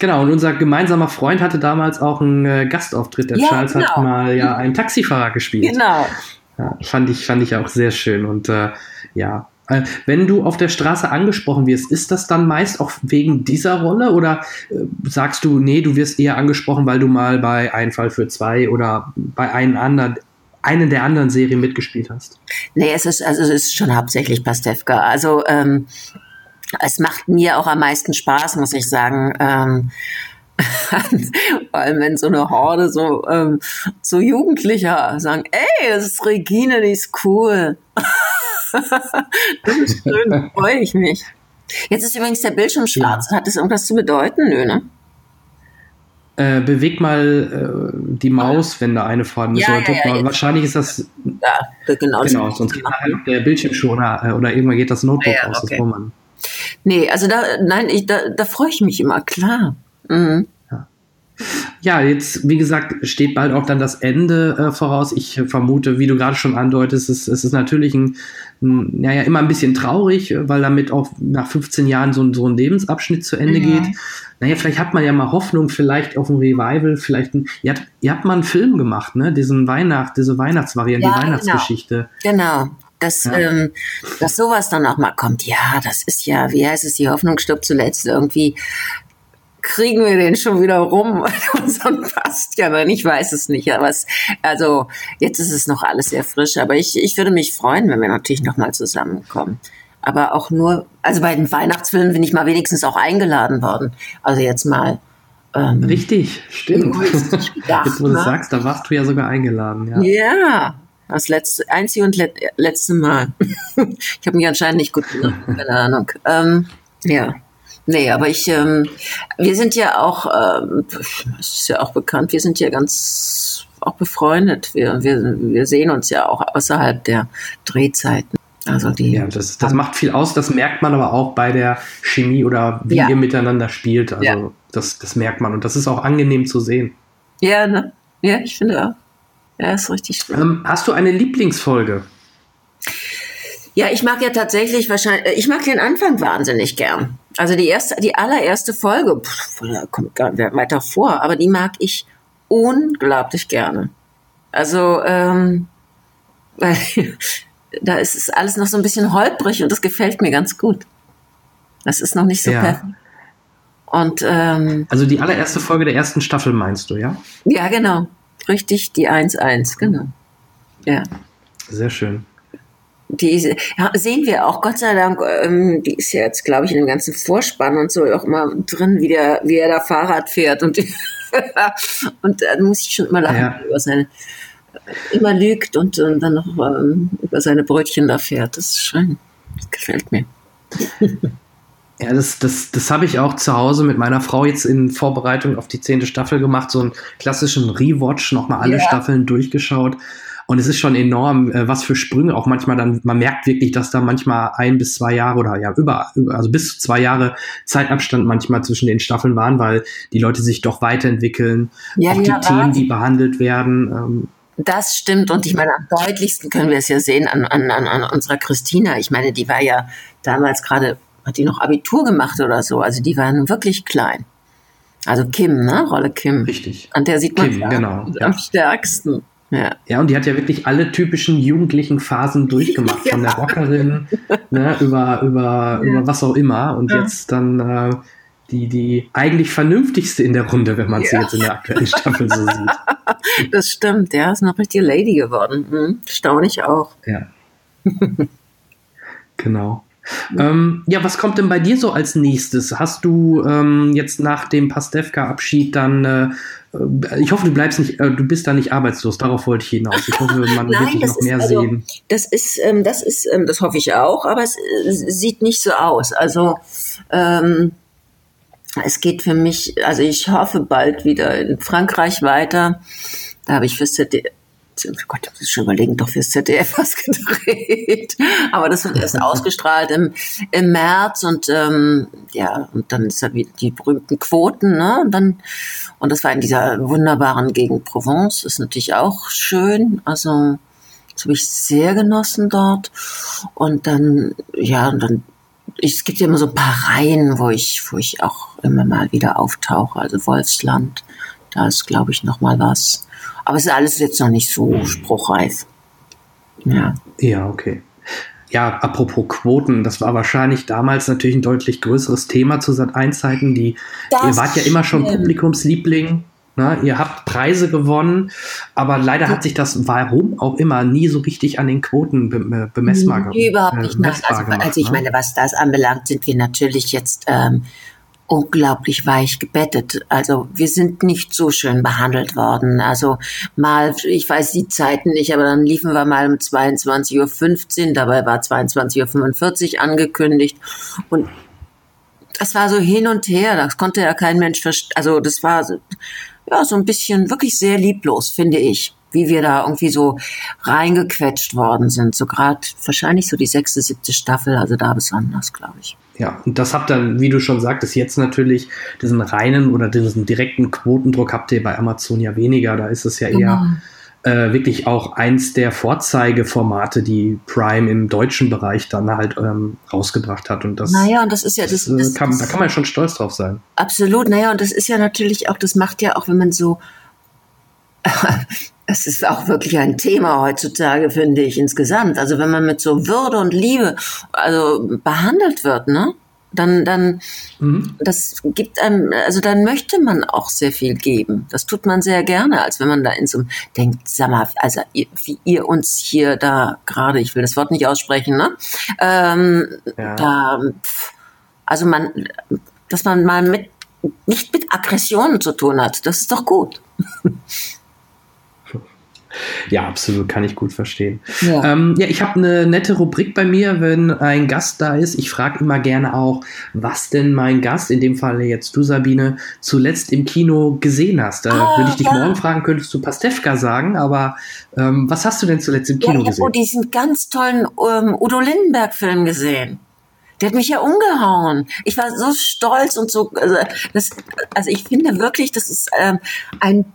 Genau, und unser gemeinsamer Freund hatte damals auch einen äh, Gastauftritt. Der ja, Charles genau. hat mal ja einen Taxifahrer gespielt. Genau. Ja, fand ich, fand ich auch sehr schön. Und äh, ja, äh, wenn du auf der Straße angesprochen wirst, ist das dann meist auch wegen dieser Rolle oder äh, sagst du, nee, du wirst eher angesprochen, weil du mal bei Einfall für zwei oder bei einem anderen, einen der anderen Serien mitgespielt hast? Nee, es ist, also es ist schon hauptsächlich Pastewka. Also ähm, es macht mir auch am meisten Spaß, muss ich sagen. Ähm, vor allem wenn so eine Horde so, ähm, so Jugendlicher sagen, ey, das ist Regine, die ist cool. das ist schön, freue ich mich. Jetzt ist übrigens der Bildschirm schwarz. Ja. Hat das irgendwas zu bedeuten? Nö, ne? Äh, beweg mal äh, die Maus, wenn da eine vorhanden ist. Ja, ja, ja, wahrscheinlich ist das. Ja, genau. Genau, sonst geht halt der Bildschirmschoner äh, oder irgendwann geht das Notebook ah, aus. Okay. Das man. Nee, also da, nein, ich, da, da freue ich mich immer, klar. Mhm. Ja, jetzt, wie gesagt, steht bald auch dann das Ende äh, voraus. Ich vermute, wie du gerade schon andeutest, es, es ist natürlich ein, ein, naja, immer ein bisschen traurig, weil damit auch nach 15 Jahren so, so ein Lebensabschnitt zu Ende mhm. geht. Naja, vielleicht hat man ja mal Hoffnung, vielleicht auf ein Revival, vielleicht ein, ihr, habt, ihr habt mal einen Film gemacht, ne? Diesen Weihnacht, diese Weihnachtsvariante, ja, die. Weihnachtsgeschichte. Genau. genau dass, ja. ähm, dass sowas dann auch mal kommt. Ja, das ist ja, wie heißt es, die Hoffnung stirbt zuletzt. Irgendwie kriegen wir den schon wieder rum. Unseren passt ja, aber ich weiß es nicht. Aber es, also jetzt ist es noch alles sehr frisch. Aber ich, ich würde mich freuen, wenn wir natürlich noch mal zusammenkommen. Aber auch nur, also bei den Weihnachtsfilmen bin ich mal wenigstens auch eingeladen worden. Also jetzt mal. Ähm, Richtig, stimmt. Gedacht, jetzt, wo du ne? sagst, da warst du ja sogar eingeladen. Ja, ja das letzte, einzige und let, letzte Mal. ich habe mich anscheinend nicht gut gemacht, keine Ahnung. Ähm, ja. Nee, aber ich, ähm, wir sind ja auch, ähm, das ist ja auch bekannt, wir sind ja ganz auch befreundet. Wir, wir, wir sehen uns ja auch außerhalb der Drehzeiten. Also die. Ja, das, das macht viel aus. Das merkt man aber auch bei der Chemie oder wie ja. ihr miteinander spielt. Also ja. das, das merkt man und das ist auch angenehm zu sehen. Ja, ne? Ja, ich finde auch. Ja, ist richtig schön. Ähm, hast du eine Lieblingsfolge? Ja, ich mag ja tatsächlich wahrscheinlich, ich mag den Anfang wahnsinnig gern. Also die erste, die allererste Folge, pff, kommt gar nicht weiter vor, aber die mag ich unglaublich gerne. Also ähm, weil da ist es alles noch so ein bisschen holprig und das gefällt mir ganz gut. Das ist noch nicht so ja. perfekt. Und ähm, also die allererste Folge der ersten Staffel meinst du, ja? Ja, genau. Richtig, die 1-1, genau. Ja. Sehr schön. Die sehen wir auch, Gott sei Dank, ähm, die ist ja jetzt, glaube ich, in dem ganzen Vorspann und so auch immer drin, wie, der, wie er da Fahrrad fährt. Und, und da muss ich schon immer lachen ja. über seine, immer lügt und, und dann noch ähm, über seine Brötchen da fährt. Das ist schön. Das gefällt mir. Ja, das, das, das habe ich auch zu Hause mit meiner Frau jetzt in Vorbereitung auf die zehnte Staffel gemacht, so einen klassischen Rewatch, nochmal alle ja. Staffeln durchgeschaut. Und es ist schon enorm, äh, was für Sprünge auch manchmal dann, man merkt wirklich, dass da manchmal ein bis zwei Jahre oder ja, über, also bis zu zwei Jahre Zeitabstand manchmal zwischen den Staffeln waren, weil die Leute sich doch weiterentwickeln. Ja, auch die ja, Themen, die behandelt werden. Ähm, das stimmt. Und ich meine, am deutlichsten können wir es ja sehen an, an, an unserer Christina. Ich meine, die war ja damals gerade hat die noch Abitur gemacht oder so. Also die waren wirklich klein. Also Kim, ne? Rolle Kim. Richtig. An der sieht man Kim, genau, am ja. stärksten. Ja. ja, und die hat ja wirklich alle typischen jugendlichen Phasen durchgemacht, ja. von der Rockerin ne, über, über, über was auch immer. Und jetzt dann äh, die, die eigentlich vernünftigste in der Runde, wenn man sie jetzt in der aktuellen Staffel so sieht. Das stimmt, ja, ist noch richtig Lady geworden. Hm, staunlich auch. Ja. genau. Ähm, ja, was kommt denn bei dir so als nächstes? Hast du ähm, jetzt nach dem Pastewka-Abschied dann, äh, äh, ich hoffe, du bleibst nicht, äh, du bist da nicht arbeitslos, darauf wollte ich hinaus. Ich hoffe, man Nein, wird dich noch mehr also, sehen. Das ist, ähm, das ist, ähm, das hoffe ich auch, aber es äh, sieht nicht so aus. Also, ähm, es geht für mich, also ich hoffe bald wieder in Frankreich weiter. Da habe ich fürs ZDF, oh Gott, ich muss schon überlegen, doch fürs ZDF was gedreht. Aber das wird erst ausgestrahlt im, im März und ähm, ja, und dann ist ja wieder die berühmten Quoten, ne? Und dann, und das war in dieser wunderbaren Gegend Provence, ist natürlich auch schön. Also das habe ich sehr genossen dort. Und dann, ja, und dann es gibt ja immer so ein paar Reihen, wo ich, wo ich auch immer mal wieder auftauche. Also Wolfsland, da ist, glaube ich, noch mal was. Aber es ist alles jetzt noch nicht so spruchreif. Ja. Ja, okay. Ja, apropos Quoten, das war wahrscheinlich damals natürlich ein deutlich größeres Thema zu Sat1-Zeiten. Die, ihr wart ja immer schon Publikumsliebling. Ne? Ihr habt Preise gewonnen, aber leider hat sich das, warum auch immer, nie so richtig an den Quoten be bemessbar gemacht. Überhaupt nicht. Äh, also, gemacht, also ich ne? meine, was das anbelangt, sind wir natürlich jetzt ähm, unglaublich weich gebettet. Also wir sind nicht so schön behandelt worden. Also mal, ich weiß die Zeiten nicht, aber dann liefen wir mal um 22.15 Uhr, dabei war 22.45 Uhr angekündigt. Und das war so hin und her, das konnte ja kein Mensch verstehen. Also das war so, ja, so ein bisschen wirklich sehr lieblos, finde ich wie wir da irgendwie so reingequetscht worden sind. So gerade wahrscheinlich so die sechste, siebte Staffel, also da besonders, glaube ich. Ja, und das habt ihr, wie du schon sagtest, jetzt natürlich diesen reinen oder diesen direkten Quotendruck habt ihr bei Amazon ja weniger. Da ist es ja eher genau. äh, wirklich auch eins der Vorzeigeformate, die Prime im deutschen Bereich dann halt ähm, rausgebracht hat. Und das, naja, und das ist ja das, das, das kann, da kann man ja schon stolz drauf sein. Absolut, naja, und das ist ja natürlich auch, das macht ja auch, wenn man so es ist auch wirklich ein Thema heutzutage, finde ich, insgesamt. Also wenn man mit so Würde und Liebe also behandelt wird, ne? Dann, dann, mhm. das gibt einem, also dann möchte man auch sehr viel geben. Das tut man sehr gerne, als wenn man da in so einem denkt, sag mal, also ihr, wie ihr uns hier da gerade, ich will das Wort nicht aussprechen, ne? Ähm, ja. Da, also man, dass man mal mit, nicht mit Aggressionen zu tun hat, das ist doch gut. Ja, absolut, kann ich gut verstehen. Ja, ähm, ja ich habe eine nette Rubrik bei mir, wenn ein Gast da ist. Ich frage immer gerne auch, was denn mein Gast, in dem Fall jetzt du, Sabine, zuletzt im Kino gesehen hast. Da ah, würde ich dich ja. morgen fragen, könntest du Pastewka sagen, aber ähm, was hast du denn zuletzt im Kino ja, ich gesehen? Ich habe diesen ganz tollen ähm, Udo Lindenberg-Film gesehen. Der hat mich ja umgehauen. Ich war so stolz und so. Also, das, also ich finde wirklich, das ist ähm, ein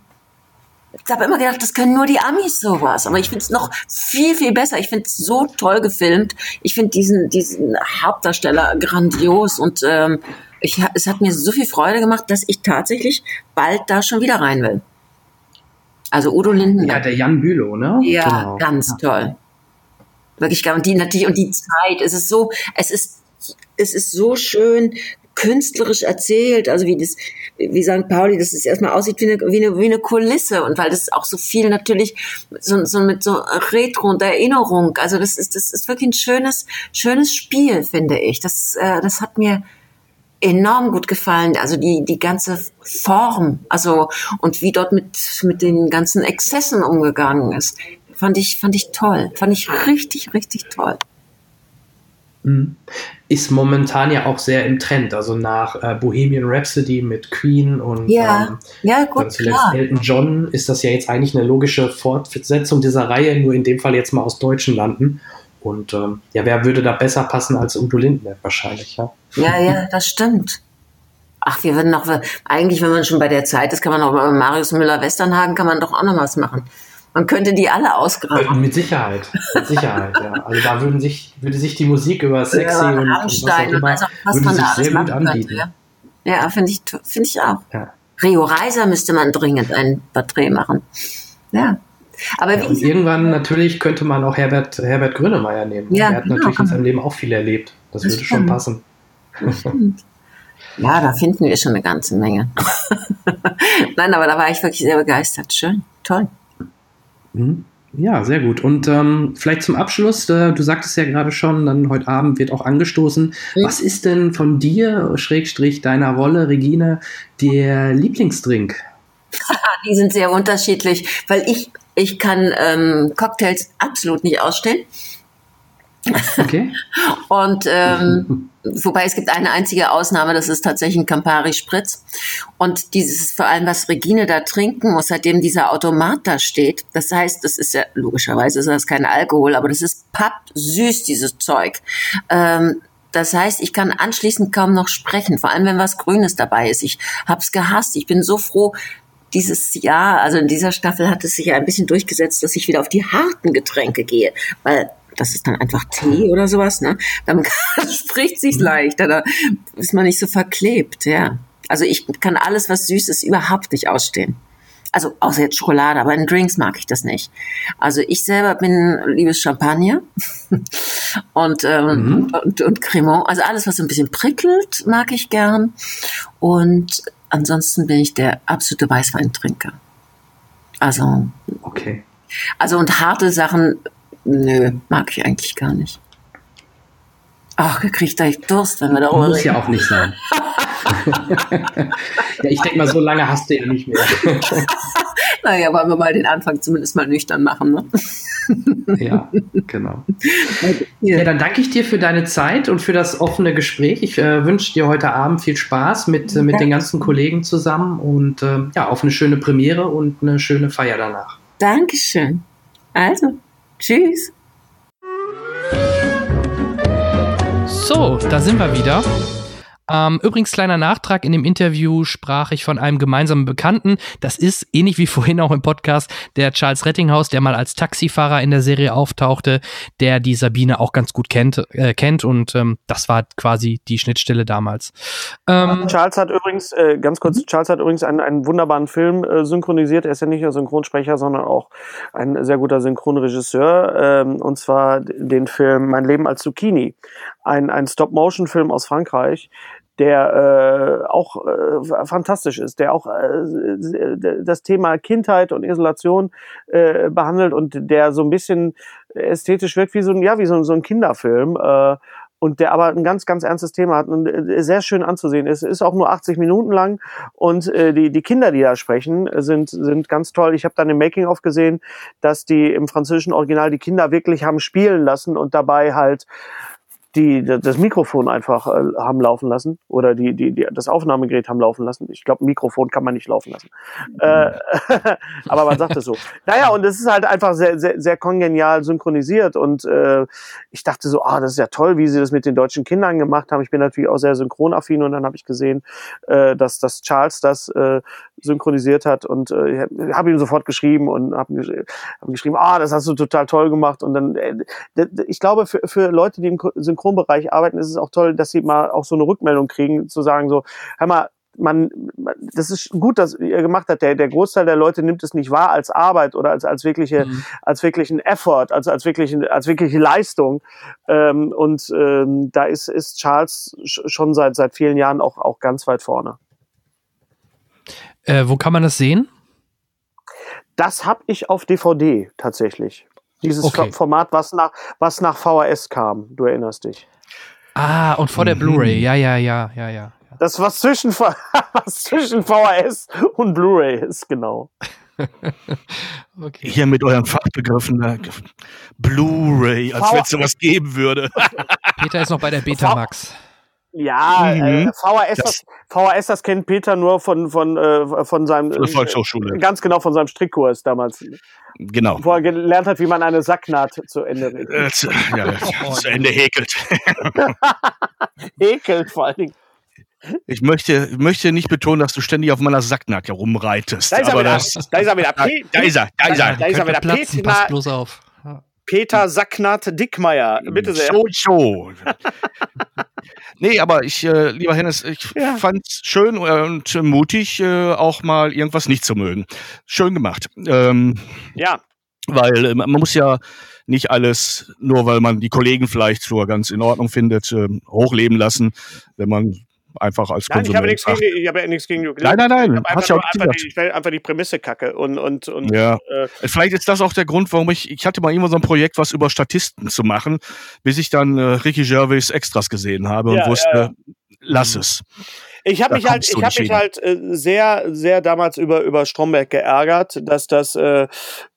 ich habe immer gedacht, das können nur die Amis sowas. Aber ich finde es noch viel, viel besser. Ich finde es so toll gefilmt. Ich finde diesen, diesen Hauptdarsteller grandios und ähm, ich, es hat mir so viel Freude gemacht, dass ich tatsächlich bald da schon wieder rein will. Also Udo Linden. Ja, der Jan Bülow, ne? Ja, genau. ganz ja. toll. Wirklich, und die natürlich, und die Zeit, es ist so, es ist, es ist so schön künstlerisch erzählt, also wie das, wie St. Pauli, dass es erstmal aussieht wie eine, wie eine, wie eine Kulisse und weil das auch so viel natürlich so, so mit so Retro und Erinnerung, also das ist, das ist wirklich ein schönes, schönes Spiel, finde ich. Das, äh, das hat mir enorm gut gefallen. Also die, die ganze Form, also, und wie dort mit, mit den ganzen Exzessen umgegangen ist, fand ich, fand ich toll. Fand ich richtig, richtig toll. Ist momentan ja auch sehr im Trend, also nach äh, Bohemian Rhapsody mit Queen und ja, ähm, ja, gut, zuletzt klar. Elton John ist das ja jetzt eigentlich eine logische Fortsetzung dieser Reihe, nur in dem Fall jetzt mal aus deutschen Landen. Und ähm, ja, wer würde da besser passen als Udo Lindenberg wahrscheinlich, ja? Ja, ja, das stimmt. Ach, wir würden noch, eigentlich, wenn man schon bei der Zeit ist, kann man auch bei Marius Müller-Westernhagen, kann man doch auch noch was machen. Man könnte die alle ausgraben. Äh, mit Sicherheit, mit Sicherheit, ja. Also da würden sich, würde sich die Musik über Sexy ja, und, Rammstein und was, auch immer, würde sich sehr gut anbieten. Könnte, ja, ja finde ich, finde ich auch. Ja. Rio Reiser müsste man dringend ein Porträt machen. Ja. Aber ja, und irgendwann natürlich könnte man auch Herbert, Herbert Grönemeyer nehmen. Ja, er hat genau, natürlich in seinem Leben auch viel erlebt. Das, das würde stimmt. schon passen. Ja, da finden wir schon eine ganze Menge. Nein, aber da war ich wirklich sehr begeistert. Schön, toll. Mhm. Ja, sehr gut. Und ähm, vielleicht zum Abschluss, äh, du sagtest ja gerade schon, dann heute Abend wird auch angestoßen. Was ist denn von dir, Schrägstrich deiner Rolle, Regine, der Lieblingsdrink? Die sind sehr unterschiedlich, weil ich ich kann ähm, Cocktails absolut nicht ausstellen. Okay. Und ähm, wobei es gibt eine einzige Ausnahme, das ist tatsächlich ein Campari Spritz. Und dieses vor allem, was Regine da trinken muss, seitdem dieser Automat da steht, das heißt, das ist ja logischerweise ist das kein Alkohol, aber das ist pappsüß, dieses Zeug. Ähm, das heißt, ich kann anschließend kaum noch sprechen, vor allem wenn was Grünes dabei ist. Ich hab's gehasst. Ich bin so froh, dieses Jahr, also in dieser Staffel hat es sich ja ein bisschen durchgesetzt, dass ich wieder auf die harten Getränke gehe, weil das ist dann einfach Tee oder sowas, ne? Dann spricht sich's mhm. leichter, da ist man nicht so verklebt, ja. Also ich kann alles, was süß ist, überhaupt nicht ausstehen. Also außer jetzt Schokolade, aber in Drinks mag ich das nicht. Also ich selber bin liebes Champagner und, ähm, mhm. und, und Cremant. Also alles, was so ein bisschen prickelt, mag ich gern. Und ansonsten bin ich der absolute Weißweintrinker. Also. Okay. Also und harte Sachen, nö, mag ich eigentlich gar nicht. Ach, kriegt da echt Durst, wenn wir darüber Muss reden. ja auch nicht sein. ja, ich denke mal, so lange hast du ja nicht mehr. naja, wollen wir mal den Anfang zumindest mal nüchtern machen, ne? ja, genau. Ja, dann danke ich dir für deine Zeit und für das offene Gespräch. Ich äh, wünsche dir heute Abend viel Spaß mit, äh, mit den ganzen Kollegen zusammen und äh, ja, auf eine schöne Premiere und eine schöne Feier danach. Dankeschön. Also, tschüss. So, da sind wir wieder. Ähm, übrigens, kleiner Nachtrag, in dem Interview sprach ich von einem gemeinsamen Bekannten. Das ist, ähnlich wie vorhin auch im Podcast, der Charles Rettinghaus, der mal als Taxifahrer in der Serie auftauchte, der die Sabine auch ganz gut kennt, äh, kennt und ähm, das war quasi die Schnittstelle damals. Ähm, Charles hat übrigens, äh, ganz kurz, mhm. Charles hat übrigens einen, einen wunderbaren Film äh, synchronisiert. Er ist ja nicht nur Synchronsprecher, sondern auch ein sehr guter Synchronregisseur. Ähm, und zwar den Film Mein Leben als Zucchini. Ein, ein Stop-Motion-Film aus Frankreich, der äh, auch äh, fantastisch ist, der auch äh, das Thema Kindheit und Isolation äh, behandelt und der so ein bisschen ästhetisch wirkt wie so ein ja wie so, so ein Kinderfilm äh, und der aber ein ganz ganz ernstes Thema hat und äh, sehr schön anzusehen ist. Ist auch nur 80 Minuten lang und äh, die die Kinder, die da sprechen, sind sind ganz toll. Ich habe dann im Making of gesehen, dass die im französischen Original die Kinder wirklich haben spielen lassen und dabei halt die das Mikrofon einfach äh, haben laufen lassen oder die, die, die das Aufnahmegerät haben laufen lassen. Ich glaube, Mikrofon kann man nicht laufen lassen. Äh, aber man sagt es so. Naja, und es ist halt einfach sehr, sehr, sehr kongenial synchronisiert und äh, ich dachte so, ah, das ist ja toll, wie sie das mit den deutschen Kindern gemacht haben. Ich bin natürlich auch sehr synchronaffin und dann habe ich gesehen, äh, dass, dass Charles das äh, synchronisiert hat und äh, habe ihm sofort geschrieben und habe hab geschrieben, ah, das hast du total toll gemacht und dann, äh, ich glaube, für, für Leute, die im Synchronbereich arbeiten, ist es auch toll, dass sie mal auch so eine Rückmeldung kriegen, zu sagen so, hör mal, man, das ist gut, dass ihr gemacht habt. Der, der Großteil der Leute nimmt es nicht wahr als Arbeit oder als, als wirkliche, mhm. als wirklichen Effort, als, als wirkliche, als wirkliche Leistung. Ähm, und ähm, da ist, ist Charles schon seit, seit vielen Jahren auch, auch ganz weit vorne. Äh, wo kann man das sehen? Das habe ich auf DVD tatsächlich. Dieses okay. Format, was nach, was nach VHS kam, du erinnerst dich. Ah, und vor der mhm. Blu-ray, ja, ja, ja, ja, ja. Das, was zwischen, was zwischen VHS und Blu-ray ist, genau. okay. Hier mit euren Fachbegriffen, ne? Blu-ray, als wenn es sowas geben würde. Peter ist noch bei der Betamax. Ja, äh, mhm. äh, VHS, das, VHS, das kennt Peter nur von von äh, von seinem von Volkshochschule. Ganz genau von seinem Strickkurs damals. Genau. Wo er gelernt hat, wie man eine Sacknaht zu Ende regelt. Äh, zu, ja, zu Ende häkelt. häkelt vor allen Dingen. Ich möchte, möchte nicht betonen, dass du ständig auf meiner Sacknaht herumreitest. Da ist er wieder. Das, da ist er wieder. Da, da ist er. Da ist er. Da ist er wieder. Platzen, Peter, pass bloß auf. Peter Sacknaht Dickmeier. Bitte sehr. Schon, schon. Nee, aber ich, äh, lieber Hennes, ich ja. fand's schön und mutig, äh, auch mal irgendwas nicht zu mögen. Schön gemacht. Ähm, ja. Weil äh, man muss ja nicht alles, nur weil man die Kollegen vielleicht so ganz in Ordnung findet, äh, hochleben lassen, wenn man einfach als nein, Ich habe nichts gegen, ich habe ja nichts gegen Nein, nein, nein. Ich, ja einfach, die, ich will einfach die Prämisse kacke und und und. Ja. Äh, Vielleicht ist das auch der Grund, warum ich ich hatte mal immer so ein Projekt, was über Statisten zu machen, bis ich dann äh, Ricky Gervais Extras gesehen habe und ja, wusste, ja, lass es. Ich habe mich halt, ich habe mich halt äh, sehr, sehr damals über über Stromberg geärgert, dass das äh,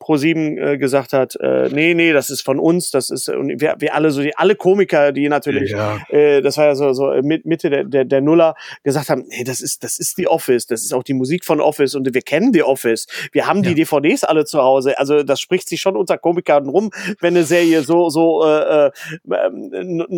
Pro7 äh, gesagt hat, äh, nee, nee, das ist von uns, das ist und wir, wir alle so die alle Komiker, die natürlich, ja. äh, das war ja so so Mitte der, der der Nuller gesagt haben, nee, das ist das ist die Office, das ist auch die Musik von Office und wir kennen die Office, wir haben die ja. DVDs alle zu Hause, also das spricht sich schon unter Komikern rum, wenn eine Serie so so äh, äh,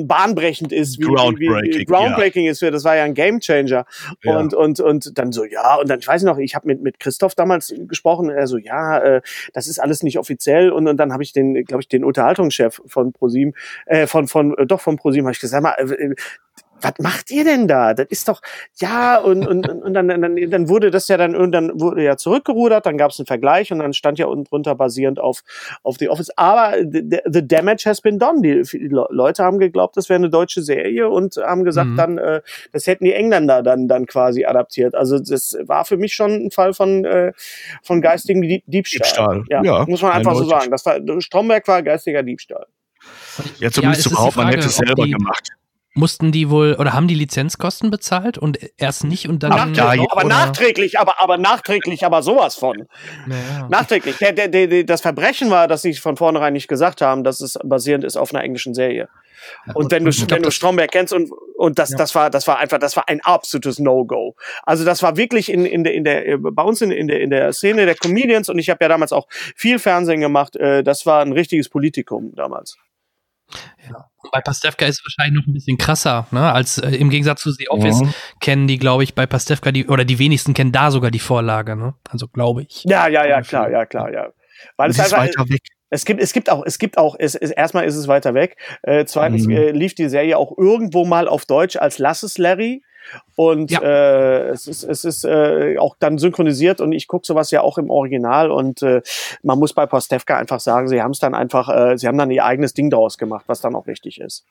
bahnbrechend ist, wie, groundbreaking, wie, wie groundbreaking ja. ist, das war ja ein Gamechanger und und und dann so ja und dann ich weiß noch, ich habe mit mit Christoph damals gesprochen, er so ja, äh, das ist alles nicht offiziell. Und, und dann habe ich den, glaube ich, den Unterhaltungschef von ProSieben, äh, von, von, äh, doch von ProSieben, habe ich gesagt, mal, äh, was macht ihr denn da? Das ist doch, ja, und, und, und dann, dann, dann wurde das ja dann, und dann wurde ja zurückgerudert, dann gab es einen Vergleich und dann stand ja unten drunter basierend auf, auf The Office. Aber the, the damage has been done. Die, die Leute haben geglaubt, das wäre eine deutsche Serie und haben gesagt, mhm. dann, äh, das hätten die Engländer dann, dann quasi adaptiert. Also das war für mich schon ein Fall von, äh, von geistigem Diebstahl. Diebstahl. Ja, ja, muss man einfach so sagen. Das war, Stromberg war geistiger Diebstahl. Ja, zumindest ja, überhaupt, man hätte es selber gemacht mussten die wohl oder haben die Lizenzkosten bezahlt und erst nicht und dann ja, noch, aber oder? nachträglich aber aber nachträglich aber sowas von naja. nachträglich der, der, der, das Verbrechen war dass sie von vornherein nicht gesagt haben dass es basierend ist auf einer englischen Serie ja, und, wenn du glaub, wenn du Stromberg kennst und und das ja. das war das war einfach das war ein absolutes No Go also das war wirklich in in der in der bei uns in in der in der Szene der Comedians und ich habe ja damals auch viel Fernsehen gemacht äh, das war ein richtiges Politikum damals ja. Bei Pastewka ist es wahrscheinlich noch ein bisschen krasser, ne? Als äh, im Gegensatz zu The Office ja. kennen die, glaube ich, bei Pastewka die oder die wenigsten kennen da sogar die Vorlage, ne? Also glaube ich. Ja, ja, ja, klar, ja, klar, ja. Weil es, einfach, weiter weg. Es gibt, es gibt auch, es gibt auch, es, es, erstmal ist es weiter weg. Äh, zweitens mhm. äh, lief die Serie auch irgendwo mal auf Deutsch als Lass es Larry. Und ja. äh, es ist, es ist äh, auch dann synchronisiert und ich gucke sowas ja auch im Original und äh, man muss bei Postevka einfach sagen, sie haben es dann einfach, äh, sie haben dann ihr eigenes Ding daraus gemacht, was dann auch richtig ist.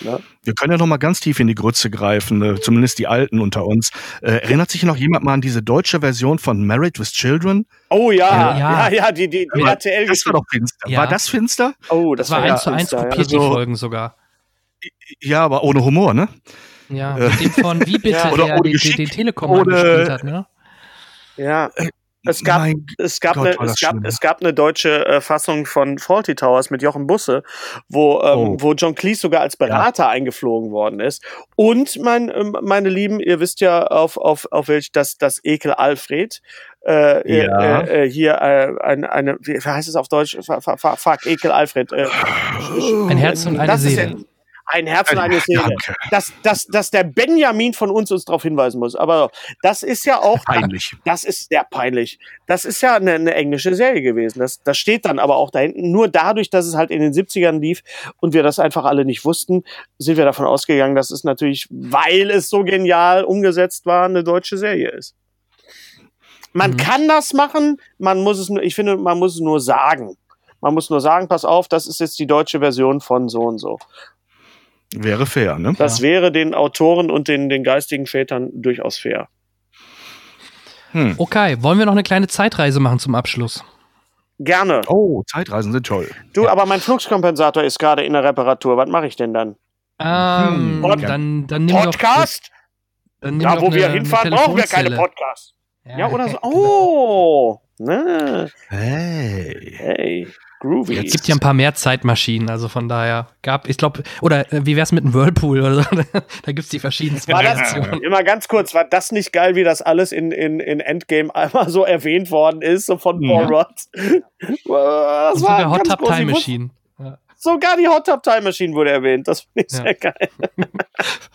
Ne? Wir können ja noch mal ganz tief in die Grütze greifen, äh, zumindest die Alten unter uns. Äh, erinnert sich noch jemand mal an diese deutsche Version von Married with Children? Oh ja, ja, ja, ja die, die, die RTL. Das war doch finster. Ja. War das finster? Oh, das, das war eins zu eins kopiert, die Folgen sogar. Ja, aber ohne Humor, ne? Ja, äh, mit dem von wie bitte ja, oder der den, den, Telekom gespielt hat, ne? Ja. Es gab, es gab, eine, es, gab, es gab eine deutsche äh, Fassung von Faulty Towers mit Jochen Busse, wo, ähm, oh. wo John Cleese sogar als Berater ja. eingeflogen worden ist. Und mein, äh, meine Lieben, ihr wisst ja, auf, auf, auf welch das, das Ekel Alfred. Äh, ja. äh, äh, hier äh, eine, eine, wie heißt es auf Deutsch? Fuck, Ekel Alfred. Äh, Ein Herz und eine Seele ein Herz und eine Seele. Dass, dass, dass der Benjamin von uns uns darauf hinweisen muss. Aber das ist ja auch. Peinlich. Das ist sehr peinlich. Das ist ja eine, eine englische Serie gewesen. Das, das steht dann aber auch da hinten. Nur dadurch, dass es halt in den 70ern lief und wir das einfach alle nicht wussten, sind wir davon ausgegangen, dass es natürlich, weil es so genial umgesetzt war, eine deutsche Serie ist. Man mhm. kann das machen, man muss es nur, ich finde, man muss es nur sagen. Man muss nur sagen, pass auf, das ist jetzt die deutsche Version von so und so. Wäre fair, ne? Das ja. wäre den Autoren und den, den geistigen Vätern durchaus fair. Hm. Okay, wollen wir noch eine kleine Zeitreise machen zum Abschluss? Gerne. Oh, Zeitreisen sind toll. Du, ja. aber mein Fluxkompensator ist gerade in der Reparatur. Was mache ich denn dann? Ähm, hm. dann, dann nimm Podcast? Doch, dann da, wo wir hinfahren, brauchen wir keine Podcasts. Ja, ja oder so. Oh. Ne? Hey. Hey. Groovy. Es gibt ja ein paar mehr Zeitmaschinen, also von daher gab, ich glaube, oder äh, wie wär's mit einem Whirlpool oder so? da gibt's die verschiedensten war das, Immer ganz kurz, war das nicht geil, wie das alles in, in, in Endgame einmal so erwähnt worden ist, so von Paul ja. Rudd? das Und sogar Hot Tub Time Machine. Ja. Sogar die Hot Tub Time Machine wurde erwähnt. Das finde ich ja. sehr geil.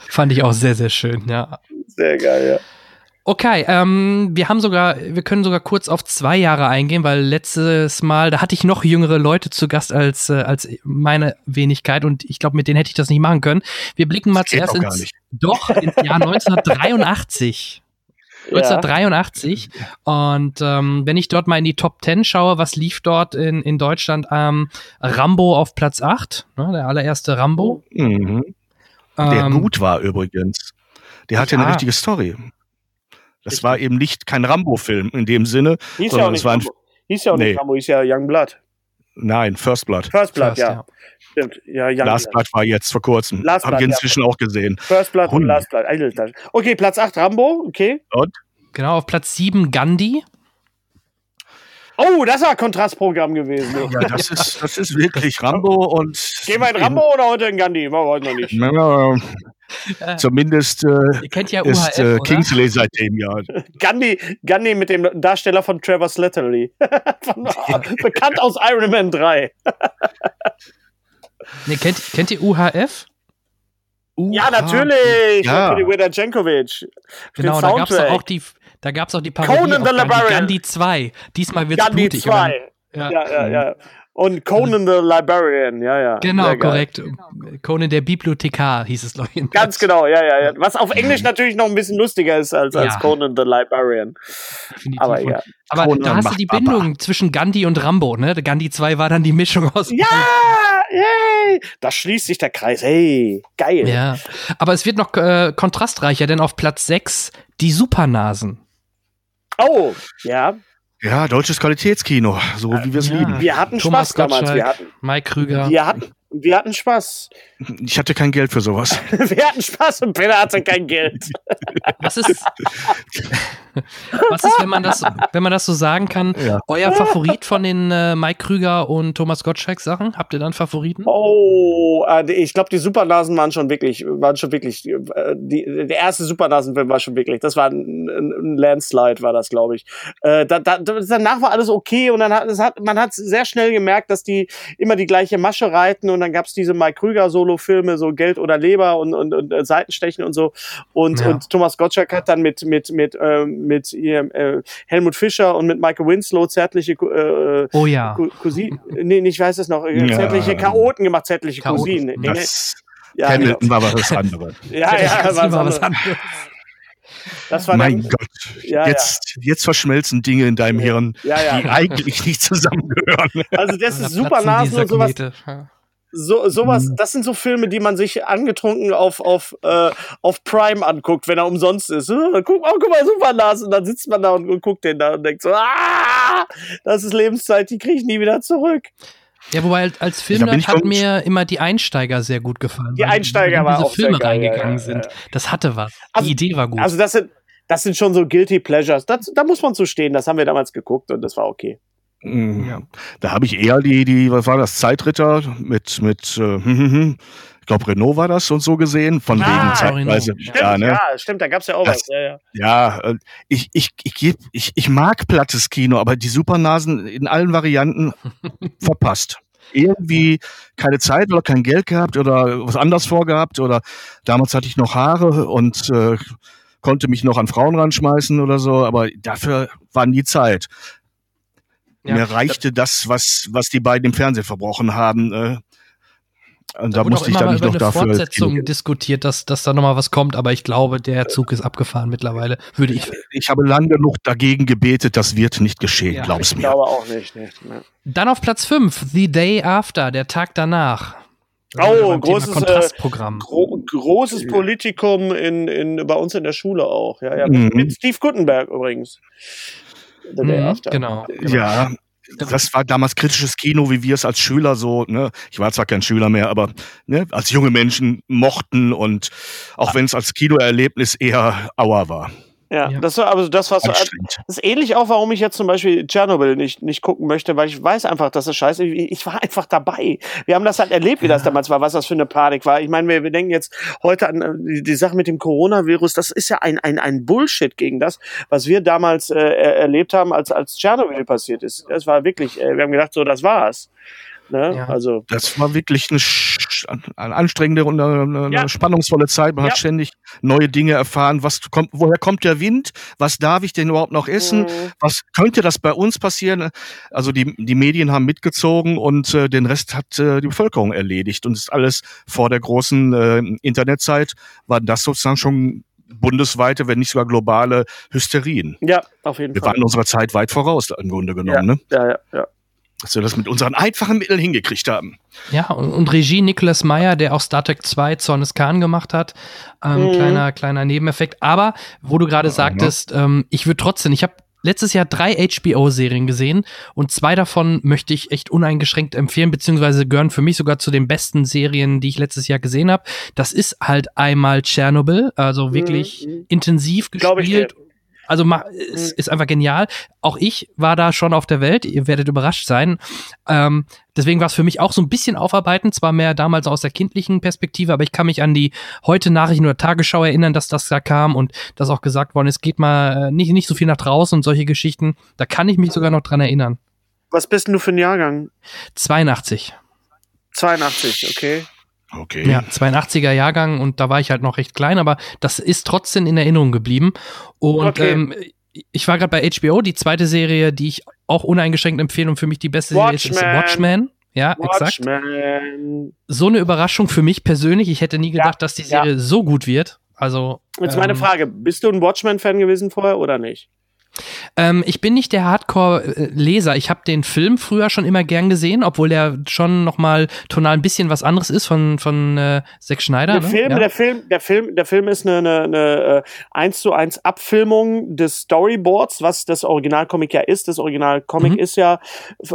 Fand ich auch sehr, sehr schön, ja. Sehr geil, ja. Okay, ähm, wir haben sogar, wir können sogar kurz auf zwei Jahre eingehen, weil letztes Mal, da hatte ich noch jüngere Leute zu Gast als, äh, als meine Wenigkeit und ich glaube, mit denen hätte ich das nicht machen können. Wir blicken mal zuerst ins, doch, ins Jahr 1983. 1983. Und ähm, wenn ich dort mal in die Top 10 schaue, was lief dort in, in Deutschland? Ähm, Rambo auf Platz 8, ne, der allererste Rambo. Mhm. Der ähm, gut war übrigens. Der hatte ja. eine richtige Story. Das war eben nicht kein Rambo-Film in dem Sinne. Hieß ja auch nicht Rambo. Hieß ja auch nee. nicht Rambo, hieß ja Young Blood. Nein, First Blood. First Blood, First, ja. ja. Stimmt. Ja, Young Last Blood. War jetzt vor kurzem. Last Haben wir inzwischen ja. auch gesehen. First Blood Hund. und Last Blood. Okay, Platz 8 Rambo, okay. Und? Genau, auf Platz 7 Gandhi. Oh, das war ein Kontrastprogramm gewesen. Ja, das ist, das ist wirklich Rambo und. Gehen wir in Rambo oder heute in Gandhi? Machen wir heute noch nicht. Zumindest äh, ja ist äh, Kingsley seitdem ja. Gandhi, Gandhi mit dem Darsteller von Trevor Slattery. von, bekannt aus Iron Man 3. nee, kennt, kennt ihr UHF? Ja, natürlich. Ja. Natürlich Weda Jankovic. Genau, da gab es auch die, da gab's auch die Parodie Conan the Gandhi, Gandhi 2. Diesmal wird's Gandhi blutig. 2. Ja, ja, ja. ja. Und Conan the Librarian, ja, ja. Genau, korrekt. Conan der Bibliothekar hieß es, glaube ich. Ganz genau, ja, ja, ja. Was auf Englisch natürlich noch ein bisschen lustiger ist als, als ja. Conan the Librarian. Definitiv. Aber ja. Aber Conan da hast du die Bindung Papa. zwischen Gandhi und Rambo, ne? Gandhi 2 war dann die Mischung aus. Ja! Yay! Da schließt sich der Kreis. Hey, geil. Ja. Aber es wird noch äh, kontrastreicher, denn auf Platz 6 die Supernasen. Oh, ja. Ja, deutsches Qualitätskino, so wie wir es ja. lieben. Wir hatten Thomas Spaß Gottschalk, damals. Wir hatten, Mike Krüger. Wir hatten, wir hatten Spaß. Ich hatte kein Geld für sowas. wir hatten Spaß und Peter hatte kein Geld. Was ist, was ist, wenn man das, wenn man das so sagen kann, ja. euer Favorit von den äh, Mike Krüger und Thomas Gottschalk Sachen? Habt ihr dann Favoriten? Oh, äh, ich glaube, die Supernasen waren schon wirklich, waren schon wirklich, äh, die, der erste Supernasenfilm war schon wirklich, das war ein, ein Landslide, war das, glaube ich. Äh, da, da, danach war alles okay und dann hat, es hat man hat sehr schnell gemerkt, dass die immer die gleiche Masche reiten und dann gab es diese Mike Krüger Solo-Filme, so Geld oder Leber und, und, und äh, Seitenstechen und so. Und, ja. und Thomas Gottschalk hat dann mit, mit, mit, ähm, mit ihr, äh, Helmut Fischer und mit Michael Winslow zärtliche äh, oh, ja. Cousinen, nee, ich weiß es noch, äh, zärtliche Chaoten gemacht, zärtliche Cousinen. Das ja, Hamilton genau. war was anderes. ja, ja, war, war was anderes. Das war mein dann, Gott, ja, jetzt, ja. jetzt verschmelzen Dinge in deinem Hirn, ja, die eigentlich nicht zusammengehören. Also das ist super Nasen und sowas so sowas, mhm. das sind so Filme, die man sich angetrunken auf auf äh, auf Prime anguckt, wenn er umsonst ist. Äh, guck, oh, guck mal, super Lars und dann sitzt man da und, und guckt den da und denkt so, ah, das ist Lebenszeit, die kriege ich nie wieder zurück. Ja, wobei als Filmnerd hat mir immer die Einsteiger sehr gut gefallen. Die Einsteiger waren auch Filme sehr geil, reingegangen ja, ja, sind. Das hatte was. Also, die Idee war gut. Also das sind das sind schon so Guilty Pleasures. Das, da muss man zu stehen. Das haben wir damals geguckt und das war okay. Mhm. Ja. Da habe ich eher die, die, was war das, Zeitritter mit, mit, äh, hm, hm, hm. ich glaube Renault war das und so gesehen, von ah, wegen zeitweise. Stimmt, ja, ne? ja, stimmt, da gab's ja auch das, was. Ja, ja. ja äh, ich, ich, ich, ich, ich mag plattes Kino, aber die Supernasen in allen Varianten verpasst irgendwie keine Zeit oder kein Geld gehabt oder was anders vorgehabt oder damals hatte ich noch Haare und äh, konnte mich noch an Frauen ranschmeißen oder so, aber dafür war nie Zeit. Ja, Mir reichte das, was, was die beiden im Fernsehen verbrochen haben. Äh, und da, da musste ich dann nicht noch dafür. Fortsetzung diskutiert, dass, dass da nochmal was kommt, aber ich glaube, der Zug ist abgefahren mittlerweile, würde ich. Ich habe lange genug dagegen gebetet, das wird nicht geschehen, ja, glaub's ich mir. Ich glaube auch nicht. nicht ne. Dann auf Platz 5, The Day After, der Tag danach. Oh, großes äh, Kontrastprogramm. Äh, gro großes Politikum in, in, bei uns in der Schule auch. Ja, ja. Mhm. Mit Steve Gutenberg übrigens. Mhm, genau, genau. Ja, das war damals kritisches Kino, wie wir es als Schüler so, ne, ich war zwar kein Schüler mehr, aber ne, als junge Menschen mochten und auch wenn es als Kinoerlebnis eher Auer war. Ja, ja. das war aber das, was das ist ähnlich auch, warum ich jetzt zum Beispiel Tschernobyl nicht, nicht gucken möchte, weil ich weiß einfach, dass es scheiße ist. Ich war einfach dabei. Wir haben das halt erlebt, wie ja. das damals war, was das für eine Panik war. Ich meine, wir, wir denken jetzt heute an äh, die, die Sache mit dem Coronavirus, das ist ja ein, ein, ein Bullshit gegen das, was wir damals äh, erlebt haben, als, als Tschernobyl passiert ist. Das war wirklich, äh, wir haben gedacht, so, das war's. Ne? Ja. Also das war wirklich eine, eine anstrengende und eine, eine ja. spannungsvolle Zeit. Man ja. hat ständig neue Dinge erfahren. Was kommt, woher kommt der Wind? Was darf ich denn überhaupt noch essen? Mhm. Was könnte das bei uns passieren? Also die, die Medien haben mitgezogen und äh, den Rest hat äh, die Bevölkerung erledigt. Und das ist alles vor der großen äh, Internetzeit war das sozusagen schon bundesweite, wenn nicht sogar globale Hysterien. Ja, auf jeden wir Fall. Wir waren unserer Zeit weit voraus im Grunde genommen. Ja, ne? ja, ja. ja dass wir das mit unseren einfachen Mitteln hingekriegt haben. Ja, und, und Regie Nicholas Meyer, der auch Star Trek 2 Zornes Khan gemacht hat. Ähm, mhm. Kleiner, kleiner Nebeneffekt. Aber, wo du gerade ja, sagtest, ja. Ähm, ich würde trotzdem, ich habe letztes Jahr drei HBO-Serien gesehen und zwei davon möchte ich echt uneingeschränkt empfehlen, beziehungsweise gehören für mich sogar zu den besten Serien, die ich letztes Jahr gesehen habe. Das ist halt einmal Tschernobyl, also wirklich mhm. intensiv gespielt also es ist einfach genial. Auch ich war da schon auf der Welt. Ihr werdet überrascht sein. Ähm, deswegen war es für mich auch so ein bisschen aufarbeiten. Zwar mehr damals aus der kindlichen Perspektive, aber ich kann mich an die heute Nachrichten oder Tagesschau erinnern, dass das da kam und dass auch gesagt worden ist, geht mal äh, nicht, nicht so viel nach draußen und solche Geschichten. Da kann ich mich sogar noch dran erinnern. Was bist denn du für ein Jahrgang? 82. 82, okay. Okay. Ja, 82er Jahrgang und da war ich halt noch recht klein, aber das ist trotzdem in Erinnerung geblieben. Und okay. ähm, ich war gerade bei HBO, die zweite Serie, die ich auch uneingeschränkt empfehle und für mich die beste Watchmen. Serie ist, ist Watchmen. Ja, Watchmen. exakt. So eine Überraschung für mich persönlich. Ich hätte nie gedacht, ja, dass die Serie ja. so gut wird. Also. Jetzt meine ähm, Frage: Bist du ein Watchmen-Fan gewesen vorher oder nicht? Ähm, ich bin nicht der Hardcore-Leser. Ich habe den Film früher schon immer gern gesehen, obwohl der schon noch mal tonal ein bisschen was anderes ist von von äh, Zack Schneider. Der ne? Film, ja. der Film, der Film, der Film ist eine, eine, eine 1 äh, zu 1 Abfilmung des Storyboards, was das Originalcomic ja ist. Das Originalcomic mhm. ist ja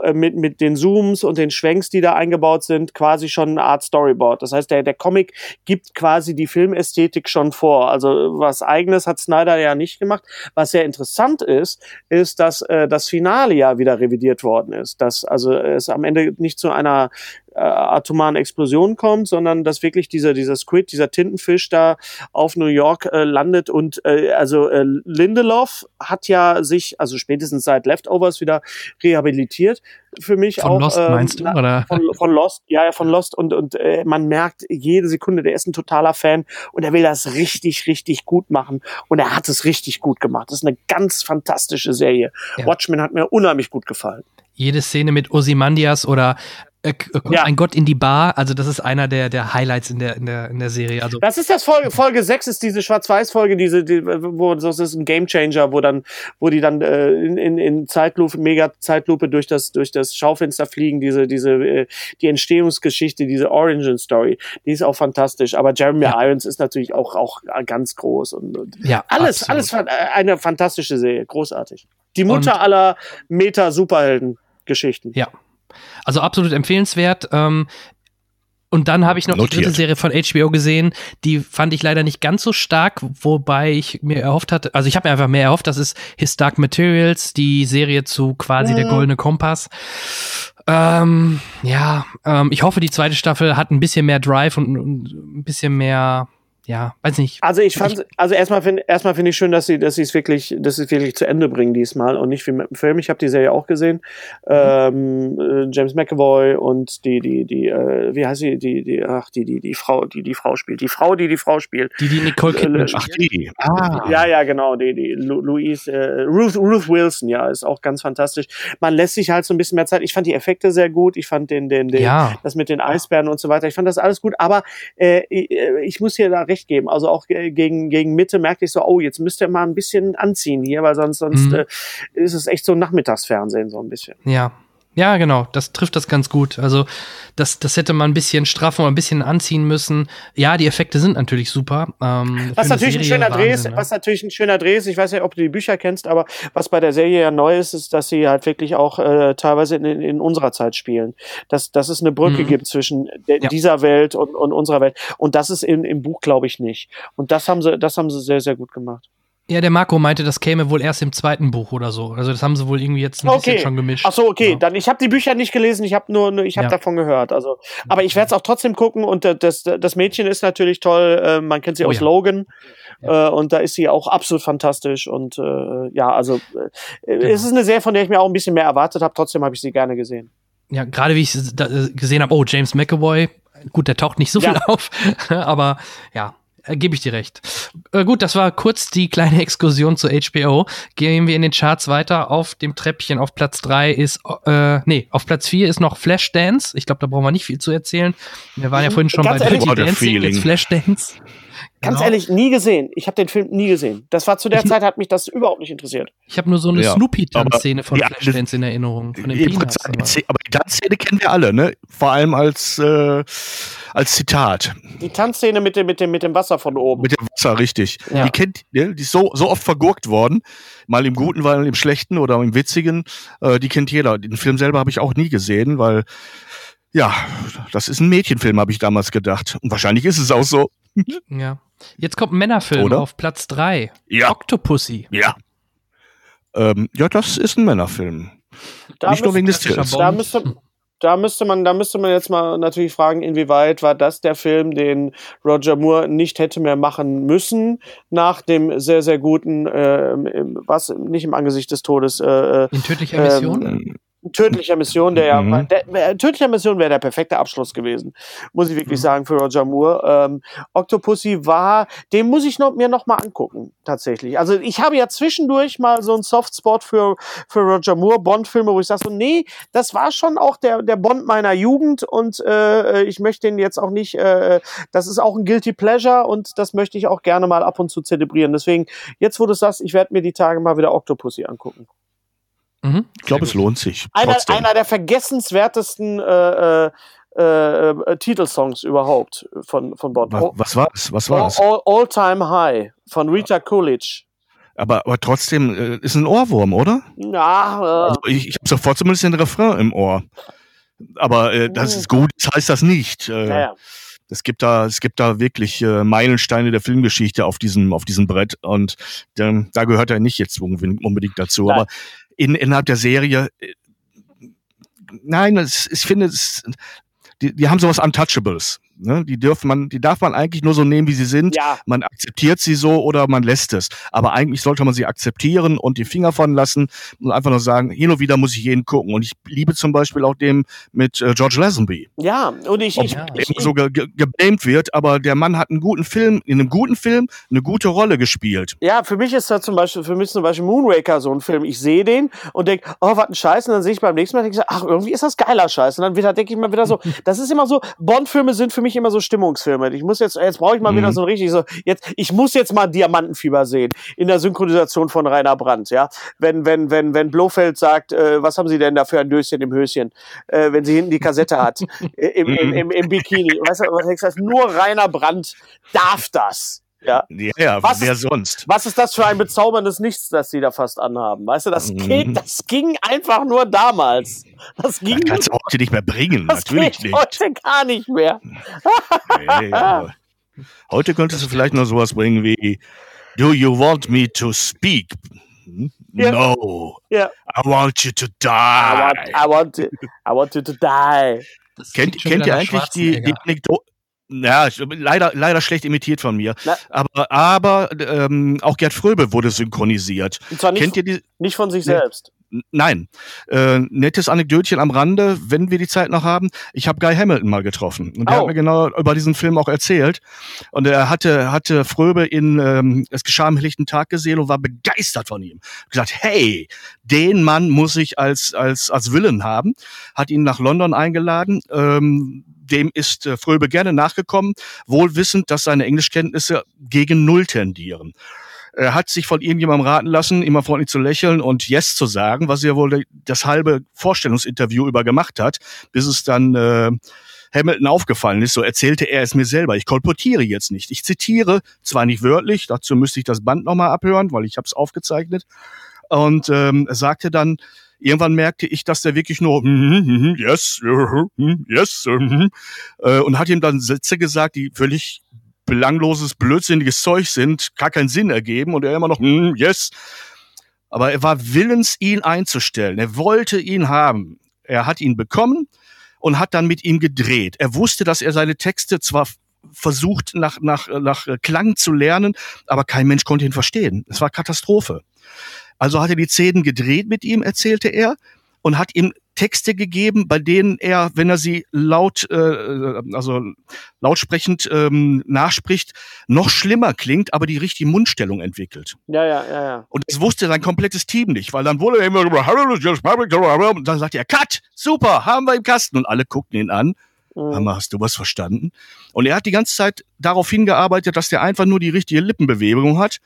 äh, mit mit den Zooms und den Schwenks, die da eingebaut sind, quasi schon eine Art Storyboard. Das heißt, der der Comic gibt quasi die Filmästhetik schon vor. Also was eigenes hat Snyder ja nicht gemacht. Was sehr interessant ist, ist, dass äh, das Finale ja wieder revidiert worden ist. Dass also es am Ende nicht zu einer äh, atomaren Explosion kommt, sondern dass wirklich dieser dieser Squid, dieser Tintenfisch da auf New York äh, landet und äh, also äh, Lindelof hat ja sich also spätestens seit Leftovers wieder rehabilitiert für mich von auch. Lost ähm, meinst du oder von, von, Lost, ja ja von Lost und und äh, man merkt jede Sekunde, der ist ein totaler Fan und er will das richtig richtig gut machen und er hat es richtig gut gemacht. Das ist eine ganz fantastische Serie. Ja. Watchmen hat mir unheimlich gut gefallen jede Szene mit Ozymandias oder äh, kommt ja. ein Gott in die Bar. Also das ist einer der, der Highlights in der, in der, in der Serie. Also das ist das Folge, Folge 6 ist diese Schwarz-Weiß-Folge, diese, die, wo das ist ein Gamechanger, wo dann, wo die dann äh, in, in, in Zeitlupe, mega Zeitlupe durch das, durch das Schaufenster fliegen, diese, diese, äh, die Entstehungsgeschichte, diese Origin Story, die ist auch fantastisch. Aber Jeremy ja. Irons ist natürlich auch, auch ganz groß und, und ja, alles, absolut. alles eine fantastische Serie, großartig. Die Mutter und aller Meta-Superhelden. Geschichten. Ja, also absolut empfehlenswert. Ähm, Und dann habe ich noch Notiert. die dritte Serie von HBO gesehen, die fand ich leider nicht ganz so stark, wobei ich mir erhofft hatte, also ich habe mir einfach mehr erhofft, das ist His Dark Materials, die Serie zu quasi ja. der Goldene Kompass. Ähm, ja, ähm, ich hoffe, die zweite Staffel hat ein bisschen mehr Drive und, und ein bisschen mehr ja, weiß nicht. Also ich fand, also erstmal finde erstmal finde ich schön, dass sie, dass sie es wirklich, dass sie es wirklich zu Ende bringen diesmal und nicht wie mit dem Film. Ich habe die Serie auch gesehen. Mhm. Ähm, äh, James McAvoy und die, die, die, äh, wie heißt sie, die, die, ach, die, die, die Frau, die die Frau spielt, die Frau, die die Frau spielt. Die, die Nicole äh, Kidman. Ach, die. Ah. Ja, ja, genau, die, die Louise, äh, Ruth, Ruth Wilson, ja, ist auch ganz fantastisch. Man lässt sich halt so ein bisschen mehr Zeit. Ich fand die Effekte sehr gut. Ich fand den, den, den, ja. das mit den Eisbären und so weiter. Ich fand das alles gut. Aber äh, ich, äh, ich muss hier da recht recht geben. Also auch gegen, gegen Mitte merkte ich so, oh, jetzt müsst ihr mal ein bisschen anziehen hier, weil sonst, sonst mhm. äh, ist es echt so Nachmittagsfernsehen so ein bisschen. Ja, ja, genau, das trifft das ganz gut. Also, das, das hätte man ein bisschen straffen oder ein bisschen anziehen müssen. Ja, die Effekte sind natürlich super. Ähm, was natürlich ein schöner Dreh ist, ne? was natürlich ein schöner Dreh ist, ich weiß nicht, ob du die Bücher kennst, aber was bei der Serie ja neu ist, ist, dass sie halt wirklich auch äh, teilweise in, in unserer Zeit spielen. Dass, dass es eine Brücke mhm. gibt zwischen de, ja. dieser Welt und, und unserer Welt. Und das ist in, im Buch, glaube ich, nicht. Und das haben sie, das haben sie sehr, sehr gut gemacht. Ja, der Marco meinte, das käme wohl erst im zweiten Buch oder so. Also das haben sie wohl irgendwie jetzt ein okay. bisschen schon gemischt. Ach so, okay. Ja. Dann ich habe die Bücher nicht gelesen, ich habe nur, ich habe ja. davon gehört. Also, aber ich werde es auch trotzdem gucken und das, das Mädchen ist natürlich toll. Äh, man kennt sie oh, aus ja. Logan äh, und da ist sie auch absolut fantastisch und äh, ja, also äh, genau. es ist eine Serie, von der ich mir auch ein bisschen mehr erwartet habe. Trotzdem habe ich sie gerne gesehen. Ja, gerade wie ich äh, gesehen habe, oh James McAvoy, gut, der taucht nicht so viel auf, aber ja, äh, gebe ich dir recht. Äh, gut, das war kurz die kleine Exkursion zu HBO. Gehen wir in den Charts weiter. Auf dem Treppchen auf Platz drei ist, äh, nee, auf Platz vier ist noch Flashdance. Ich glaube, da brauchen wir nicht viel zu erzählen. Wir waren ja vorhin schon Ganz bei Dirty Dancing, jetzt Flashdance. Ganz genau. ehrlich, nie gesehen. Ich habe den Film nie gesehen. Das war zu der ich, Zeit, hat mich das überhaupt nicht interessiert. Ich habe nur so eine ja, Snoopy-Tanzszene von Flashdance in Erinnerung. Von den Peanuts, aber. aber die Tanzszene kennen wir alle, ne? Vor allem als, äh, als Zitat. Die Tanzszene mit dem, mit, dem, mit dem Wasser von oben. Mit dem Wasser, richtig. Ja. Die kennt, ne? die ist so, so oft vergurkt worden. Mal im Guten, mal im Schlechten oder im Witzigen. Äh, die kennt jeder. Den Film selber habe ich auch nie gesehen, weil ja, das ist ein Mädchenfilm, habe ich damals gedacht. Und wahrscheinlich ist es auch so. Ja. Jetzt kommt ein Männerfilm Oder? auf Platz 3. Ja. Octopussy. Ja. Ähm, ja, das ist ein Männerfilm. Da Nicht nur wegen des Tieres. Da müsste, da müsste man, da müsste man jetzt mal natürlich fragen, inwieweit war das der Film, den Roger Moore nicht hätte mehr machen müssen nach dem sehr sehr guten, äh, was nicht im Angesicht des Todes. Äh, äh In tödlicher Mission. Ähm, tödlicher Mission, der ja, mhm. der, der, tödlicher Mission wäre der perfekte Abschluss gewesen, muss ich wirklich mhm. sagen für Roger Moore. Ähm, Octopussy war, den muss ich noch, mir noch mal angucken tatsächlich. Also ich habe ja zwischendurch mal so einen Softspot für für Roger Moore Bond-Filme, wo ich sage so, nee, das war schon auch der der Bond meiner Jugend und äh, ich möchte den jetzt auch nicht. Äh, das ist auch ein guilty pleasure und das möchte ich auch gerne mal ab und zu zelebrieren. Deswegen jetzt, wo du sagst, ich werde mir die Tage mal wieder Octopussy angucken. Mhm. Ich glaube, es lohnt sich. Einer, einer der vergessenswertesten äh, äh, äh, Titelsongs überhaupt von, von Bond. Was, was war es? Was war es? All, All, Time High von Rita Coolidge. Aber, aber trotzdem äh, ist ein Ohrwurm, oder? Ja. Äh. Also ich ich habe sofort zumindest den Refrain im Ohr. Aber äh, das ist gut, das heißt das nicht. Äh, naja. Es gibt da, es gibt da wirklich äh, Meilensteine der Filmgeschichte auf diesem, auf diesem Brett und ähm, da gehört er nicht jetzt unbedingt dazu. Nein. Aber in, innerhalb der Serie, äh, nein, es, ich finde, es, die, die haben sowas Untouchables. Ne? Die dürfen man, die darf man eigentlich nur so nehmen, wie sie sind. Ja. Man akzeptiert sie so oder man lässt es. Aber eigentlich sollte man sie akzeptieren und die Finger von lassen und einfach nur sagen, hin und wieder muss ich jeden gucken. Und ich liebe zum Beispiel auch dem mit äh, George Lazenby. Ja, und ich, ich, ich, ich so ge ge geblamed wird, aber der Mann hat einen guten Film, in einem guten Film eine gute Rolle gespielt. Ja, für mich ist da zum Beispiel, für mich zum Beispiel Moonraker so ein Film. Ich sehe den und denke, oh, was ein Scheiß. Und dann sehe ich beim nächsten Mal, denke ich, ach, irgendwie ist das geiler Scheiß. Und dann wieder denke ich mal wieder so, das ist immer so, Bond-Filme sind für mich immer so Stimmungsfilme. Ich muss jetzt, jetzt brauche ich mal mhm. wieder so richtig so, jetzt, ich muss jetzt mal Diamantenfieber sehen in der Synchronisation von Rainer Brandt, ja. Wenn, wenn, wenn, wenn Blofeld sagt, äh, was haben Sie denn da für ein Döschen im Höschen, äh, wenn sie hinten die Kassette hat, im, im, im, im Bikini. Weißt du, was ich sag, nur Rainer Brandt darf das Ja, ja, ja was wer ist, sonst? Was ist das für ein bezauberndes Nichts, das sie da fast anhaben? Weißt du, das, mhm. ging, das ging einfach nur damals. Das ging. Das kannst du heute nicht mehr bringen, das natürlich nicht. Heute gar nicht mehr. nee, heute könntest du vielleicht noch sowas bringen wie Do you want me to speak? Yeah. No. Yeah. I want you to die. I want, I want, to, I want you to die. Kennt, kennt ihr eigentlich die, die Anekdote? Ja, leider, leider schlecht imitiert von mir. Na. Aber, aber ähm, auch Gerd Fröbe wurde synchronisiert. Und zwar nicht, Kennt ihr die? nicht von sich selbst. Nein. Äh, nettes Anekdötchen am Rande, wenn wir die Zeit noch haben. Ich habe Guy Hamilton mal getroffen. Und der oh. hat mir genau über diesen Film auch erzählt. Und er hatte, hatte Fröbe in ähm, Es geschah am helllichten Tag gesehen und war begeistert von ihm. Gesagt, hey, den Mann muss ich als, als, als Willen haben. Hat ihn nach London eingeladen. Ähm, dem ist äh, Fröbe gerne nachgekommen, wohl wissend, dass seine Englischkenntnisse gegen Null tendieren. Er hat sich von irgendjemandem raten lassen, immer freundlich zu lächeln und Yes zu sagen, was er wohl das halbe Vorstellungsinterview über gemacht hat, bis es dann äh, Hamilton aufgefallen ist. So erzählte er es mir selber. Ich kolportiere jetzt nicht. Ich zitiere, zwar nicht wörtlich, dazu müsste ich das Band nochmal abhören, weil ich habe es aufgezeichnet. Und ähm, er sagte dann, irgendwann merkte ich, dass der wirklich nur mm, mm, yes, mm, yes, mm, äh, und hat ihm dann Sätze gesagt, die völlig belangloses, blödsinniges Zeug sind, gar keinen Sinn ergeben und er immer noch mm, yes. Aber er war willens, ihn einzustellen. Er wollte ihn haben. Er hat ihn bekommen und hat dann mit ihm gedreht. Er wusste, dass er seine Texte zwar versucht nach, nach, nach Klang zu lernen, aber kein Mensch konnte ihn verstehen. Es war Katastrophe. Also hat er die Szenen gedreht mit ihm, erzählte er, und hat ihm Texte gegeben, bei denen er, wenn er sie laut, äh, also lautsprechend ähm, nachspricht, noch schlimmer klingt, aber die richtige Mundstellung entwickelt. Ja, ja, ja, ja. Und das wusste sein komplettes Team nicht, weil dann wurde er immer und dann sagte er, Cut, super, haben wir im Kasten. Und alle guckten ihn an. Mhm. Hammer, hast du was verstanden? Und er hat die ganze Zeit darauf hingearbeitet, dass der einfach nur die richtige Lippenbewegung hat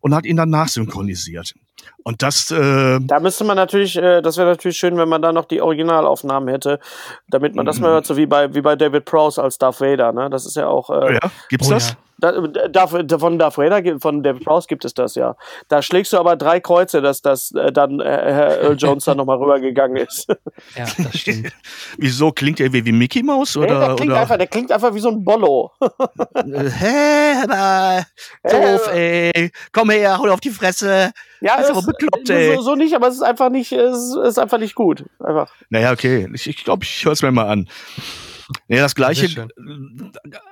und hat ihn dann nachsynchronisiert. Und das. Äh, da müsste man natürlich, äh, das wäre natürlich schön, wenn man da noch die Originalaufnahmen hätte, damit man das mal hört, so wie bei, wie bei David Prowse als Darth Vader. Ne? Das ist ja auch. Äh, ja, gibt's oh, das? Ja. Da, da, von Darth Vader, von David Prowse gibt es das ja. Da schlägst du aber drei Kreuze, dass das äh, dann äh, Herr Earl Jones dann nochmal rübergegangen ist. Ja, das stimmt. Wieso klingt er wie, wie Mickey Mouse? Oder, nee, der, klingt oder? Einfach, der klingt einfach wie so ein Bollo. Hä, hey, doof, ey. Komm her, hol auf die Fresse. Ja, das ist aber bekloppt, ey. So, so, nicht, aber es ist einfach nicht, es ist einfach nicht gut. Einfach. Naja, okay. Ich glaube, ich, glaub, ich höre es mir mal an. Ja, das gleiche,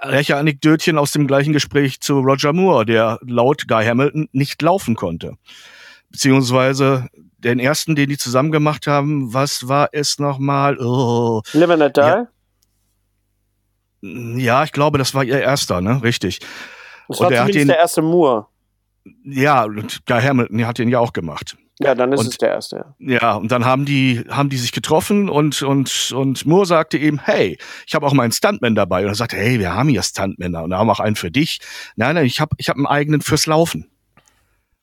welche Anekdötchen aus dem gleichen Gespräch zu Roger Moore, der laut Guy Hamilton nicht laufen konnte. Beziehungsweise den ersten, den die zusammen gemacht haben, was war es nochmal? Oh, Live and Die? Ja, ja, ich glaube, das war ihr erster, ne? Richtig. Das war zumindest den, der erste Moore. Ja, und Guy Hamilton hat den ja auch gemacht. Ja, dann ist und, es der erste. Ja, und dann haben die, haben die sich getroffen und, und, und Moore sagte ihm, hey, ich habe auch meinen Stuntman dabei. Und er sagte, hey, wir haben hier Stuntmänner und wir haben auch einen für dich. Nein, nein, ich habe ich hab einen eigenen fürs Laufen.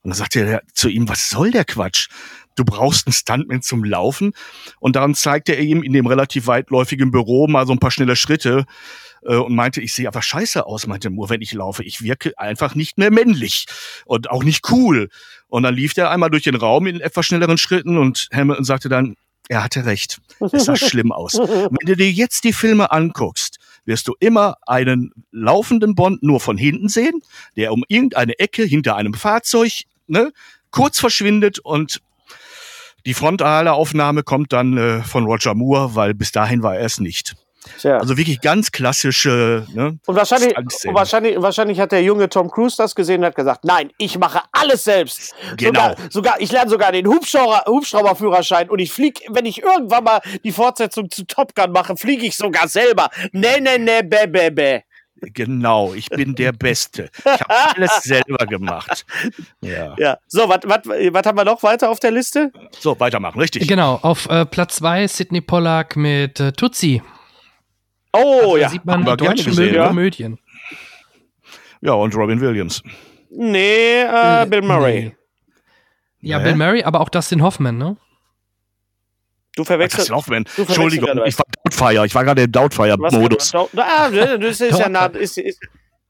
Und dann sagte er zu ihm, was soll der Quatsch? Du brauchst einen Stuntman zum Laufen. Und dann zeigte er ihm in dem relativ weitläufigen Büro mal so ein paar schnelle Schritte äh, und meinte, ich sehe einfach scheiße aus, meinte Moore, wenn ich laufe. Ich wirke einfach nicht mehr männlich und auch nicht cool. Und dann lief der einmal durch den Raum in etwas schnelleren Schritten und Hamilton sagte dann, er hatte recht. Es sah schlimm aus. Wenn du dir jetzt die Filme anguckst, wirst du immer einen laufenden Bond nur von hinten sehen, der um irgendeine Ecke hinter einem Fahrzeug ne, kurz verschwindet und die frontale Aufnahme kommt dann äh, von Roger Moore, weil bis dahin war er es nicht. Ja. Also wirklich ganz klassische. Ne, und wahrscheinlich, und wahrscheinlich, wahrscheinlich hat der junge Tom Cruise das gesehen und hat gesagt: Nein, ich mache alles selbst. Genau. Sogar, sogar ich lerne sogar den Hubschrauber, Hubschrauberführerschein und ich fliege, wenn ich irgendwann mal die Fortsetzung zu Top Gun mache, fliege ich sogar selber. Nee, nee, nee, bäh, bäh, bäh. Genau, ich bin der Beste. Ich habe alles selber gemacht. Ja. ja. So, was haben wir noch weiter auf der Liste? So, weitermachen, richtig. Genau, auf äh, Platz 2 Sidney Pollack mit äh, Tutsi. Oh, also, ja. sieht man die deutschen gesehen, ja. Komödien. Ja, und Robin Williams. Nee, äh, äh Bill Murray. Nee. Ja, Bill Murray, aber auch Dustin Hoffman, ne? Du verwechselst. Dustin Hoffman. Entschuldigung, ich war Doubtfire. Ich war gerade im Doubtfire-Modus. Ah, das ist ja nah. Ist, ist,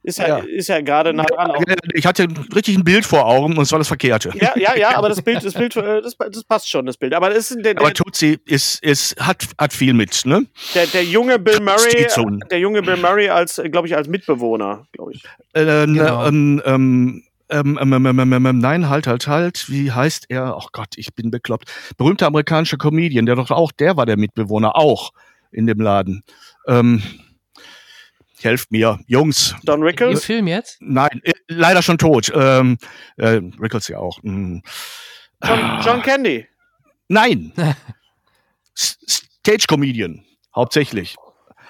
Ist ja, ja. Ist ja gerade nah dran. Auch. Ich hatte richtig ein Bild vor Augen und es war das Verkehrte. Ja, ja, ja, aber das Bild, das Bild, äh, das, das passt schon, das Bild. Aber, das ist der, der, aber Tutsi ist, ist, hat, hat viel mit, ne? Der, der junge Bill Murray, der junge Bill Murray als, glaube ich, als Mitbewohner, glaube ich. Äh, genau. ähm, ähm, ähm, ähm, ähm, nein, halt, halt, halt. Wie heißt er? Ach Gott, ich bin bekloppt. Berühmter amerikanischer Comedian, der doch auch, der war der Mitbewohner, auch in dem Laden. Ähm, helft mir, Jungs. Don Rickles? Im Film jetzt? Nein, äh, leider schon tot. Ähm, äh, Rickles ja auch. Mm. John, John Candy? Nein. Stage-Comedian, hauptsächlich.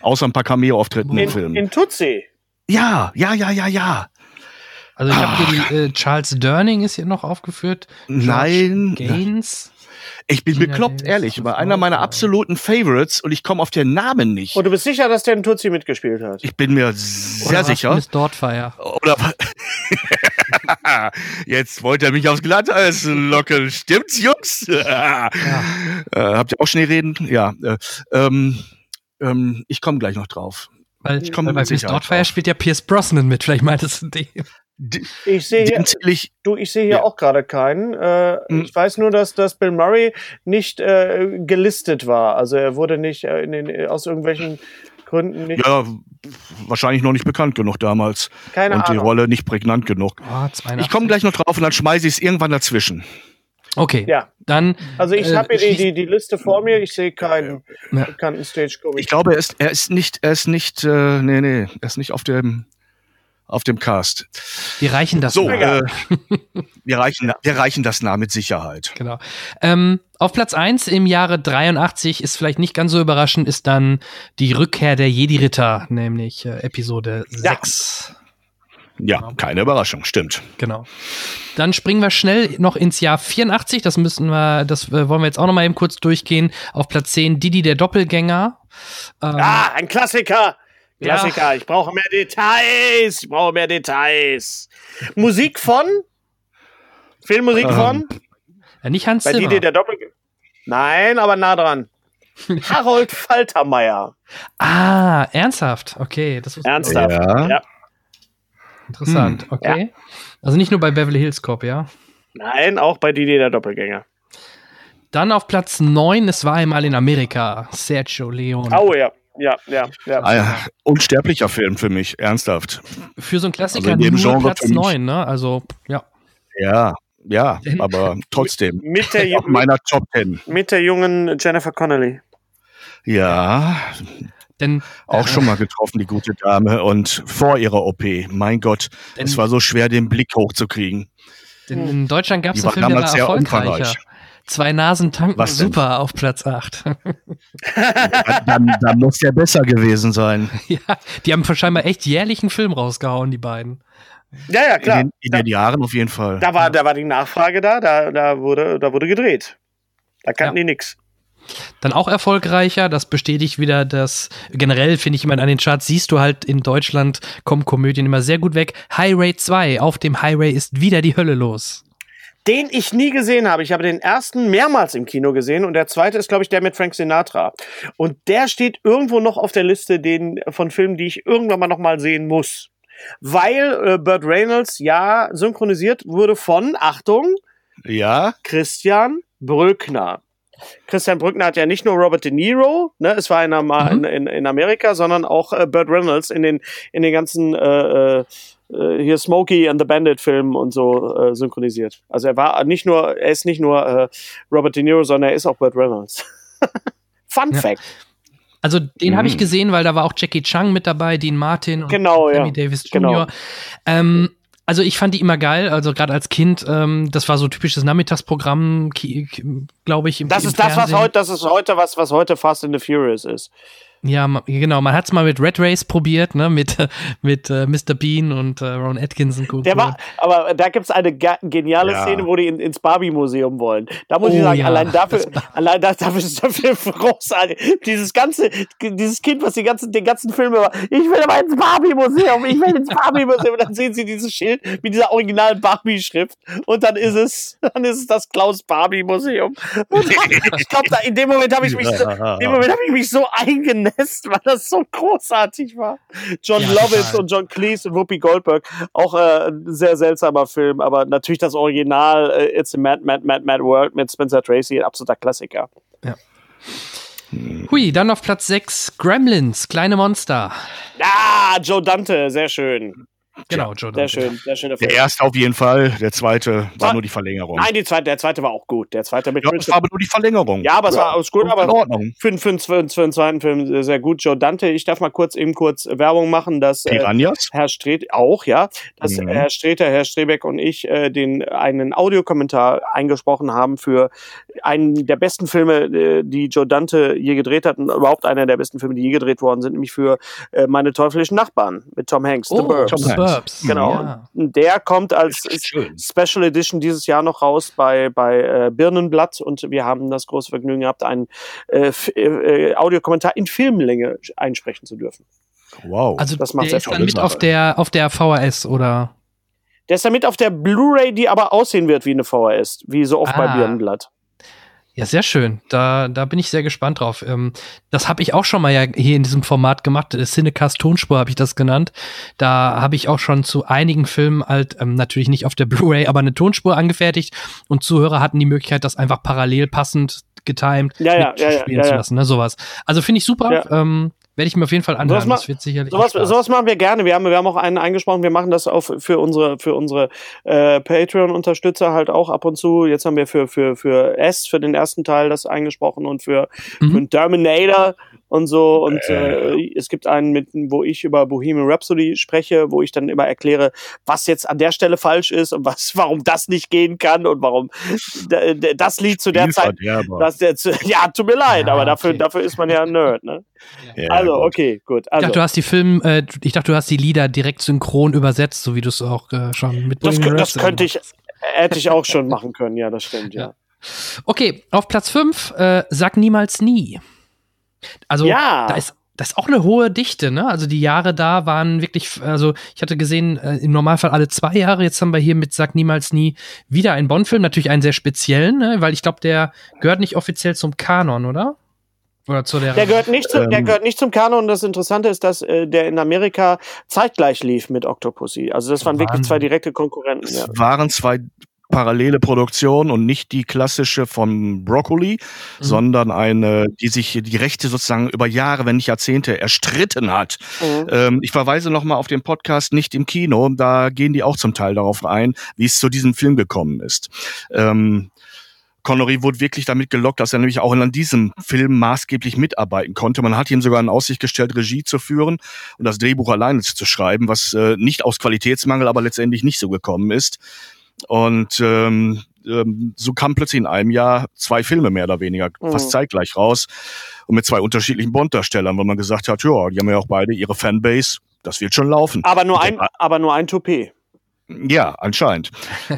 Außer ein paar Cameo-Auftritten im Film. In Tutsi? Ja, ja, ja, ja, ja. Also ich habe hier die, äh, Charles Durning ist hier noch aufgeführt. George Nein. Gaines. Ich bin Gina bekloppt, Davis, ehrlich. War einer meiner absoluten Favorites und ich komme auf den Namen nicht. Und du bist sicher, dass der in Tutsi mitgespielt hat? Ich bin mir sehr Oder sicher. Miss Dortfire. Oder Jetzt wollt ihr mich aufs Glatteis locken. Stimmt's, Jungs? ja. äh, habt ihr auch Schnee reden? Ja. Äh, ähm, ähm, ich komme gleich noch drauf. Weil, ich komme bei Miss Dortfire drauf. spielt ja Pierce Brosnan mit. Vielleicht meintest du den. Ich sehe hier, ich, du, ich sehe hier ja. auch gerade keinen. Äh, hm. Ich weiß nur, dass, dass Bill Murray nicht äh, gelistet war. Also er wurde nicht äh, in den, aus irgendwelchen Gründen nicht. Ja, wahrscheinlich noch nicht bekannt genug damals. Keine und Ahnung. die Rolle nicht prägnant genug. Oh, ich komme gleich noch drauf und dann schmeiße ich es irgendwann dazwischen. Okay. Ja. Dann. Also ich äh, habe hier die, die, die Liste vor mir. Ich sehe keinen ja. bekannten Stage Comic. Ich glaube, er ist, er ist nicht, er ist nicht, äh, nee, nee, er ist nicht auf dem auf dem Cast. Wir reichen das so. Äh, wir, reichen, wir reichen das nah mit Sicherheit. Genau. Ähm, auf Platz eins im Jahre 83 ist vielleicht nicht ganz so überraschend, ist dann die Rückkehr der Jedi-Ritter, nämlich äh, Episode ja. 6. Ja, genau. keine Überraschung, stimmt. Genau. Dann springen wir schnell noch ins Jahr 84. Das müssen wir, das äh, wollen wir jetzt auch noch mal eben kurz durchgehen. Auf Platz 10 Didi der Doppelgänger. Ähm, ah, ein Klassiker. Klassiker, ja. ich brauche mehr Details. Ich brauche mehr Details. Musik von? Filmmusik ähm, von? Ja, nicht Hans Bei Zimmer. Die, der Doppel Nein, aber nah dran. Harold Faltermeier. Ah, ernsthaft. Okay, das ist ernsthaft. Ja. ja. Interessant. Hm. Okay. Ja. Also nicht nur bei Beverly Hills Cop, ja? Nein, auch bei Didier der Doppelgänger. Dann auf Platz 9, es war einmal in Amerika, Sergio Leone. Oh ja ja, ja, ja. Ah, ja. Unsterblicher Film für mich, ernsthaft. Für so einen Klassiker also nur Genre Platz 9, ne? Also, ja. Ja, ja, aber trotzdem. Mit der, auf meiner Top 10. Mit der jungen Jennifer Connelly. Ja. Denn, auch äh, schon mal getroffen, die gute Dame. Und vor ihrer OP, mein Gott, denn, es war so schwer, den Blick hochzukriegen. Denn in Deutschland gab es einen Film, der war erfolgreicher. Zwei Nasen tanken Was super auf Platz 8. dann, dann muss der besser gewesen sein. Ja, die haben scheinbar echt jährlich einen Film rausgehauen, die beiden. Ja, ja, klar. In den, in den Jahren auf jeden Fall. Da war, da war die Nachfrage da, da, da, wurde, da wurde gedreht. Da kannten ja. die nix. Dann auch erfolgreicher, das bestätigt wieder das, generell finde ich immer an den Charts, siehst du halt in Deutschland kommen Komödien immer sehr gut weg. High Ray 2, auf dem High Ray ist wieder die Hölle los den ich nie gesehen habe. Ich habe den ersten mehrmals im Kino gesehen und der zweite ist, glaube ich, der mit Frank Sinatra. Und der steht irgendwo noch auf der Liste den, von Filmen, die ich irgendwann mal noch mal sehen muss. Weil äh, Burt Reynolds ja synchronisiert wurde von, Achtung, ja, Christian Brückner. Christian Brückner hat ja nicht nur Robert De Niro, ne, es war in, mhm. in, in Amerika, sondern auch äh, Burt Reynolds in den, in den ganzen äh, äh äh, hier Smokey and the Bandit Film und so äh, synchronisiert. Also er war nicht nur, er ist nicht nur äh, Robert De Niro, sondern er ist auch Burt Reynolds. Fun ja. Fact. Also den mhm. habe ich gesehen, weil da war auch Jackie Chung mit dabei, Dean Martin und genau, Sammy ja. Davis Jr. Genau. Ähm, also ich fand die immer geil, also gerade als Kind, ähm, das war so typisches Nachmittagsprogramm, glaube ich. Im, das ist das, was heute, das ist heute was, was heute Fast and the Furious ist. Ja, genau. Man hat es mal mit Red Race probiert, ne? Mit, mit äh, Mr. Bean und äh, Ron Atkinson. Der war, aber da gibt es eine geniale ja. Szene, wo die in, ins Barbie-Museum wollen. Da muss oh, ich sagen, ja. allein dafür, allein dafür ist dafür großartig. Dieses ganze, dieses Kind, was die ganzen, den ganzen Film über, ich will aber ins Barbie-Museum, ich will ins Barbie-Museum. Und dann sehen sie dieses Schild mit dieser originalen Barbie-Schrift. Und dann ist es, dann ist es das Klaus Barbie-Museum. ich glaube, in dem Moment habe ich mich, so, in dem Moment habe ich mich so eingenässt West, weil das so großartig war. John ja, Lovitz und John Cleese und Whoopi Goldberg. Auch äh, ein sehr seltsamer Film, aber natürlich das Original äh, It's a Mad, Mad, Mad, Mad World mit Spencer Tracy, ein absoluter Klassiker. Ja. Hui, dann auf Platz 6 Gremlins, kleine Monster. Ah, Joe Dante, sehr schön. Genau, Joe Sehr schön, sehr schön. Der erste auf jeden Fall, der zweite war nur die Verlängerung. Nein, die zweite, der zweite war auch gut. Der zweite mit ja, es war aber nur die Verlängerung. Ja, aber es war alles gut, aber in Ordnung. Für, für, für, für, den zweiten Film sehr gut. Joe Dante, ich darf mal kurz eben kurz Werbung machen, dass äh, Herr Stret auch, ja, dass mhm. Herr Streter, Herr Strebeck und ich äh, den einen Audiokommentar eingesprochen haben für einen der besten Filme, äh, die Joe Dante je gedreht hat und überhaupt einer der besten Filme, die je gedreht worden sind, nämlich für äh, meine teuflischen Nachbarn mit Tom Hanks, oh, The Burbs. Tom Hanks. Burbs. Genau. Ja. Der kommt als Special Edition dieses Jahr noch raus bei, bei äh, Birnenblatt und wir haben das große Vergnügen gehabt, einen äh, äh, Audiokommentar in Filmlänge einsprechen zu dürfen. Wow. Also das macht der ist dann mit auf der, auf der VHS oder? Der ist dann mit auf der Blu-ray, die aber aussehen wird wie eine VHS, wie so oft ah. bei Birnenblatt. Ja, sehr schön. Da, da bin ich sehr gespannt drauf. Ähm, das habe ich auch schon mal ja hier in diesem Format gemacht. Cinecast Tonspur habe ich das genannt. Da habe ich auch schon zu einigen Filmen halt ähm, natürlich nicht auf der Blu-ray, aber eine Tonspur angefertigt und Zuhörer hatten die Möglichkeit, das einfach parallel passend getimed ja, ja, ja, spielen zu lassen, ne, sowas. Also finde ich super. Ähm, werde ich mir auf jeden Fall anhören. Sowas, das wird sicherlich sowas, sowas machen wir gerne. Wir haben, wir haben auch einen eingesprochen. Wir machen das auch für unsere, für unsere äh, Patreon-Unterstützer halt auch ab und zu. Jetzt haben wir für, für, für S, für den ersten Teil das eingesprochen und für, mhm. für Terminator und so. Und äh, es gibt einen, mit, wo ich über Bohemian Rhapsody spreche, wo ich dann immer erkläre, was jetzt an der Stelle falsch ist und was, warum das nicht gehen kann und warum das Lied zu der Zeit. Dass der zu, ja, tut mir leid, ja, aber dafür, okay. dafür ist man ja ein Nerd, ne? Ja, also, gut. okay, gut. Also. Ich dachte, du hast die Film, äh, ich dachte, du hast die Lieder direkt synchron übersetzt, so wie du es auch äh, schon mit Das, das könnte ich, hätte ich auch schon machen können, ja, das stimmt, ja. ja. Okay, auf Platz 5, äh, sag niemals nie. Also ja. da ist das ist auch eine hohe Dichte, ne? Also die Jahre da waren wirklich, also ich hatte gesehen, äh, im Normalfall alle zwei Jahre. Jetzt haben wir hier mit Sag niemals nie wieder einen Bond-Film, natürlich einen sehr speziellen, ne? Weil ich glaube, der gehört nicht offiziell zum Kanon, oder? Oder zu der, der gehört nicht, zu, ähm, der gehört nicht zum Kanon. Und das Interessante ist, dass äh, der in Amerika zeitgleich lief mit Octopussy. Also das waren Wahnsinn. wirklich zwei direkte Konkurrenten. Es ja. waren zwei parallele Produktion und nicht die klassische von Broccoli, mhm. sondern eine, die sich die Rechte sozusagen über Jahre, wenn nicht Jahrzehnte erstritten hat. Mhm. Ähm, ich verweise nochmal auf den Podcast Nicht im Kino, da gehen die auch zum Teil darauf ein, wie es zu diesem Film gekommen ist. Ähm, Connery wurde wirklich damit gelockt, dass er nämlich auch an diesem Film maßgeblich mitarbeiten konnte. Man hat ihm sogar in Aussicht gestellt, Regie zu führen und das Drehbuch alleine zu schreiben, was äh, nicht aus Qualitätsmangel, aber letztendlich nicht so gekommen ist. Und ähm, ähm, so kamen plötzlich in einem Jahr zwei Filme mehr oder weniger mhm. fast zeitgleich raus und mit zwei unterschiedlichen Bond-Darstellern, weil man gesagt hat, ja, die haben ja auch beide ihre Fanbase, das wird schon laufen. Aber nur ein, aber nur ein Toupet. Ja, anscheinend.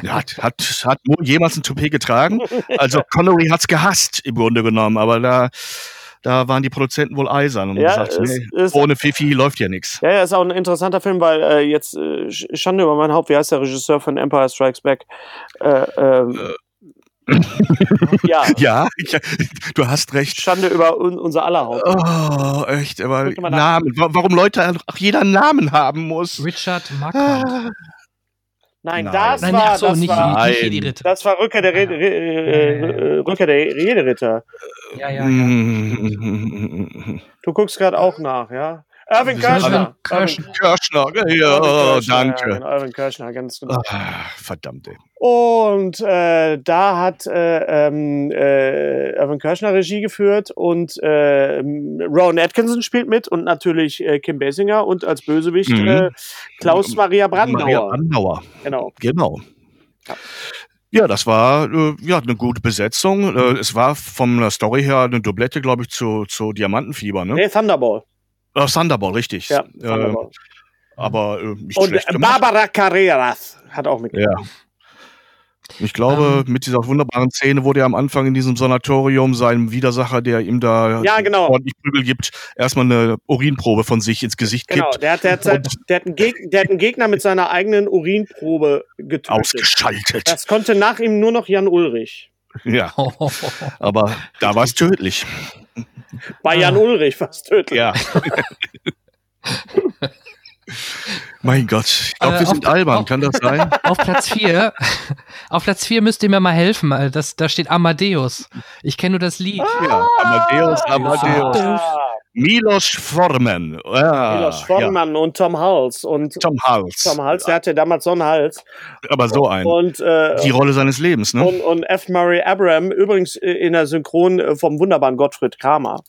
Hat, hat, hat Moore jemals ein Toupet getragen? Also Connery hat's gehasst, im Grunde genommen, aber da da waren die Produzenten wohl eisern und ja, gesagt, nee, ist, ohne Fifi läuft ja nichts. Ja, ja, ist auch ein interessanter Film, weil äh, jetzt äh, Schande über mein Haupt, wie heißt der Regisseur von Empire Strikes Back? Äh, ähm, äh. ja. ja, ich, du hast recht. Schande über un, unser aller Haupt. Oh, echt, aber Namen. Warum Leute auch jeder einen Namen haben muss. Richard Marquardt. Ah. Nein, Nein, das Nein, war, so, das, nicht, war nicht Jedi-Ritter. das war Rückkehr der, Re Re Rückkehr der Jedi-Ritter. Ja, ja, ja. Du guckst gerade auch nach, ja? Erwin Kirschner. Kirschner, Kirschner. ja, danke. Ja, Erwin Kirschner, ganz genau. Ach, verdammt. Ey. Und äh, da hat äh, ähm, äh, Erwin Kirschner Regie geführt und äh, Rowan Atkinson spielt mit und natürlich äh, Kim Basinger und als Bösewicht mhm. äh, Klaus Maria Brandauer. Maria Brandauer. Genau. Genau. Ja. Ja, das war äh, ja eine gute Besetzung. Äh, es war von der Story her eine Doublette, glaube ich, zu, zu Diamantenfieber, ne? Nee, Thunderball. Äh, Thunderball, richtig. Ja, Thunderball. Äh, aber äh, nicht Und schlecht gemacht. Barbara Carreras hat auch mitgemacht. Ja. Ich glaube, um, mit dieser wunderbaren Szene, wo der am Anfang in diesem Sanatorium seinem Widersacher, der ihm da ja, genau. ordentlich Prügel gibt, erstmal eine Urinprobe von sich ins Gesicht genau. kippt. Genau, der hat, der, hat, der, der, hat einen der hat einen Gegner mit seiner eigenen Urinprobe getötet. Ausgeschaltet. Das konnte nach ihm nur noch Jan Ulrich. Ja, aber da war es tödlich. Bei Jan. Ulrich fast tödlich. Ja. mein Gott, ich glaube, äh, wir sind albern, kann das sein? Auf Platz 4, auf Platz 4 müsst ihr mir mal helfen, das, da steht Amadeus. Ich kenne nur das Lied. Ja, Amadeus, Amadeus. Ah. Milos Forman. Ja, Milos Forman ja. und Tom Hals. Und Tom Hals. Tom Hals, der hatte damals so einen Hals. Aber so einen. Und, äh, Die Rolle seines Lebens, ne? Und, und F. Murray Abraham, übrigens äh, in der Synchron äh, vom wunderbaren Gottfried Kramer.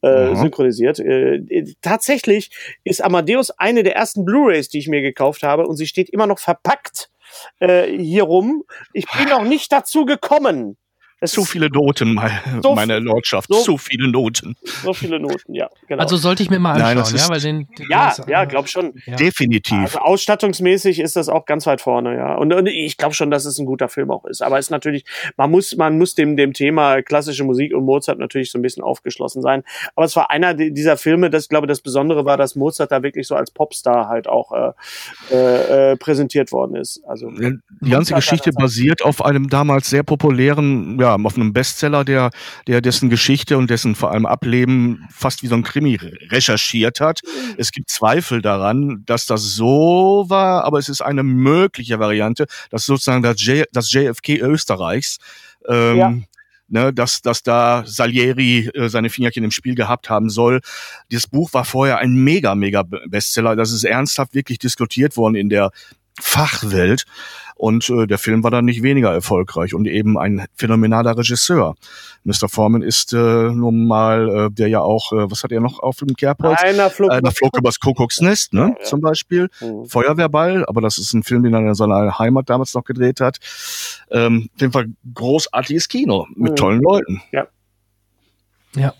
Äh, synchronisiert. Äh, tatsächlich ist Amadeus eine der ersten Blu-rays, die ich mir gekauft habe, und sie steht immer noch verpackt äh, hier rum. Ich bin noch nicht dazu gekommen. Es zu viele Noten, meine, so meine Lordschaft. So, zu viele Noten. So viele Noten, ja. Genau. Also sollte ich mir mal anschauen, Nein, ja, weil den, den ja, ja, glaub schon. Ja. Definitiv. Also ausstattungsmäßig ist das auch ganz weit vorne, ja. Und, und ich glaube schon, dass es ein guter Film auch ist. Aber es ist natürlich, man muss, man muss dem dem Thema klassische Musik und Mozart natürlich so ein bisschen aufgeschlossen sein. Aber es war einer dieser Filme, das glaube das Besondere war, dass Mozart da wirklich so als Popstar halt auch äh, äh, äh präsentiert worden ist. Also die ganze Geschichte basiert auf einem damals sehr populären ja, ja, auf einem Bestseller, der, der dessen Geschichte und dessen vor allem Ableben fast wie so ein Krimi recherchiert hat. Mhm. Es gibt Zweifel daran, dass das so war, aber es ist eine mögliche Variante, dass sozusagen das, J, das JFK Österreichs ähm, ja ne, dass, dass da Salieri äh, seine Fingerchen im Spiel gehabt haben soll. Dieses Buch war vorher ein mega, mega Bestseller. Das ist ernsthaft wirklich diskutiert worden in der Fachwelt. Und äh, der Film war dann nicht weniger erfolgreich und eben ein phänomenaler Regisseur. Mr. Foreman ist äh, nun mal, äh, der ja auch, äh, was hat er noch auf dem Kerbholz? Einer flog, Einer flog übers Kuckucksnest, ne? Ja, ja. Zum Beispiel. Mhm. Feuerwehrball, aber das ist ein Film, den er in seiner Heimat damals noch gedreht hat. Ähm, auf jeden Fall großartiges Kino mit mhm. tollen Leuten. Ja. Ja.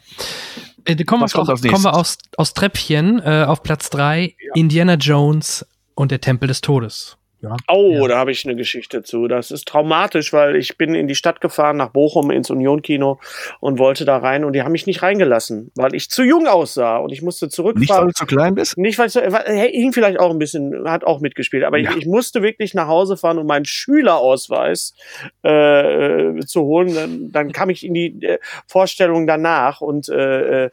Äh, kommen, wir, kommen wir aus, aus Treppchen äh, auf Platz drei ja. Indiana Jones und der Tempel des Todes. Ja. Oh, ja. da habe ich eine Geschichte zu. Das ist traumatisch, weil ich bin in die Stadt gefahren, nach Bochum ins Union-Kino und wollte da rein und die haben mich nicht reingelassen, weil ich zu jung aussah und ich musste zurückfahren. Nicht, weil du zu klein bist? Nicht, weil ich so, hing vielleicht auch ein bisschen, hat auch mitgespielt, aber ja. ich, ich, musste wirklich nach Hause fahren, um meinen Schülerausweis äh, zu holen. Dann, dann kam ich in die äh, Vorstellung danach und äh, äh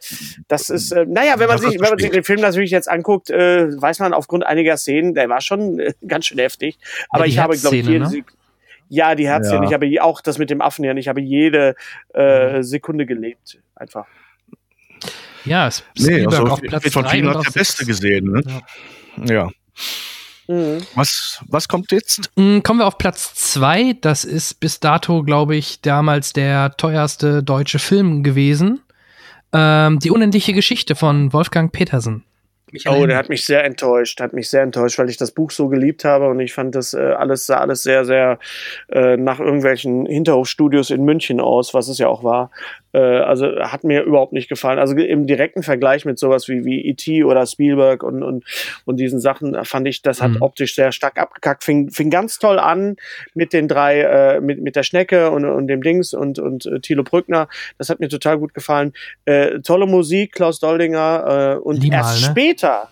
das ist, äh, naja, wenn man, sich, wenn man sich den Film natürlich jetzt anguckt, äh, weiß man aufgrund einiger Szenen, der war schon äh, ganz schön heftig heftig. Aber ja, ich habe, glaube ich, jede ne? Ja, die Herzszene. Ja. Ich habe auch das mit dem Affen ja Ich habe jede äh, mhm. Sekunde gelebt. Einfach. Ja, es nee, also auf Platz von vielen hat der Beste gesehen. Ne? Ja. ja. Mhm. Was, was kommt jetzt? Mhm, kommen wir auf Platz zwei. Das ist bis dato, glaube ich, damals der teuerste deutsche Film gewesen. Ähm, die unendliche Geschichte von Wolfgang Petersen. Oh, der hat mich sehr enttäuscht, hat mich sehr enttäuscht, weil ich das Buch so geliebt habe und ich fand das äh, alles sah alles sehr, sehr äh, nach irgendwelchen Hinterhofstudios in München aus, was es ja auch war. Äh, also hat mir überhaupt nicht gefallen. Also im direkten Vergleich mit sowas wie, wie E.T. oder Spielberg und, und, und diesen Sachen fand ich, das hat mhm. optisch sehr stark abgekackt. Fing, fing ganz toll an mit den drei, äh, mit, mit der Schnecke und, und dem Dings und, und äh, Thilo Brückner. Das hat mir total gut gefallen. Äh, tolle Musik, Klaus Doldinger äh, und Liemal, erst ne? später.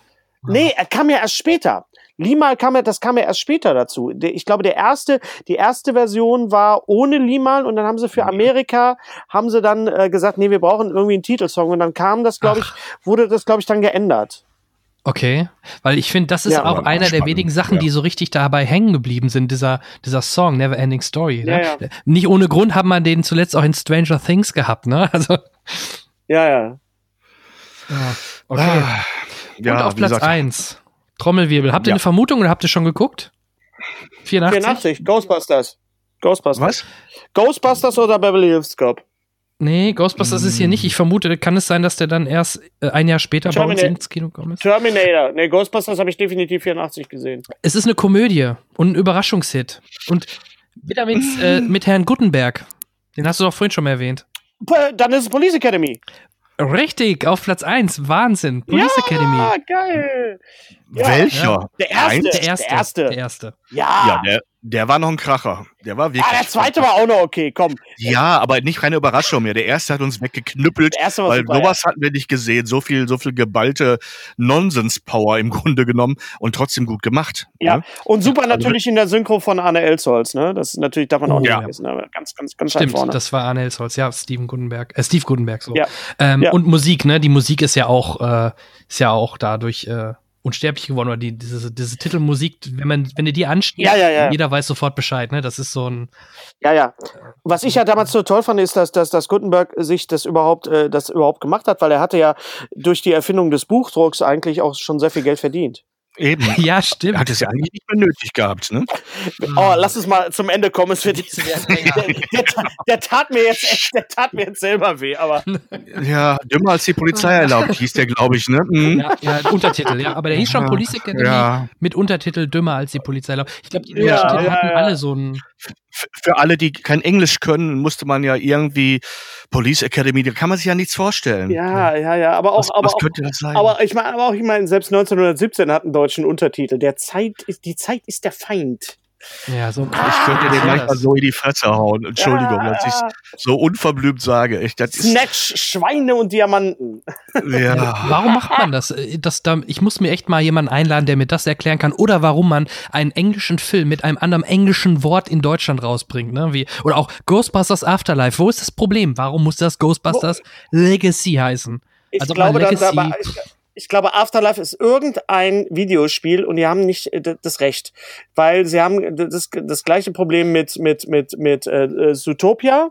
Nee, er kam ja erst später. Limal kam ja, das kam ja erst später dazu. Ich glaube, der erste, die erste Version war ohne Limal und dann haben sie für Amerika, haben sie dann äh, gesagt, nee, wir brauchen irgendwie einen Titelsong und dann kam das, glaube ich, wurde das, glaube ich, dann geändert. Okay, weil ich finde, das ist ja, auch einer der wenigen Sachen, ja. die so richtig dabei hängen geblieben sind, dieser, dieser Song, Never Ending Story. Ne? Ja, Nicht ohne Grund hat man den zuletzt auch in Stranger Things gehabt, ne? Also. Ja, ja. okay. Ah, Und auf Platz gesagt, 1. Trommelwirbel. Habt ihr ja. eine Vermutung oder habt ihr schon geguckt? 84? 84, Ghostbusters. Ghostbusters. Was? Ghostbusters oder Beverly Hills Cop? Nee, Ghostbusters mm. ist hier nicht. Ich vermute, kann es sein, dass der dann erst äh, ein Jahr später Termina bei uns ins Kino gekommen ist? Terminator. Nee, Ghostbusters habe ich definitiv 84 gesehen. Es ist eine Komödie und ein Überraschungshit. Und wieder mit, äh, mit Herrn Guttenberg. Den hast du doch vorhin schon mal erwähnt. Dann ist es Police Academy. Richtig, auf Platz 1. Wahnsinn. Police ja, Academy. geil. Ja, Welcher? Der erste, der erste. Der erste. Der erste. Ja. ja der, Der war noch ein Kracher. Der war wirklich. Ah, der zweite war auch noch okay, komm. Ja, aber nicht keine Überraschung mehr. Der erste hat uns weggeknüppelt, weil super, sowas ja. hatten wir nicht gesehen. So viel, so viel geballte Nonsens-Power im Grunde genommen und trotzdem gut gemacht. Ja, ne? und super also, natürlich in der Synchro von Arne Elsholz, ne? Das ist natürlich, darf man auch nicht ja. vergessen. Ne? Ganz, ganz, ganz Stimmt, vorne. das war Arne Elsholz, ja, Steven Gutenberg, äh, Steve Gutenberg, so. Ja. Ähm, ja. Und Musik, ne? Die Musik ist ja auch, äh, ist ja auch dadurch, äh, unsterblich geworden oder die, diese, diese Titelmusik, wenn man, wenn du die anstiegst, ja, ja, ja. jeder weiß sofort Bescheid, ne? Das ist so ein. Ja, ja. Was ich ja damals so toll fand, ist, dass, dass, dass Gutenberg sich das überhaupt, äh, das überhaupt gemacht hat, weil er hatte ja durch die Erfindung des Buchdrucks eigentlich auch schon sehr viel Geld verdient. Eben. Ja, stimmt. Hat es ja eigentlich nicht mehr nötig gehabt, ne? Oh, lass es mal zum Ende kommen. Es wird der, der, der, tat mir jetzt echt, der tat mir jetzt selber weh, aber. Ja, dümmer als die Polizei erlaubt, hieß der, glaube ich, ne? Mhm. Ja, ja, Untertitel, ja. Aber der hieß schon Police Academy ja. mit Untertitel dümmer als die Polizei erlaubt. Ich glaube, die ja, Untertitel hatten alle so ein für alle, die kein Englisch können, musste man ja irgendwie Police Academy, da kann man sich ja nichts vorstellen. Ja, ja, ja, aber auch, was, aber was könnte das sein? Aber ich meine, aber auch, ich meine, selbst 1917 hat einen deutschen Untertitel. Der Zeit ist, die Zeit ist der Feind. Ja, so ich könnte dir gleich mal so in die Fresse hauen. Entschuldigung, ja. dass ich so unverblümt sage. Ich, das Snatch, Schweine und Diamanten. Ja. Warum macht man das? das da, ich muss mir echt mal jemanden einladen, der mir das erklären kann. Oder warum man einen englischen Film mit einem anderen englischen Wort in Deutschland rausbringt. Ne? Wie, oder auch Ghostbusters Afterlife. Wo ist das Problem? Warum muss das Ghostbusters Wo? Legacy heißen? Ich also glaube, Legacy, da, ich, ich glaube, Afterlife ist irgendein Videospiel und die haben nicht äh, das Recht, weil sie haben das, das gleiche Problem mit mit mit mit äh, Zootopia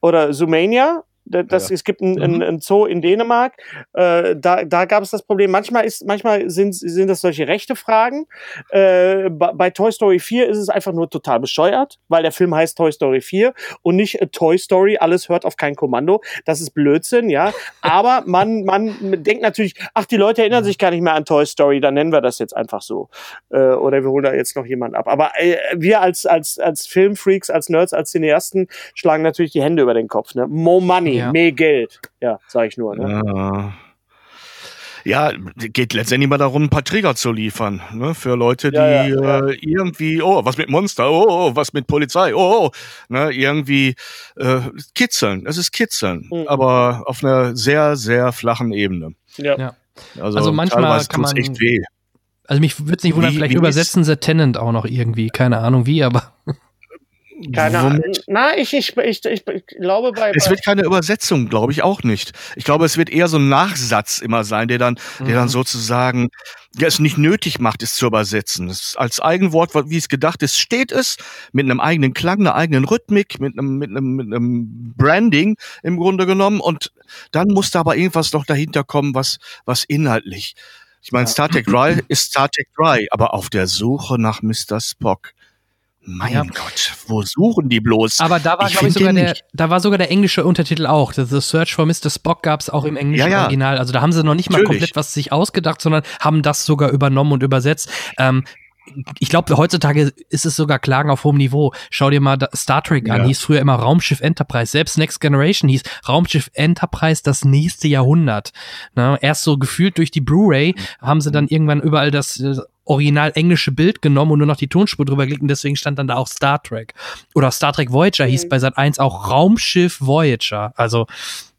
oder Zoomania das, ja. Es gibt ein, ein, mhm. Zoo in Dänemark, äh, da, da gab es das Problem. Manchmal, ist, manchmal sind, sind das solche rechte Fragen. Äh, bei Toy Story 4 ist es einfach nur total bescheuert, weil der Film heißt Toy Story 4 und nicht äh, Toy Story, alles hört auf kein Kommando. Das ist Blödsinn, ja. Aber man, man denkt natürlich, ach, die Leute erinnern sich gar nicht mehr an Toy Story, dann nennen wir das jetzt einfach so. Äh, oder wir holen da jetzt noch jemand ab. Aber äh, wir als, als, als Filmfreaks, als Nerds, als Cineasten schlagen natürlich die Hände über den Kopf. Ne? More money ja. mehr Geld. Ja, sag ich nur. Ne? Ja. Ja, geht letztendlich mal darum, ein paar Trigger zu liefern, ne, für Leute, die ja, ja, äh, irgendwie, oh, was mit Monster, oh, oh, was mit Polizei, oh, oh ne, irgendwie äh, kitzeln. Es ist kitzeln, mhm. aber auf einer sehr, sehr flachen Ebene. Ja. Also, also manchmal kann man echt weh. Also mich würde es nicht wundern, wie, vielleicht wie übersetzen sie Tenant auch noch irgendwie, keine Ahnung wie, aber keine Ahnung. Na, ich, ich, ich, ich, glaube bei. Es wird keine Übersetzung, glaube ich auch nicht. Ich glaube, es wird eher so ein Nachsatz immer sein, der dann, mhm. der dann mhm. sozusagen, der es nicht nötig macht, es zu übersetzen. Es als Eigenwort, wie es gedacht ist, steht es mit einem eigenen Klang, einer eigenen Rhythmik, mit einem, mit einem, mit einem Branding im Grunde genommen. Und dann muss da aber irgendwas noch dahinter kommen, was, was inhaltlich. Ich meine, ja. Star Trek Dry ist Star Trek Dry, aber auf der Suche nach Mr. Spock. Mein ja. Gott, wo suchen die bloß? Aber da war, glaube ich, sogar der, da war sogar der englische Untertitel auch. The Search for Mr. Spock gab es auch im englischen ja, ja. Original. Also da haben sie noch nicht Natürlich. mal komplett was sich ausgedacht, sondern haben das sogar übernommen und übersetzt. Ähm, ich glaube, heutzutage ist es sogar Klagen auf hohem Niveau. Schau dir mal Star Trek an, ja. hieß früher immer Raumschiff Enterprise. Selbst Next Generation hieß Raumschiff Enterprise das nächste Jahrhundert. Na, erst so gefühlt durch die Blu-ray haben sie dann irgendwann überall das äh, original englische Bild genommen und nur noch die Tonspur drüber gelegt und deswegen stand dann da auch Star Trek. Oder Star Trek Voyager hieß mhm. bei Sat 1 auch Raumschiff Voyager. Also,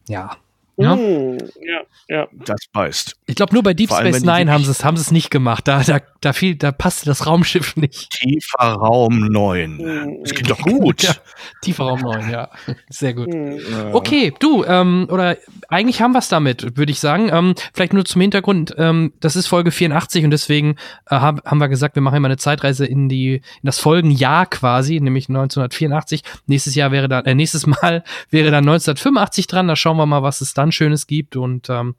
ja. Ja, mm, ja, ja. Das beißt. Ich glaube, nur bei Deep Space Nine haben sie es haben nicht gemacht. Da, da, da, fiel, da passte das Raumschiff nicht. Tiefer Raum 9. Mm. Das klingt doch gut. ja, tiefer Raum 9, ja. Sehr gut. Mm. Okay, du, ähm, oder eigentlich haben wir es damit, würde ich sagen. Ähm, vielleicht nur zum Hintergrund, ähm, das ist Folge 84 und deswegen äh, haben, haben wir gesagt, wir machen immer eine Zeitreise in die, in das Folgenjahr quasi, nämlich 1984. Nächstes Jahr wäre dann, äh, nächstes Mal wäre dann 1985 dran. Da schauen wir mal, was es dann Schönes gibt und ähm,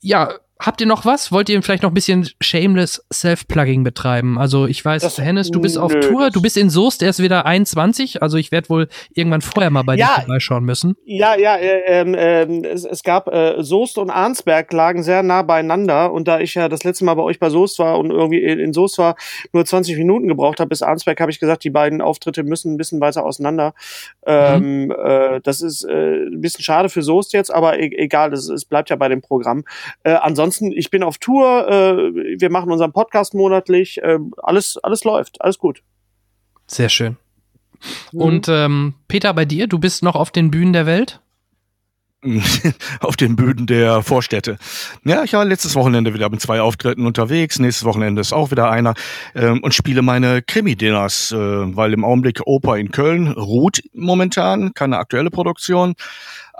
ja, habt ihr noch was? Wollt ihr vielleicht noch ein bisschen shameless Self-Plugging betreiben? Also ich weiß, das, Hennes, du bist auf nö, Tour, du bist in Soest, der ist wieder 21, also ich werde wohl irgendwann vorher mal bei ja, dir vorbeischauen müssen. Ja, ja, äh, äh, es, es, gab äh, Soest und Arnsberg lagen sehr nah beieinander und da ich ja das letzte Mal bei euch bei Soest war und irgendwie in Soest war, nur 20 Minuten gebraucht habe bis Arnsberg, habe ich gesagt, die beiden Auftritte müssen ein bisschen weiter auseinander. Ähm, mhm. äh, das ist äh, ein bisschen schade für Soest jetzt, aber e egal, es bleibt ja bei dem Programm. Äh, ansonsten ansonsten, ich bin auf Tour, äh, wir machen unseren Podcast monatlich, äh, alles, alles läuft, alles gut. Sehr schön. Mhm. Und ähm, Peter, bei dir, du bist noch auf den Bühnen der Welt? auf den Böden der Vorstädte. Ja, ich war letztes Wochenende wieder mit zwei Auftritten unterwegs. Nächstes Wochenende ist auch wieder einer ähm, und spiele meine Krimi-Dinners, äh, weil im Augenblick Oper in Köln ruht momentan, keine aktuelle Produktion.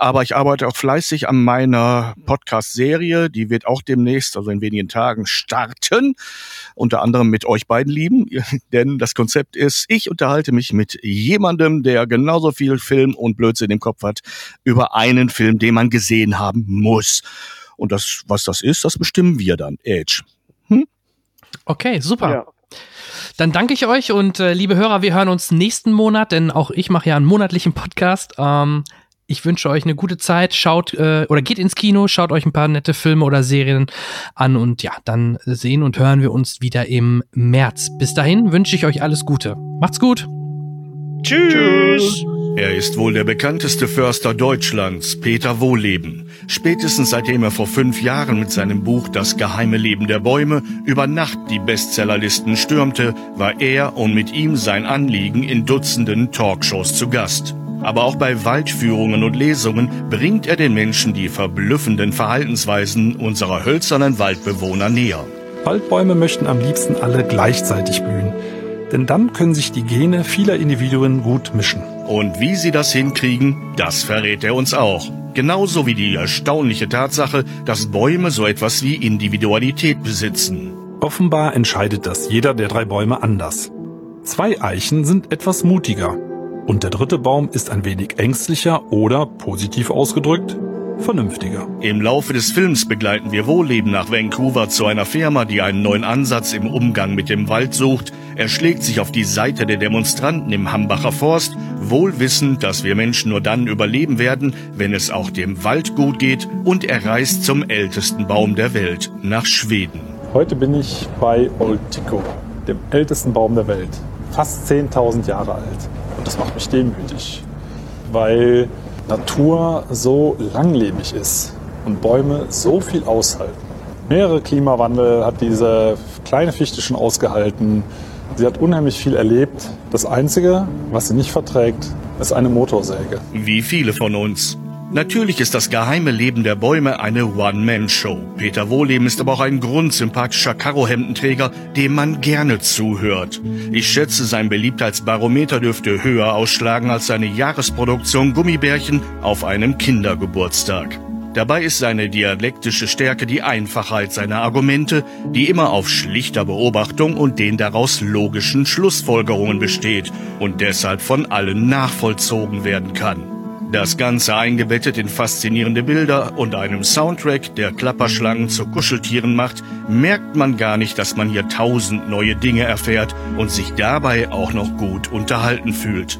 Aber ich arbeite auch fleißig an meiner Podcast-Serie. Die wird auch demnächst, also in wenigen Tagen, starten. Unter anderem mit euch beiden Lieben. Denn das Konzept ist, ich unterhalte mich mit jemandem, der genauso viel Film und Blödsinn im Kopf hat, über einen Film, den man gesehen haben muss. Und das, was das ist, das bestimmen wir dann. Edge. Hm? Okay, super. Ja. Dann danke ich euch und äh, liebe Hörer, wir hören uns nächsten Monat, denn auch ich mache ja einen monatlichen Podcast. Ähm, ich wünsche euch eine gute Zeit. Schaut äh, oder geht ins Kino, schaut euch ein paar nette Filme oder Serien an und ja, dann sehen und hören wir uns wieder im März. Bis dahin wünsche ich euch alles Gute. Macht's gut. Tschüss. Er ist wohl der bekannteste Förster Deutschlands, Peter Wohleben. Spätestens seitdem er vor fünf Jahren mit seinem Buch Das geheime Leben der Bäume über Nacht die Bestsellerlisten stürmte, war er und mit ihm sein Anliegen in Dutzenden Talkshows zu Gast. Aber auch bei Waldführungen und Lesungen bringt er den Menschen die verblüffenden Verhaltensweisen unserer hölzernen Waldbewohner näher. Waldbäume möchten am liebsten alle gleichzeitig blühen. Denn dann können sich die Gene vieler Individuen gut mischen. Und wie sie das hinkriegen, das verrät er uns auch. Genauso wie die erstaunliche Tatsache, dass Bäume so etwas wie Individualität besitzen. Offenbar entscheidet das jeder der drei Bäume anders. Zwei Eichen sind etwas mutiger, und der dritte Baum ist ein wenig ängstlicher oder, positiv ausgedrückt, vernünftiger. Im Laufe des Films begleiten wir Wohlleben nach Vancouver zu einer Firma, die einen neuen Ansatz im Umgang mit dem Wald sucht. Er schlägt sich auf die Seite der Demonstranten im Hambacher Forst, wohl wissend, dass wir Menschen nur dann überleben werden, wenn es auch dem Wald gut geht, und er reist zum ältesten Baum der Welt, nach Schweden. Heute bin ich bei Old Tico, dem ältesten Baum der Welt, fast 10.000 Jahre alt. Und das macht mich demütig, weil Natur so langlebig ist und Bäume so viel aushalten. Mehrere Klimawandel hat diese kleine Fichte schon ausgehalten. Sie hat unheimlich viel erlebt. Das Einzige, was sie nicht verträgt, ist eine Motorsäge. Wie viele von uns. Natürlich ist das geheime Leben der Bäume eine One-Man-Show. Peter Wohleben ist aber auch ein grundsympathischer Karohemdenträger, dem man gerne zuhört. Ich schätze, sein Beliebtheitsbarometer dürfte höher ausschlagen als seine Jahresproduktion Gummibärchen auf einem Kindergeburtstag. Dabei ist seine dialektische Stärke die Einfachheit seiner Argumente, die immer auf schlichter Beobachtung und den daraus logischen Schlussfolgerungen besteht und deshalb von allen nachvollzogen werden kann. Das Ganze eingebettet in faszinierende Bilder und einem Soundtrack, der Klapperschlangen zu Kuscheltieren macht, merkt man gar nicht, dass man hier tausend neue Dinge erfährt und sich dabei auch noch gut unterhalten fühlt.